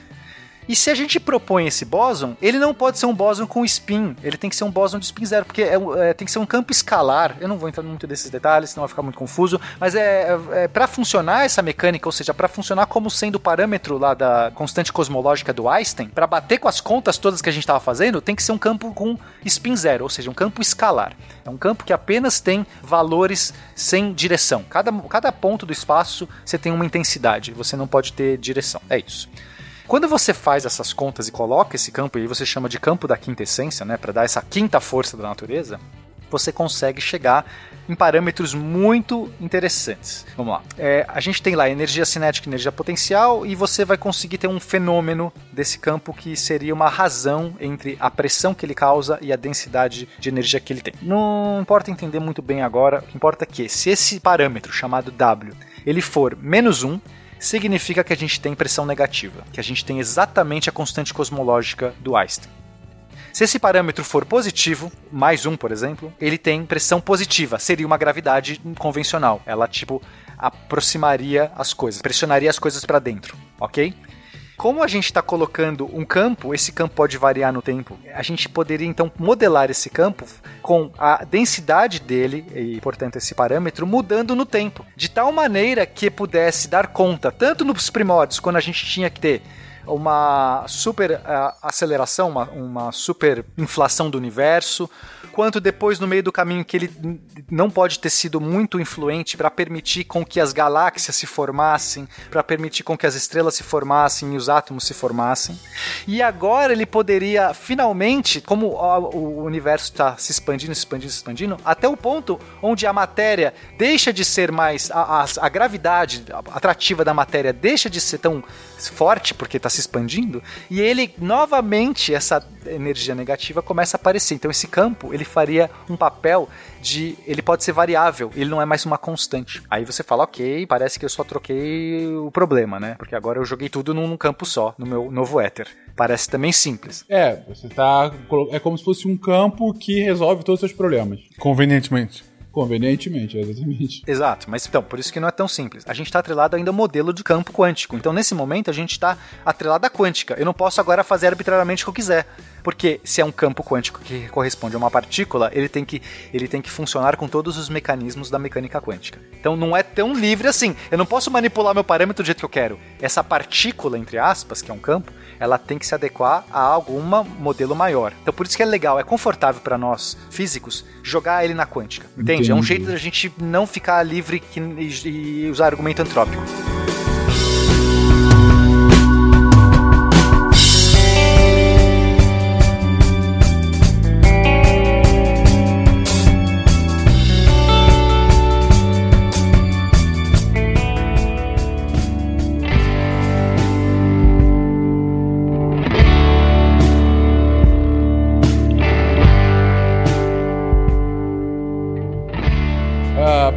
E se a gente propõe esse bóson, ele não pode ser um bóson com spin, ele tem que ser um bóson de spin zero, porque é, é, tem que ser um campo escalar. Eu não vou entrar muito desses detalhes, senão vai ficar muito confuso, mas é, é, para funcionar essa mecânica, ou seja, para funcionar como sendo o parâmetro lá da constante cosmológica do Einstein, para bater com as contas todas que a gente estava fazendo, tem que ser um campo com spin zero, ou seja, um campo escalar. É um campo que apenas tem valores sem direção. Cada, cada ponto do espaço você tem uma intensidade, você não pode ter direção. É isso. Quando você faz essas contas e coloca esse campo, e você chama de campo da quinta essência, né, para dar essa quinta força da natureza, você consegue chegar em parâmetros muito interessantes. Vamos lá. É, a gente tem lá energia cinética energia potencial, e você vai conseguir ter um fenômeno desse campo que seria uma razão entre a pressão que ele causa e a densidade de energia que ele tem. Não importa entender muito bem agora, o que importa é que se esse parâmetro chamado W ele for menos 1, significa que a gente tem pressão negativa, que a gente tem exatamente a constante cosmológica do Einstein. Se esse parâmetro for positivo, mais um, por exemplo, ele tem pressão positiva, seria uma gravidade convencional. Ela, tipo, aproximaria as coisas, pressionaria as coisas para dentro, ok? Como a gente está colocando um campo, esse campo pode variar no tempo. A gente poderia então modelar esse campo com a densidade dele e, portanto, esse parâmetro mudando no tempo, de tal maneira que pudesse dar conta, tanto nos primórdios, quando a gente tinha que ter uma super ah, aceleração, uma, uma super inflação do universo, quanto depois no meio do caminho que ele não pode ter sido muito influente para permitir com que as galáxias se formassem, para permitir com que as estrelas se formassem e os átomos se formassem. E agora ele poderia finalmente, como o universo está se expandindo, se expandindo, se expandindo, até o ponto onde a matéria deixa de ser mais a, a, a gravidade atrativa da matéria deixa de ser tão forte porque está se expandindo e ele novamente essa energia negativa começa a aparecer. Então esse campo ele faria um papel de ele pode ser variável, ele não é mais uma constante. Aí você fala, ok, parece que eu só troquei o problema, né? Porque agora eu joguei tudo num campo só, no meu novo éter. Parece também simples. É, você tá. É como se fosse um campo que resolve todos os seus problemas. Convenientemente. Convenientemente, exatamente. Exato, mas então, por isso que não é tão simples. A gente está atrelado ainda ao modelo de campo quântico. Então, nesse momento, a gente está atrelado à quântica. Eu não posso agora fazer arbitrariamente o que eu quiser. Porque se é um campo quântico que corresponde a uma partícula, ele tem que, ele tem que funcionar com todos os mecanismos da mecânica quântica. Então não é tão livre assim. Eu não posso manipular meu parâmetro do jeito que eu quero. Essa partícula, entre aspas, que é um campo, ela tem que se adequar a algum modelo maior. Então por isso que é legal, é confortável para nós físicos jogar ele na quântica. Entende? Entendi. É um jeito da gente não ficar livre e, e usar argumento antrópico.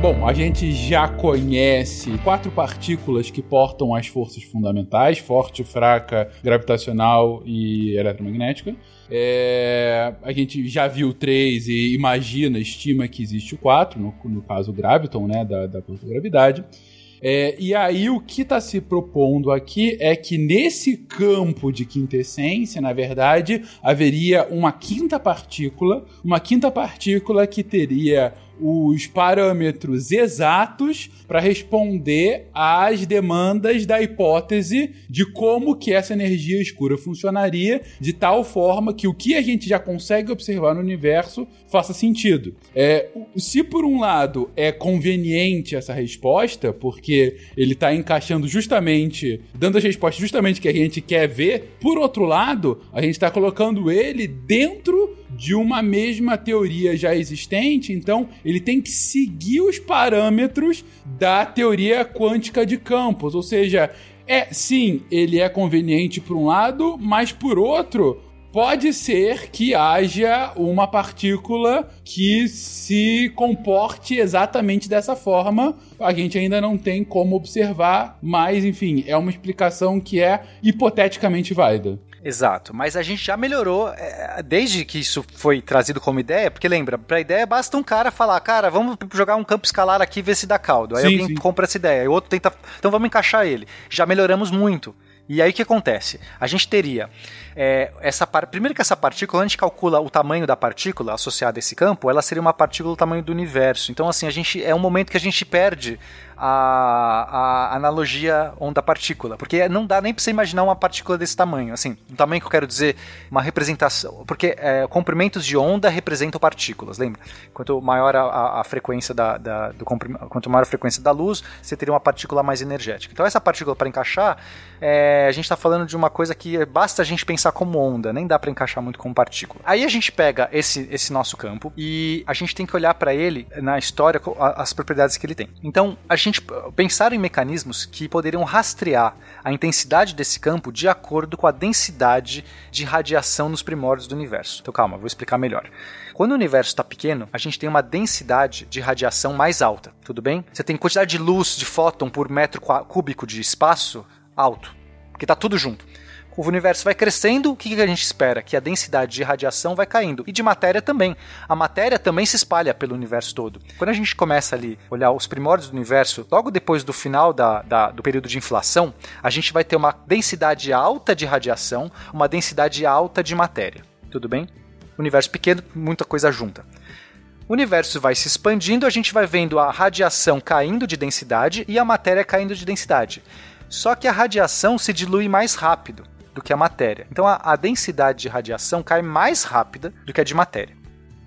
Bom, a gente já conhece quatro partículas que portam as forças fundamentais: forte, fraca, gravitacional e eletromagnética. É, a gente já viu três e imagina, estima que existe o quatro, no, no caso o graviton, né, da, da força da gravidade. É, e aí o que está se propondo aqui é que nesse campo de quintessência, na verdade, haveria uma quinta partícula, uma quinta partícula que teria os parâmetros exatos para responder às demandas da hipótese de como que essa energia escura funcionaria de tal forma que o que a gente já consegue observar no universo faça sentido. É, se por um lado é conveniente essa resposta, porque ele está encaixando justamente, dando as respostas justamente que a gente quer ver, por outro lado, a gente está colocando ele dentro de uma mesma teoria já existente, então ele tem que seguir os parâmetros da teoria quântica de campos, ou seja, é sim, ele é conveniente por um lado, mas por outro, pode ser que haja uma partícula que se comporte exatamente dessa forma. A gente ainda não tem como observar, mas enfim, é uma explicação que é hipoteticamente válida. Exato, mas a gente já melhorou é, desde que isso foi trazido como ideia, porque lembra, pra ideia basta um cara falar, cara, vamos jogar um campo escalar aqui e ver se dá caldo. Aí sim, alguém sim. compra essa ideia, e o outro tenta, então vamos encaixar ele. Já melhoramos muito. E aí o que acontece? A gente teria é, essa par... primeiro que essa partícula, a gente calcula o tamanho da partícula associada a esse campo, ela seria uma partícula do tamanho do universo. Então assim, a gente é um momento que a gente perde a, a analogia onda-partícula, porque não dá nem para você imaginar uma partícula desse tamanho. Assim, um tamanho que eu quero dizer, uma representação, porque é, comprimentos de onda representam partículas, lembra? Quanto maior a, a, a frequência da, da do quanto maior a frequência da luz, você teria uma partícula mais energética. Então essa partícula para encaixar, é, a gente está falando de uma coisa que basta a gente pensar como onda, nem dá para encaixar muito como partícula. Aí a gente pega esse, esse nosso campo e a gente tem que olhar para ele na história as propriedades que ele tem. Então a gente gente pensar em mecanismos que poderiam rastrear a intensidade desse campo de acordo com a densidade de radiação nos primórdios do universo. Então calma, vou explicar melhor. Quando o universo está pequeno, a gente tem uma densidade de radiação mais alta, tudo bem? Você tem quantidade de luz, de fóton por metro cúbico de espaço alto, porque está tudo junto o universo vai crescendo, o que a gente espera? Que a densidade de radiação vai caindo. E de matéria também. A matéria também se espalha pelo universo todo. Quando a gente começa ali a olhar os primórdios do universo, logo depois do final da, da, do período de inflação, a gente vai ter uma densidade alta de radiação, uma densidade alta de matéria. Tudo bem? Universo pequeno, muita coisa junta. O universo vai se expandindo, a gente vai vendo a radiação caindo de densidade e a matéria caindo de densidade. Só que a radiação se dilui mais rápido do que a matéria. Então a, a densidade de radiação cai mais rápida do que a de matéria.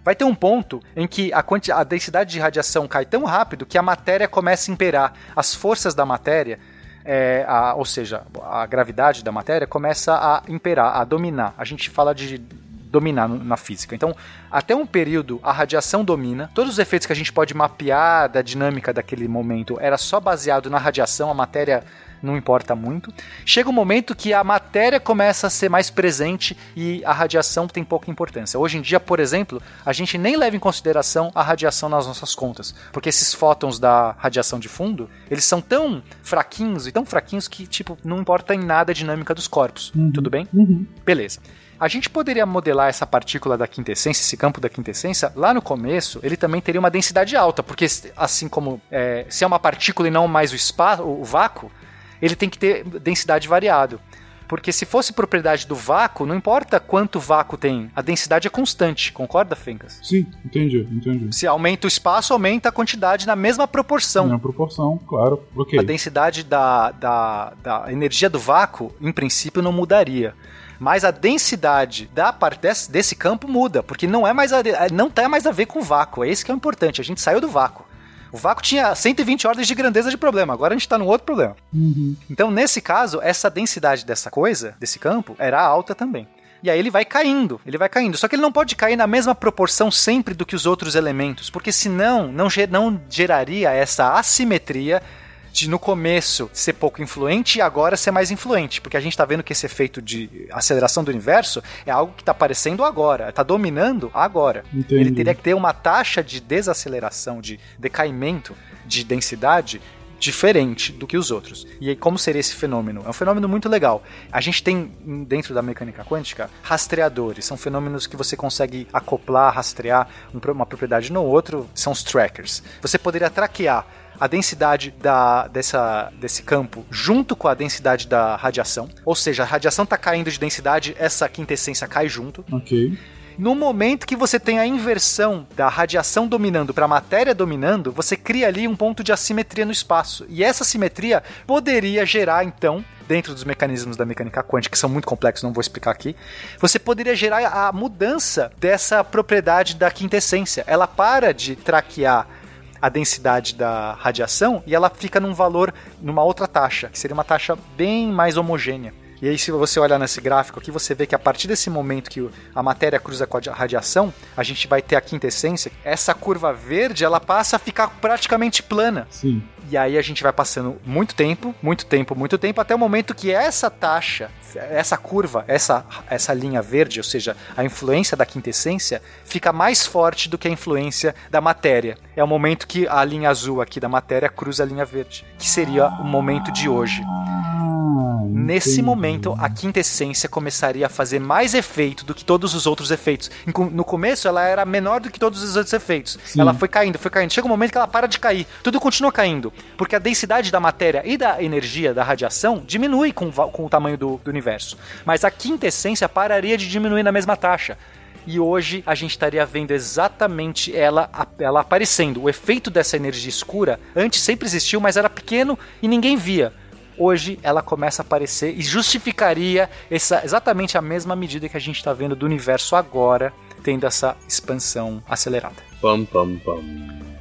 Vai ter um ponto em que a, a densidade de radiação cai tão rápido que a matéria começa a imperar. As forças da matéria é, a, ou seja, a gravidade da matéria começa a imperar, a dominar. A gente fala de dominar na física. Então, até um período, a radiação domina. Todos os efeitos que a gente pode mapear da dinâmica daquele momento era só baseado na radiação, a matéria não importa muito. Chega um momento que a matéria começa a ser mais presente e a radiação tem pouca importância. Hoje em dia, por exemplo, a gente nem leva em consideração a radiação nas nossas contas, porque esses fótons da radiação de fundo, eles são tão fraquinhos e tão fraquinhos que, tipo, não importa em nada a dinâmica dos corpos. Uhum. Tudo bem? Uhum. Beleza. A gente poderia modelar essa partícula da quintessência, esse campo da quintessência, lá no começo, ele também teria uma densidade alta, porque assim como é, se é uma partícula e não mais o espaço, o vácuo, ele tem que ter densidade variável. Porque se fosse propriedade do vácuo, não importa quanto vácuo tem, a densidade é constante, concorda, Fencas? Sim, entendi, entendi. Se aumenta o espaço, aumenta a quantidade na mesma proporção. Na proporção, claro, ok. A densidade da, da, da energia do vácuo, em princípio, não mudaria mas a densidade da parte desse, desse, campo muda, porque não é mais a, não tem mais a ver com vácuo. É isso que é importante. A gente saiu do vácuo. O vácuo tinha 120 ordens de grandeza de problema, agora a gente está num outro problema. Uhum. Então, nesse caso, essa densidade dessa coisa, desse campo, era alta também. E aí ele vai caindo, ele vai caindo. Só que ele não pode cair na mesma proporção sempre do que os outros elementos, porque senão não, não geraria essa assimetria de no começo ser pouco influente e agora ser mais influente, porque a gente está vendo que esse efeito de aceleração do universo é algo que está aparecendo agora, está dominando agora. Entendi. Ele teria que ter uma taxa de desaceleração, de decaimento de densidade diferente do que os outros. E aí, como seria esse fenômeno? É um fenômeno muito legal. A gente tem, dentro da mecânica quântica, rastreadores. São fenômenos que você consegue acoplar, rastrear uma propriedade no outro. São os trackers. Você poderia traquear a densidade da, dessa, desse campo junto com a densidade da radiação. Ou seja, a radiação está caindo de densidade, essa quintessência cai junto. Ok. No momento que você tem a inversão da radiação dominando para a matéria dominando, você cria ali um ponto de assimetria no espaço. E essa simetria poderia gerar, então, dentro dos mecanismos da mecânica quântica, que são muito complexos, não vou explicar aqui, você poderia gerar a mudança dessa propriedade da quintessência. Ela para de traquear a densidade da radiação e ela fica num valor, numa outra taxa, que seria uma taxa bem mais homogênea. E aí, se você olhar nesse gráfico aqui, você vê que a partir desse momento que a matéria cruza com a radiação, a gente vai ter a quintessência. Essa curva verde, ela passa a ficar praticamente plana. Sim. E aí a gente vai passando muito tempo, muito tempo, muito tempo, até o momento que essa taxa, essa curva, essa, essa linha verde, ou seja, a influência da quintessência, fica mais forte do que a influência da matéria. É o momento que a linha azul aqui da matéria cruza a linha verde, que seria o momento de hoje. Nesse momento, a quintessência começaria a fazer mais efeito do que todos os outros efeitos. No começo, ela era menor do que todos os outros efeitos. Sim. Ela foi caindo, foi caindo. Chega um momento que ela para de cair. Tudo continua caindo. Porque a densidade da matéria e da energia, da radiação, diminui com, com o tamanho do, do universo. Mas a quintessência pararia de diminuir na mesma taxa e hoje a gente estaria vendo exatamente ela, ela aparecendo. O efeito dessa energia escura antes sempre existiu, mas era pequeno e ninguém via. Hoje ela começa a aparecer e justificaria essa, exatamente a mesma medida que a gente está vendo do universo agora, tendo essa expansão acelerada. Pam, pam, pam.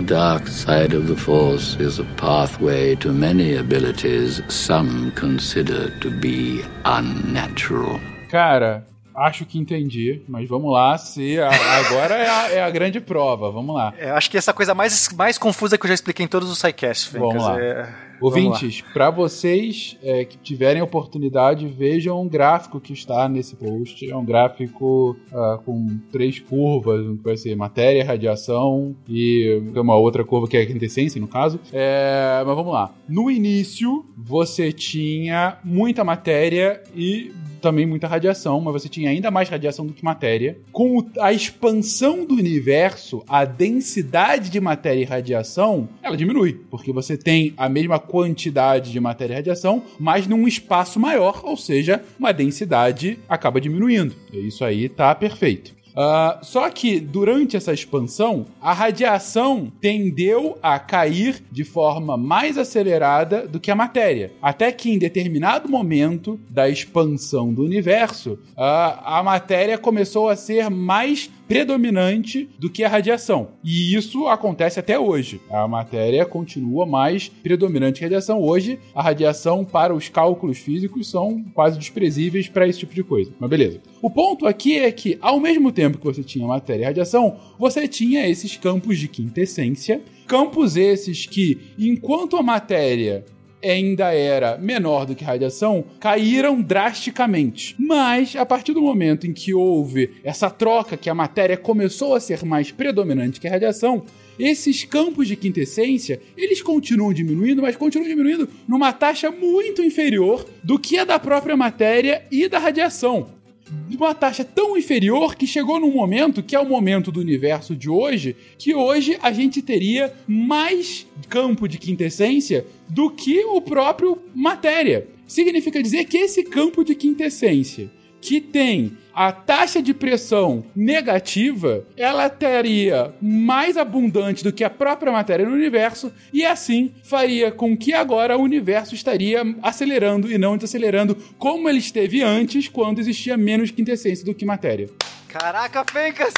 The dark side of the Force is a pathway to many abilities some consider to be unnatural. Cara, acho que entendi, mas vamos lá, se a- agora é a, é a grande prova, vamos lá. É, acho que essa coisa mais, mais confusa que eu já expliquei em todos os sidecasts. Vamos lá. É... Ouvintes, para vocês é, que tiverem oportunidade, vejam um gráfico que está nesse post. É um gráfico ah, com três curvas, que vai ser matéria, radiação e uma outra curva que é a quintessência, no caso. É, mas vamos lá. No início, você tinha muita matéria e também muita radiação, mas você tinha ainda mais radiação do que matéria. Com a expansão do universo, a densidade de matéria e radiação, ela diminui, porque você tem a mesma quantidade de matéria e radiação, mas num espaço maior, ou seja, uma densidade acaba diminuindo. E isso aí tá perfeito. Ah, só que durante essa expansão, a radiação tendeu a cair de forma mais acelerada do que a matéria. Até que em determinado momento da expansão do universo, ah, a matéria começou a ser mais predominante do que a radiação. E isso acontece até hoje. A matéria continua mais predominante que a radiação. Hoje, a radiação, para os cálculos físicos, são quase desprezíveis para esse tipo de coisa. Mas beleza. O ponto aqui é que, ao mesmo tempo que você tinha matéria e radiação, você tinha esses campos de quintessência. Campos esses que, enquanto a matéria ainda era menor do que radiação, caíram drasticamente. Mas, a partir do momento em que houve essa troca, que a matéria começou a ser mais predominante que a radiação, esses campos de quintessência, eles continuam diminuindo, mas continuam diminuindo numa taxa muito inferior do que a da própria matéria e da radiação. De uma taxa tão inferior que chegou num momento, que é o momento do universo de hoje, que hoje a gente teria mais campo de quintessência do que o próprio matéria. Significa dizer que esse campo de quintessência que tem a taxa de pressão negativa, ela estaria mais abundante do que a própria matéria no universo e assim faria com que agora o universo estaria acelerando e não desacelerando como ele esteve antes, quando existia menos quintessência do que matéria. Caraca, Fencas!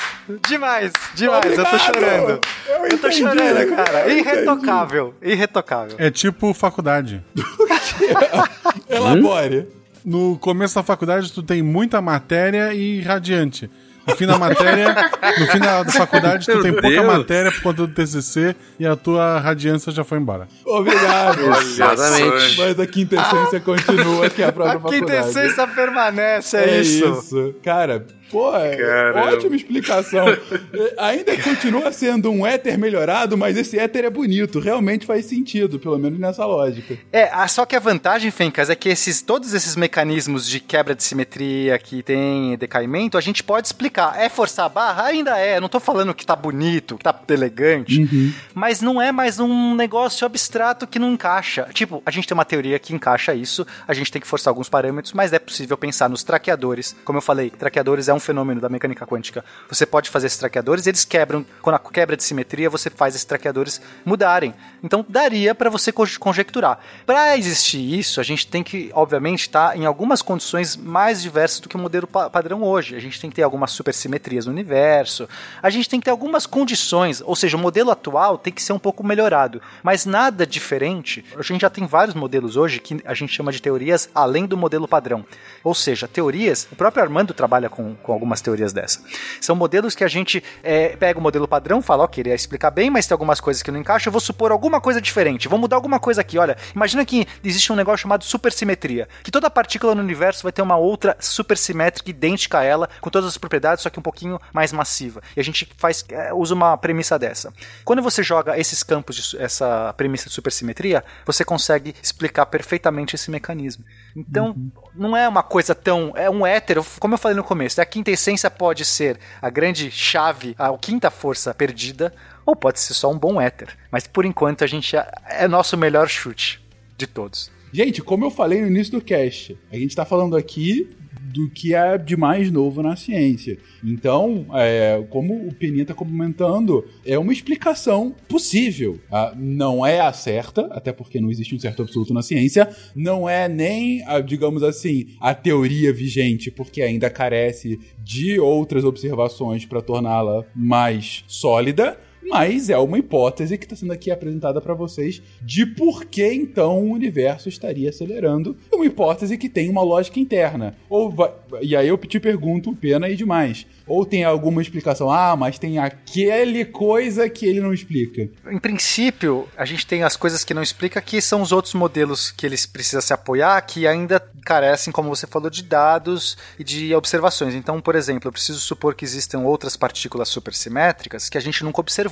Demais, demais, eu tô Obrigado! chorando. Eu Eu tô chorando, cara. Irretocável, irretocável. É tipo faculdade. Elabore. No começo da faculdade, tu tem muita matéria e radiante. No fim da matéria, no fim da da faculdade, tu tem pouca Deus. matéria por conta do TCC e a tua radiância já foi embora. Obrigado. Exatamente. Mas a quintessência continua, que é a própria A faculdade. quintessência permanece, é, É isso. isso. Cara, pô, é Caramba. ótima explicação. É, Ainda continua sendo um éter melhorado, mas esse éter é bonito. Realmente faz sentido, pelo menos nessa lógica. É, a- só que a vantagem, Fencas, é que esses, todos esses mecanismos de quebra de simetria que tem decaimento, a gente pode explicar. É forçar a barra? Ainda é. Não tô falando que tá bonito, que tá elegante, mas não é mais um negócio abstrato que não encaixa. Tipo, a gente tem uma teoria que encaixa isso, a gente tem que forçar alguns parâmetros, mas é possível pensar nos traqueadores. Como eu falei, traqueadores é um fenômeno da mecânica quântica. Você pode fazer esses traqueadores, eles quebram. Quando a quebra de simetria, você faz esses traqueadores mudarem. Então daria para você co- conjecturar. Para existir isso, a gente tem que, obviamente, estar em algumas condições mais diversas do que o modelo pa- padrão hoje. A gente tem que ter algumas supersimetrias no universo. A gente tem que ter algumas condições, ou seja, o modelo atual tem que ser um pouco melhorado, mas nada diferente. A gente já tem vários modelos hoje que a gente chama de teorias além do modelo padrão. Ou seja, teorias, o próprio Armando trabalha com, com algumas teorias dessa. São modelos que a gente é, pega o modelo padrão, fala, ok, ele ia explicar bem, mas tem algumas coisas que não encaixam, eu vou supor alguma coisa diferente, vou mudar alguma coisa aqui. Olha, imagina que existe um negócio chamado supersimetria, que toda partícula no universo vai ter uma outra supersimétrica idêntica a ela, com todas as propriedades, só que um pouquinho mais massiva. E a gente faz, é, usa uma premissa dessa. Quando você joga esses campos, de, essa premissa de supersimetria, você consegue explicar perfeitamente esse mecanismo. Então, não é uma coisa tão. É um hétero, como eu falei no começo, a quinta essência pode ser a grande chave, a quinta força perdida, ou pode ser só um bom éter. Mas por enquanto a gente é, é nosso melhor chute de todos. Gente, como eu falei no início do cast, a gente tá falando aqui do que é de mais novo na ciência. Então, é, como o Peninha tá comentando, é uma explicação possível. Ah, não é a certa, até porque não existe um certo absoluto na ciência. Não é nem, a, digamos assim, a teoria vigente, porque ainda carece de outras observações para torná-la mais sólida. Mas é uma hipótese que está sendo aqui apresentada para vocês de por que então o universo estaria acelerando. Uma hipótese que tem uma lógica interna. Ou vai- e aí eu te pergunto, pena e demais. Ou tem alguma explicação? Ah, mas tem aquele coisa que ele não explica. Em princípio, a gente tem as coisas que não explica, que são os outros modelos que eles precisam se apoiar, que ainda carecem, como você falou, de dados e de observações. Então, por exemplo, eu preciso supor que existam outras partículas supersimétricas que a gente nunca observou.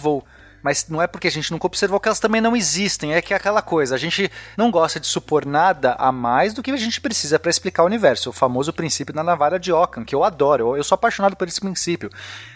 Mas não é porque a gente nunca observou que elas também não existem, é que é aquela coisa, a gente não gosta de supor nada a mais do que a gente precisa para explicar o universo, o famoso princípio da navalha de Ockham, que eu adoro, eu, eu sou apaixonado por esse princípio.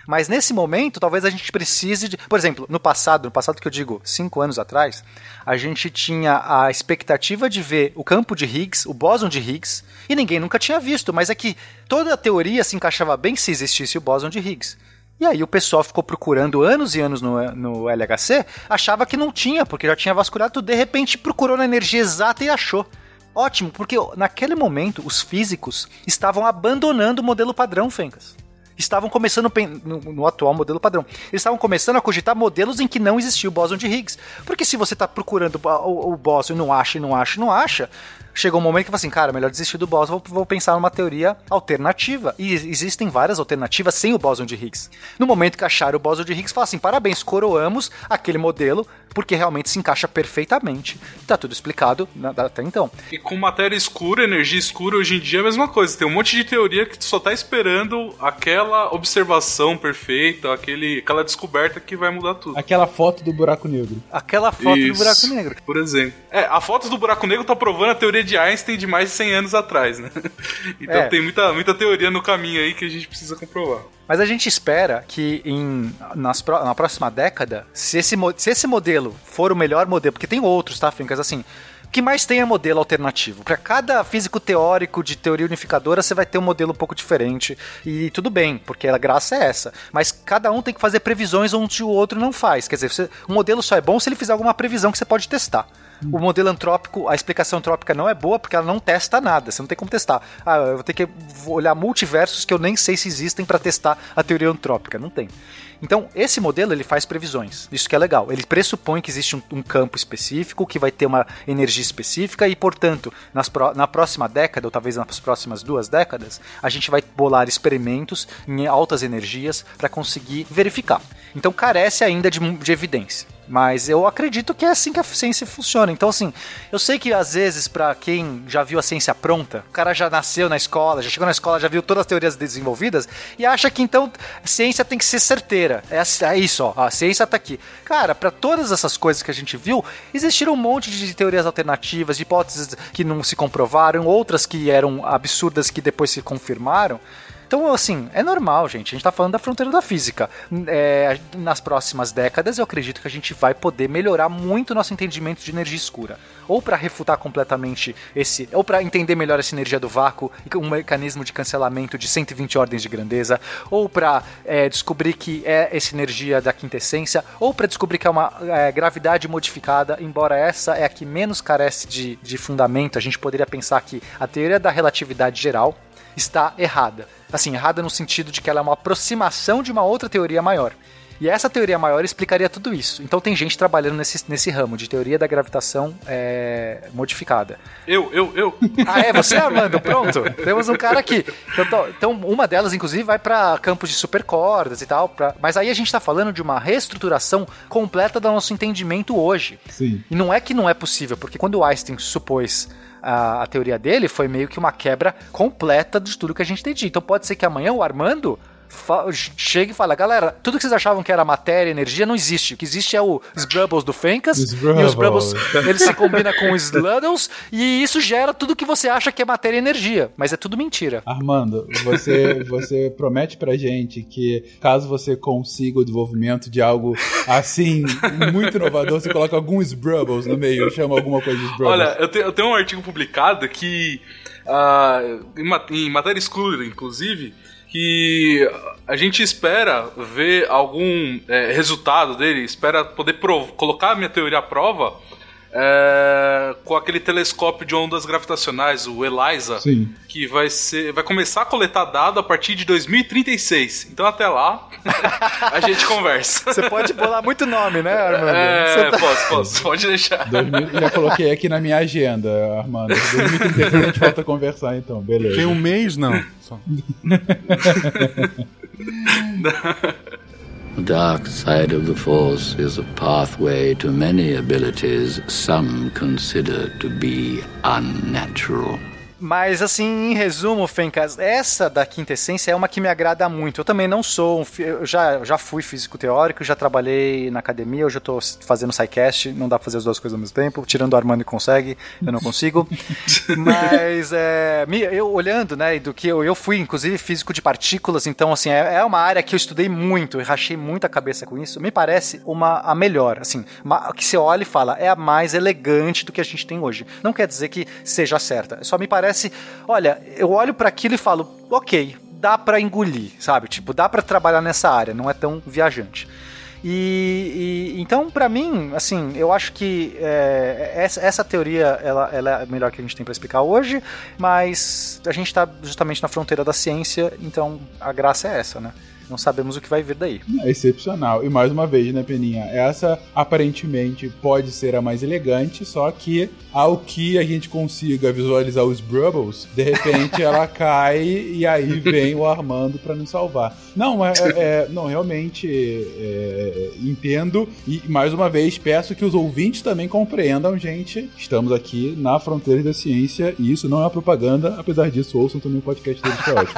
Mas nesse momento, talvez a gente precise de. Por exemplo, no passado, no passado que eu digo, cinco anos atrás, a gente tinha a expectativa de ver o campo de Higgs, o bóson de Higgs, e ninguém nunca tinha visto, mas é que toda a teoria se encaixava bem se existisse o bóson de Higgs. E aí o pessoal ficou procurando anos e anos no, no LHC, achava que não tinha, porque já tinha vasculhado de repente procurou na energia exata e achou. Ótimo, porque naquele momento os físicos estavam abandonando o modelo padrão, Fencas. Estavam começando no, no atual modelo padrão. Eles estavam começando a cogitar modelos em que não existia o bóson de Higgs. Porque se você está procurando o, o, bóson e não acha, e não acha, e não acha, chegou um momento que fala assim, cara, melhor desistir do bóson, vou, vou pensar numa teoria alternativa. E existem várias alternativas sem o bóson de Higgs. No momento que acharam o bóson de Higgs, fala assim, parabéns, coroamos aquele modelo, porque realmente se encaixa perfeitamente. Tá tudo explicado até então. E com matéria escura, energia escura, hoje em dia é a mesma coisa. Tem um monte de teoria que tu só tá esperando aquela aquela observação perfeita, aquele, aquela descoberta que vai mudar tudo. Aquela foto do buraco negro. Aquela foto do Isso, buraco negro. Por exemplo. É, a foto do buraco negro tá provando a teoria de Einstein de mais de 100 anos atrás, né? Então É. tem muita, muita teoria no caminho aí que a gente precisa comprovar. Mas a gente espera que em, nas na próxima década, se esse, se esse modelo for o melhor modelo, porque tem outros, tá, Fincas? Assim, que mais tem é modelo alternativo. Para cada físico teórico de teoria unificadora, você vai ter um modelo um pouco diferente. E tudo bem, porque a graça é essa. Mas cada um tem que fazer previsões onde o outro não faz. Quer dizer, você, um modelo só é bom se ele fizer alguma previsão que você pode testar. O modelo antrópico, a explicação antrópica não é boa porque ela não testa nada, você não tem como testar. Ah, eu vou ter que olhar multiversos que eu nem sei se existem para testar a teoria antrópica, não tem. Então, esse modelo ele faz previsões. Isso que é legal. Ele pressupõe que existe um, um campo específico que vai ter uma energia específica e, portanto, nas pró- na próxima década, ou talvez nas próximas duas décadas, a gente vai bolar experimentos em altas energias para conseguir verificar. Então, carece ainda de, de evidência. Mas eu acredito que é assim que a ciência funciona. Então, assim, eu sei que às vezes, para quem já viu a ciência pronta, o cara já nasceu na escola, já chegou na escola, já viu todas as teorias desenvolvidas e acha que então a ciência tem que ser certeira. É, é isso, ó, a ciência tá aqui. Cara, para todas essas coisas que a gente viu, existiram um monte de teorias alternativas, de hipóteses que não se comprovaram, outras que eram absurdas que depois se confirmaram. Então, assim, é normal, gente. A gente tá falando da fronteira da física. É, nas próximas décadas, eu acredito que a gente vai poder melhorar muito o nosso entendimento de energia escura. Ou para refutar completamente esse. Ou para entender melhor essa energia do vácuo um mecanismo de cancelamento de 120 ordens de grandeza. Ou para descobrir que é essa energia da quintessência. Ou para descobrir que é uma é, gravidade modificada, embora essa é a que menos carece de, de fundamento. A gente poderia pensar que a teoria da relatividade geral está errada. Assim, errada no sentido de que ela é uma aproximação de uma outra teoria maior. E essa teoria maior explicaria tudo isso. Então tem gente trabalhando nesse, nesse ramo de teoria da gravitação é, modificada. Eu, eu, eu. Ah, é? Você, Armando? Pronto. Temos um cara aqui. Então, então, uma delas, inclusive, vai para campos de supercordas e tal. pra- Mas aí a gente tá falando de uma reestruturação completa do nosso entendimento hoje. Sim. E não é que não é possível, porque quando o Einstein supôs a, a teoria dele, foi meio que uma quebra completa de tudo que a gente entendia. Então pode ser que amanhã o Armando chegue e fale, galera, tudo que vocês achavam que era matéria, energia, não existe. O que existe é o Sbrubbles do Fencas, Os e os Brubbles. Ele se combina com os Sluddles, e isso gera tudo que você acha que é matéria e energia. Mas é tudo mentira. Armando, você, você promete pra gente que caso você consiga o desenvolvimento de algo assim, muito inovador, você coloca alguns Brubbles no meio, chama alguma coisa de Brubbles. Olha, eu tenho, eu tenho um artigo publicado que, ah, em, em matéria escura, inclusive, que a gente espera ver algum é, resultado dele, espera poder colocar a minha teoria à prova é, com aquele telescópio de ondas gravitacionais, o ELISA, Sim. que vai ser, vai começar a coletar dado a partir de 2036. Então até lá a gente conversa. Você pode bolar muito nome, né, Armando? É, tá- posso, posso, pode deixar. 2000 já coloquei aqui na minha agenda, Armando. 2036 a gente volta a conversar então, beleza. Tem um mês, não. Só. The dark side of the Force is a pathway to many abilities some consider to be unnatural. Mas assim, em resumo, Fencas, essa da quinta essência é uma que me agrada muito. Eu também não sou um, eu já, já fui físico teórico, já trabalhei na academia, hoje eu tô fazendo SciCast, não dá pra fazer as duas coisas ao mesmo tempo, tirando o Armando consegue, eu não consigo. Mas é, me- eu olhando, né, do que eu, eu fui inclusive físico de partículas, então assim, é, é uma área que eu estudei muito, eu rachei muito a cabeça com isso. Me parece uma a melhor, assim, uma, que você olha e fala, é a mais elegante do que a gente tem hoje. Não quer dizer que seja certa, só me parece, olha, eu olho para aquilo e falo, OK, dá pra engolir, sabe? Tipo, dá pra trabalhar nessa área, não é tão viajante. E, e- então, pra mim, assim, eu acho que é, essa, essa teoria ela, ela é a melhor que a gente tem pra explicar hoje, mas a gente tá justamente na fronteira da ciência, então a graça é essa, né? Não sabemos o que vai vir daí. É excepcional. E mais uma vez, né, Peninha? Essa aparentemente pode ser a mais elegante, só que ao que a gente consiga visualizar os Brubbles, de repente ela cai e aí vem o Armando para nos salvar. Não, é, é- não realmente é, entendo e mais uma vez peço que os ouvintes também compreendam, gente. Estamos aqui na fronteira da ciência e isso não é propaganda, apesar disso ouçam também o podcast deles que é ótimo.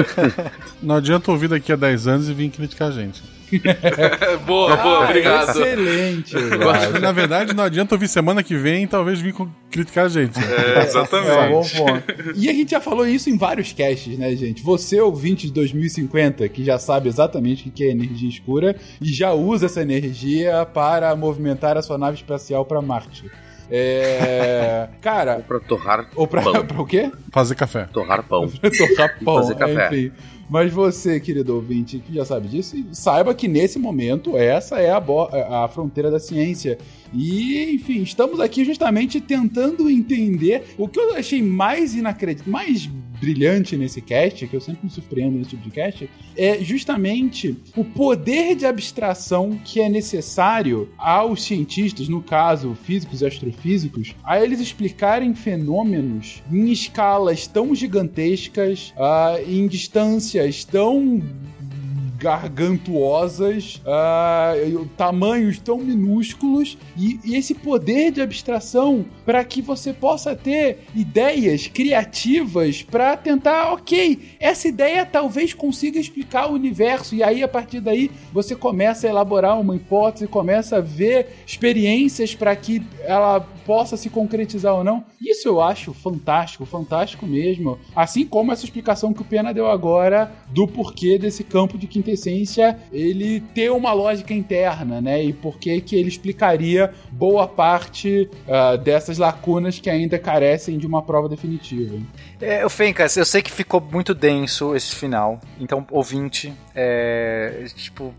Não adianta ouvir daqui a 10 anos e vir criticar a gente. boa, boa, obrigado. Excelente. Na verdade, não adianta ouvir semana que vem e talvez vir com- criticar a gente. É, É exatamente. bom ponto. E a gente já falou isso em vários casts, né, gente? Você, ouvinte de 2050, que já sabe exatamente o que é energia escura e já usa essa energia para movimentar a sua nave espacial para Marte. É. Cara. Pra torrar Ou pra, pão. pra o quê? Fazer café. Torrar pão. Torrar E pão, fazer café. enfim. Mas você, querido ouvinte, que já sabe disso, saiba que nesse momento essa é a, a fronteira da ciência. E, enfim, estamos aqui justamente tentando entender o que eu achei mais inacreditável, mais brilhante nesse cast, que eu sempre me surpreendo nesse tipo de cast, é justamente o poder de abstração que é necessário aos cientistas, no caso físicos e astrofísicos, a eles explicarem fenômenos em escalas tão gigantescas, ah, em distâncias tão gargantuosas, e tamanhos tão minúsculos e, e esse poder de abstração para que você possa ter ideias criativas para tentar, ok, essa ideia talvez consiga explicar o universo e aí a partir daí você começa a elaborar uma hipótese, começa a ver experiências para que ela possa se concretizar ou não. Isso eu acho fantástico, fantástico mesmo. Assim como essa explicação que o Pena deu agora do porquê desse campo de quintessência ele ter uma lógica interna, né? E por que ele explicaria boa parte ah, dessas lacunas que ainda carecem de uma prova definitiva. É, o Fencas, eu sei que ficou muito denso esse final, então, ouvinte, é, tipo,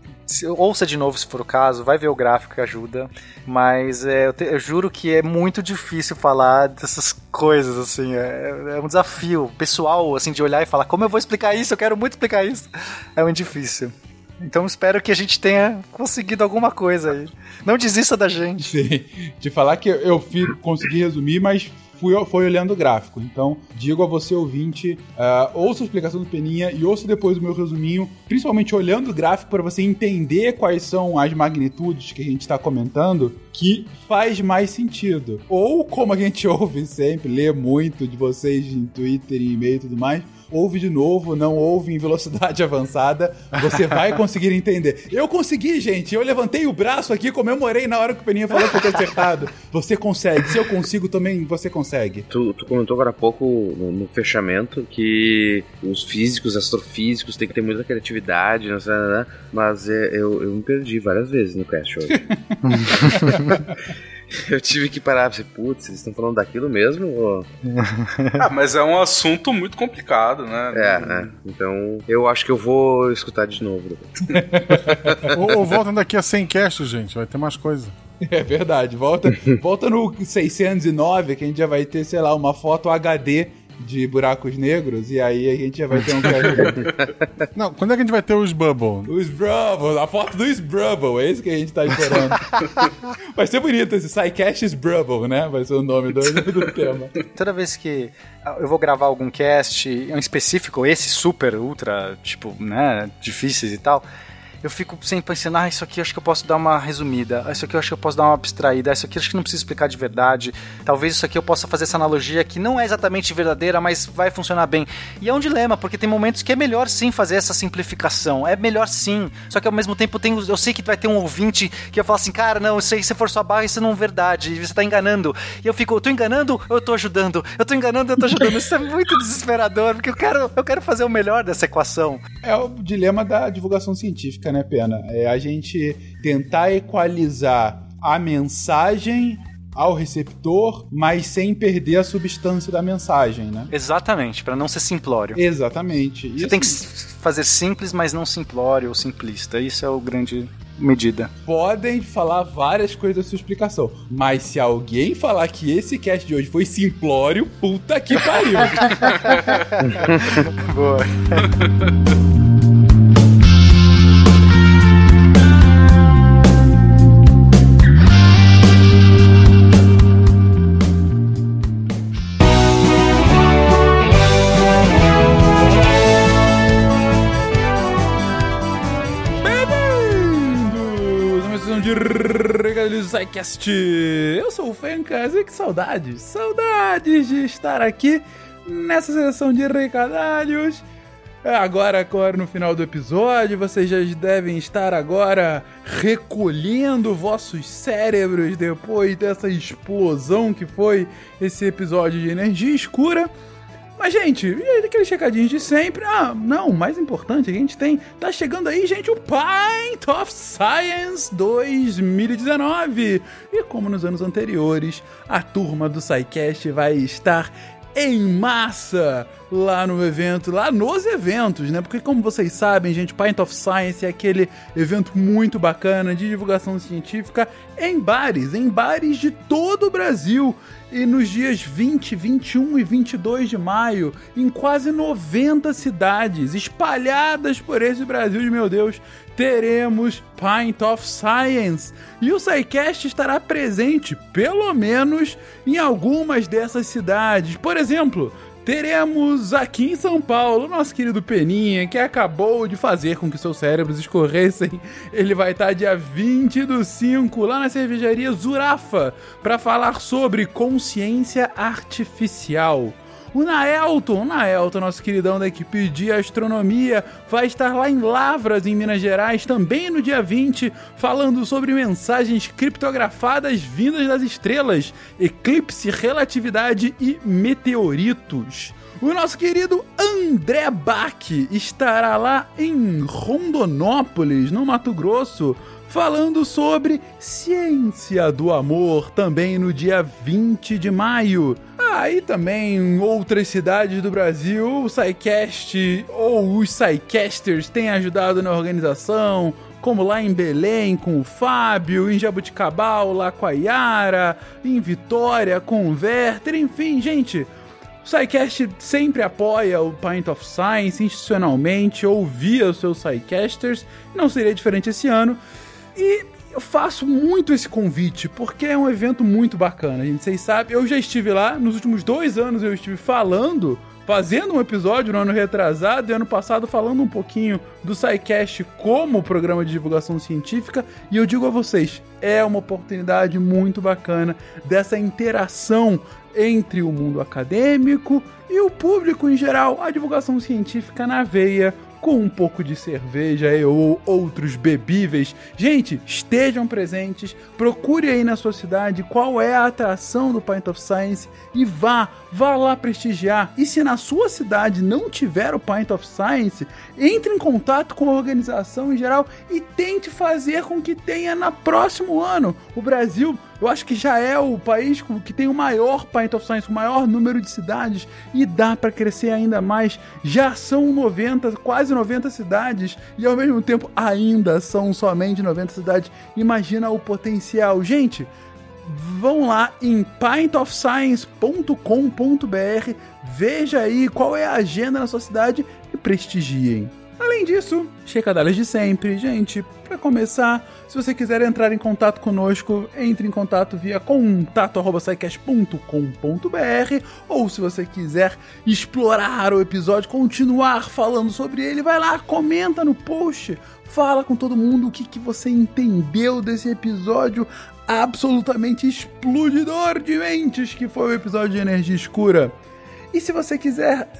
ouça de novo se for o caso, vai ver o gráfico que ajuda, mas é, eu, te- eu juro que é muito difícil falar dessas coisas, assim, é, é um desafio pessoal, assim, de olhar e falar, como eu vou explicar isso? Eu quero muito explicar isso. É muito difícil. Então espero que a gente tenha conseguido alguma coisa aí. Não desista da gente. Sim, de falar que eu fi- consegui resumir, mas fui, foi olhando o gráfico. Então, digo a você, ouvinte, ah, ouça a explicação do Peninha e ouça depois o meu resuminho, principalmente olhando o gráfico para você entender quais são as magnitudes que a gente está comentando, que faz mais sentido. Ou, como a gente ouve sempre, lê muito de vocês em Twitter e e-mail e tudo mais, ouve de novo, não ouve em velocidade avançada, você vai conseguir entender. Eu consegui, gente. Eu levantei o braço aqui, comemorei na hora que o Peninha falou que eu tinha acertado. Você consegue. Se eu consigo também, você consegue. Tu, tu comentou agora há pouco no, no fechamento que os físicos, astrofísicos têm que ter muita criatividade, não sei, né? mas é, eu, eu me perdi várias vezes no cast hoje. eu tive que parar e putz, eles estão falando daquilo mesmo? Ou... Ah, mas é um assunto muito complicado, né? É, é. Então eu acho que eu vou escutar de novo. ou, ou volta daqui a 100 casts, gente. Vai ter mais coisa. É verdade. Volta, volta no 609, que a gente já vai ter, sei lá, uma foto HD de buracos negros, e aí a gente já vai ter um cast. Não, quando é que a gente vai ter os Bubble? Os Brubble, a foto dos Brubble, é isso que a gente tá esperando. vai ser bonito esse SciCast is Brubble, né? Vai ser o nome do, do tema. Toda vez que eu vou gravar algum cast, em específico, esse super, ultra, tipo, né, difíceis e tal, eu fico sempre pensando, ah, isso aqui eu acho que eu posso dar uma resumida, ah, isso aqui eu acho que eu posso dar uma abstraída, ah, isso aqui eu acho que não preciso explicar de verdade, talvez isso aqui eu possa fazer essa analogia que não é exatamente verdadeira, mas vai funcionar bem. E é um dilema, porque tem momentos que é melhor sim fazer essa simplificação, é melhor sim, só que ao mesmo tempo tem, eu sei que vai ter um ouvinte que vai falar assim, cara, não, isso aí, se for sua barra, isso não é verdade, você tá enganando. E eu fico, eu tô enganando ou eu tô ajudando? Eu tô enganando ou eu tô ajudando? Isso é muito desesperador, porque eu quero, eu quero fazer o melhor dessa equação. É o dilema da divulgação científica, né, Pena? É a gente tentar equalizar a mensagem ao receptor, mas sem perder a substância da mensagem, né? Exatamente, pra não ser simplório. Exatamente. Você tem que fazer simples, mas não simplório ou simplista. Isso é o grande medida. Podem falar várias coisas da sua explicação, mas se alguém falar que esse cast de hoje foi simplório, puta que pariu. Boa. SciCast! Eu sou o Fencas e que saudades, saudades de estar aqui nessa sessão de recadalhos. Agora, agora no final do episódio, vocês já devem estar agora recolhendo vossos cérebros depois dessa explosão que foi esse episódio de energia escura. Mas, gente, e aqueles recadinhos de sempre? Ah, não, o mais importante, a gente tem. Tá chegando aí, gente, o Pint of Science 2019. E como nos anos anteriores, a turma do SciCast vai estar em massa lá no evento, lá nos eventos, né? Porque como vocês sabem, gente, Pint of Science é aquele evento muito bacana de divulgação científica em bares, em bares de todo o Brasil. E nos dias 20, 21 e 22 de maio, em quase 90 cidades espalhadas por esse Brasil de meu Deus, teremos Pint of Science. E o SciCast estará presente, pelo menos, em algumas dessas cidades. Por exemplo, teremos aqui em São Paulo nosso querido Peninha, que acabou de fazer com que seus cérebros escorressem. Ele vai estar dia 20 do 5 lá na cervejaria Zurafa para falar sobre consciência artificial. O Naelton, o Naelton, nosso queridão da equipe de astronomia, vai estar lá em Lavras, em Minas Gerais, também no dia 20, falando sobre mensagens criptografadas vindas das estrelas, eclipse, relatividade e meteoritos. O nosso querido André Bach estará lá em Rondonópolis, no Mato Grosso, falando sobre ciência do amor, também no dia 20 de maio. Aí ah, também em outras cidades do Brasil, o SciCast ou os SciCasters têm ajudado na organização, como lá em Belém com o Fábio, em Jabuticabal lá com a Yara, em Vitória com o Werther, enfim, gente. O SciCast sempre apoia o Pint of Science institucionalmente ou via os seus SciCasters, não seria diferente esse ano. E eu faço muito esse convite, porque é um evento muito bacana, gente. Vocês sabem, eu já estive lá, nos últimos dois anos eu estive falando, fazendo um episódio no ano retrasado e ano passado falando um pouquinho do SciCast como programa de divulgação científica. E eu digo a vocês, é uma oportunidade muito bacana dessa interação entre o mundo acadêmico e o público em geral, a divulgação científica na veia, com um pouco de cerveja ou outros bebíveis. Gente, estejam presentes, procure aí na sua cidade qual é a atração do Pint of Science e vá, vá lá prestigiar. E se na sua cidade não tiver o Pint of Science, entre em contato com a organização em geral e tente fazer com que tenha no próximo ano. O Brasil eu acho que já é o país que tem o maior Pint of Science, o maior número de cidades e dá para crescer ainda mais. Já são 90, quase 90 cidades e ao mesmo tempo ainda são somente 90 cidades. Imagina o potencial. Gente, vão lá em pintofscience.com.br, veja aí qual é a agenda na sua cidade e prestigiem. Além disso, checadalas de sempre. Gente, para começar, se você quiser entrar em contato conosco, entre em contato via contato.com.br ou se você quiser explorar o episódio, continuar falando sobre ele, vai lá, comenta no post, fala com todo mundo o que, que você entendeu desse episódio absolutamente explodidor de mentes que foi o episódio de Energia Escura. E se você quiser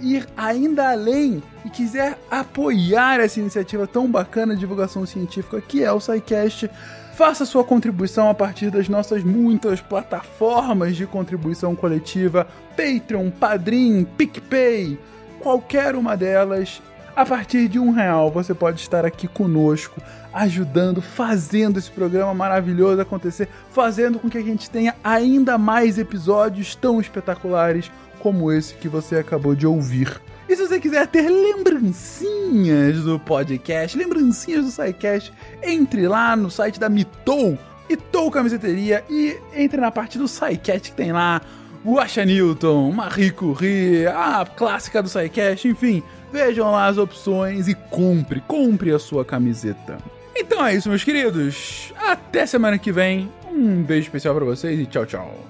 ir ainda além e quiser apoiar essa iniciativa tão bacana de divulgação científica que é o SciCast, faça sua contribuição a partir das nossas muitas plataformas de contribuição coletiva, Patreon, Padrim, PicPay, qualquer uma delas. A partir de um real você pode estar aqui conosco, ajudando, fazendo esse programa maravilhoso acontecer, fazendo com que a gente tenha ainda mais episódios tão espetaculares como esse que você acabou de ouvir. E se você quiser ter lembrancinhas do podcast, lembrancinhas do SciCast, entre lá no site da Mitou, Mitou Camiseteria, e entre na parte do SciCast que tem lá o Newton, Marie Curie, a clássica do SciCast, enfim, vejam lá as opções e compre, compre a sua camiseta. Então é isso, meus queridos. Até semana que vem. Um beijo especial para vocês e tchau, tchau.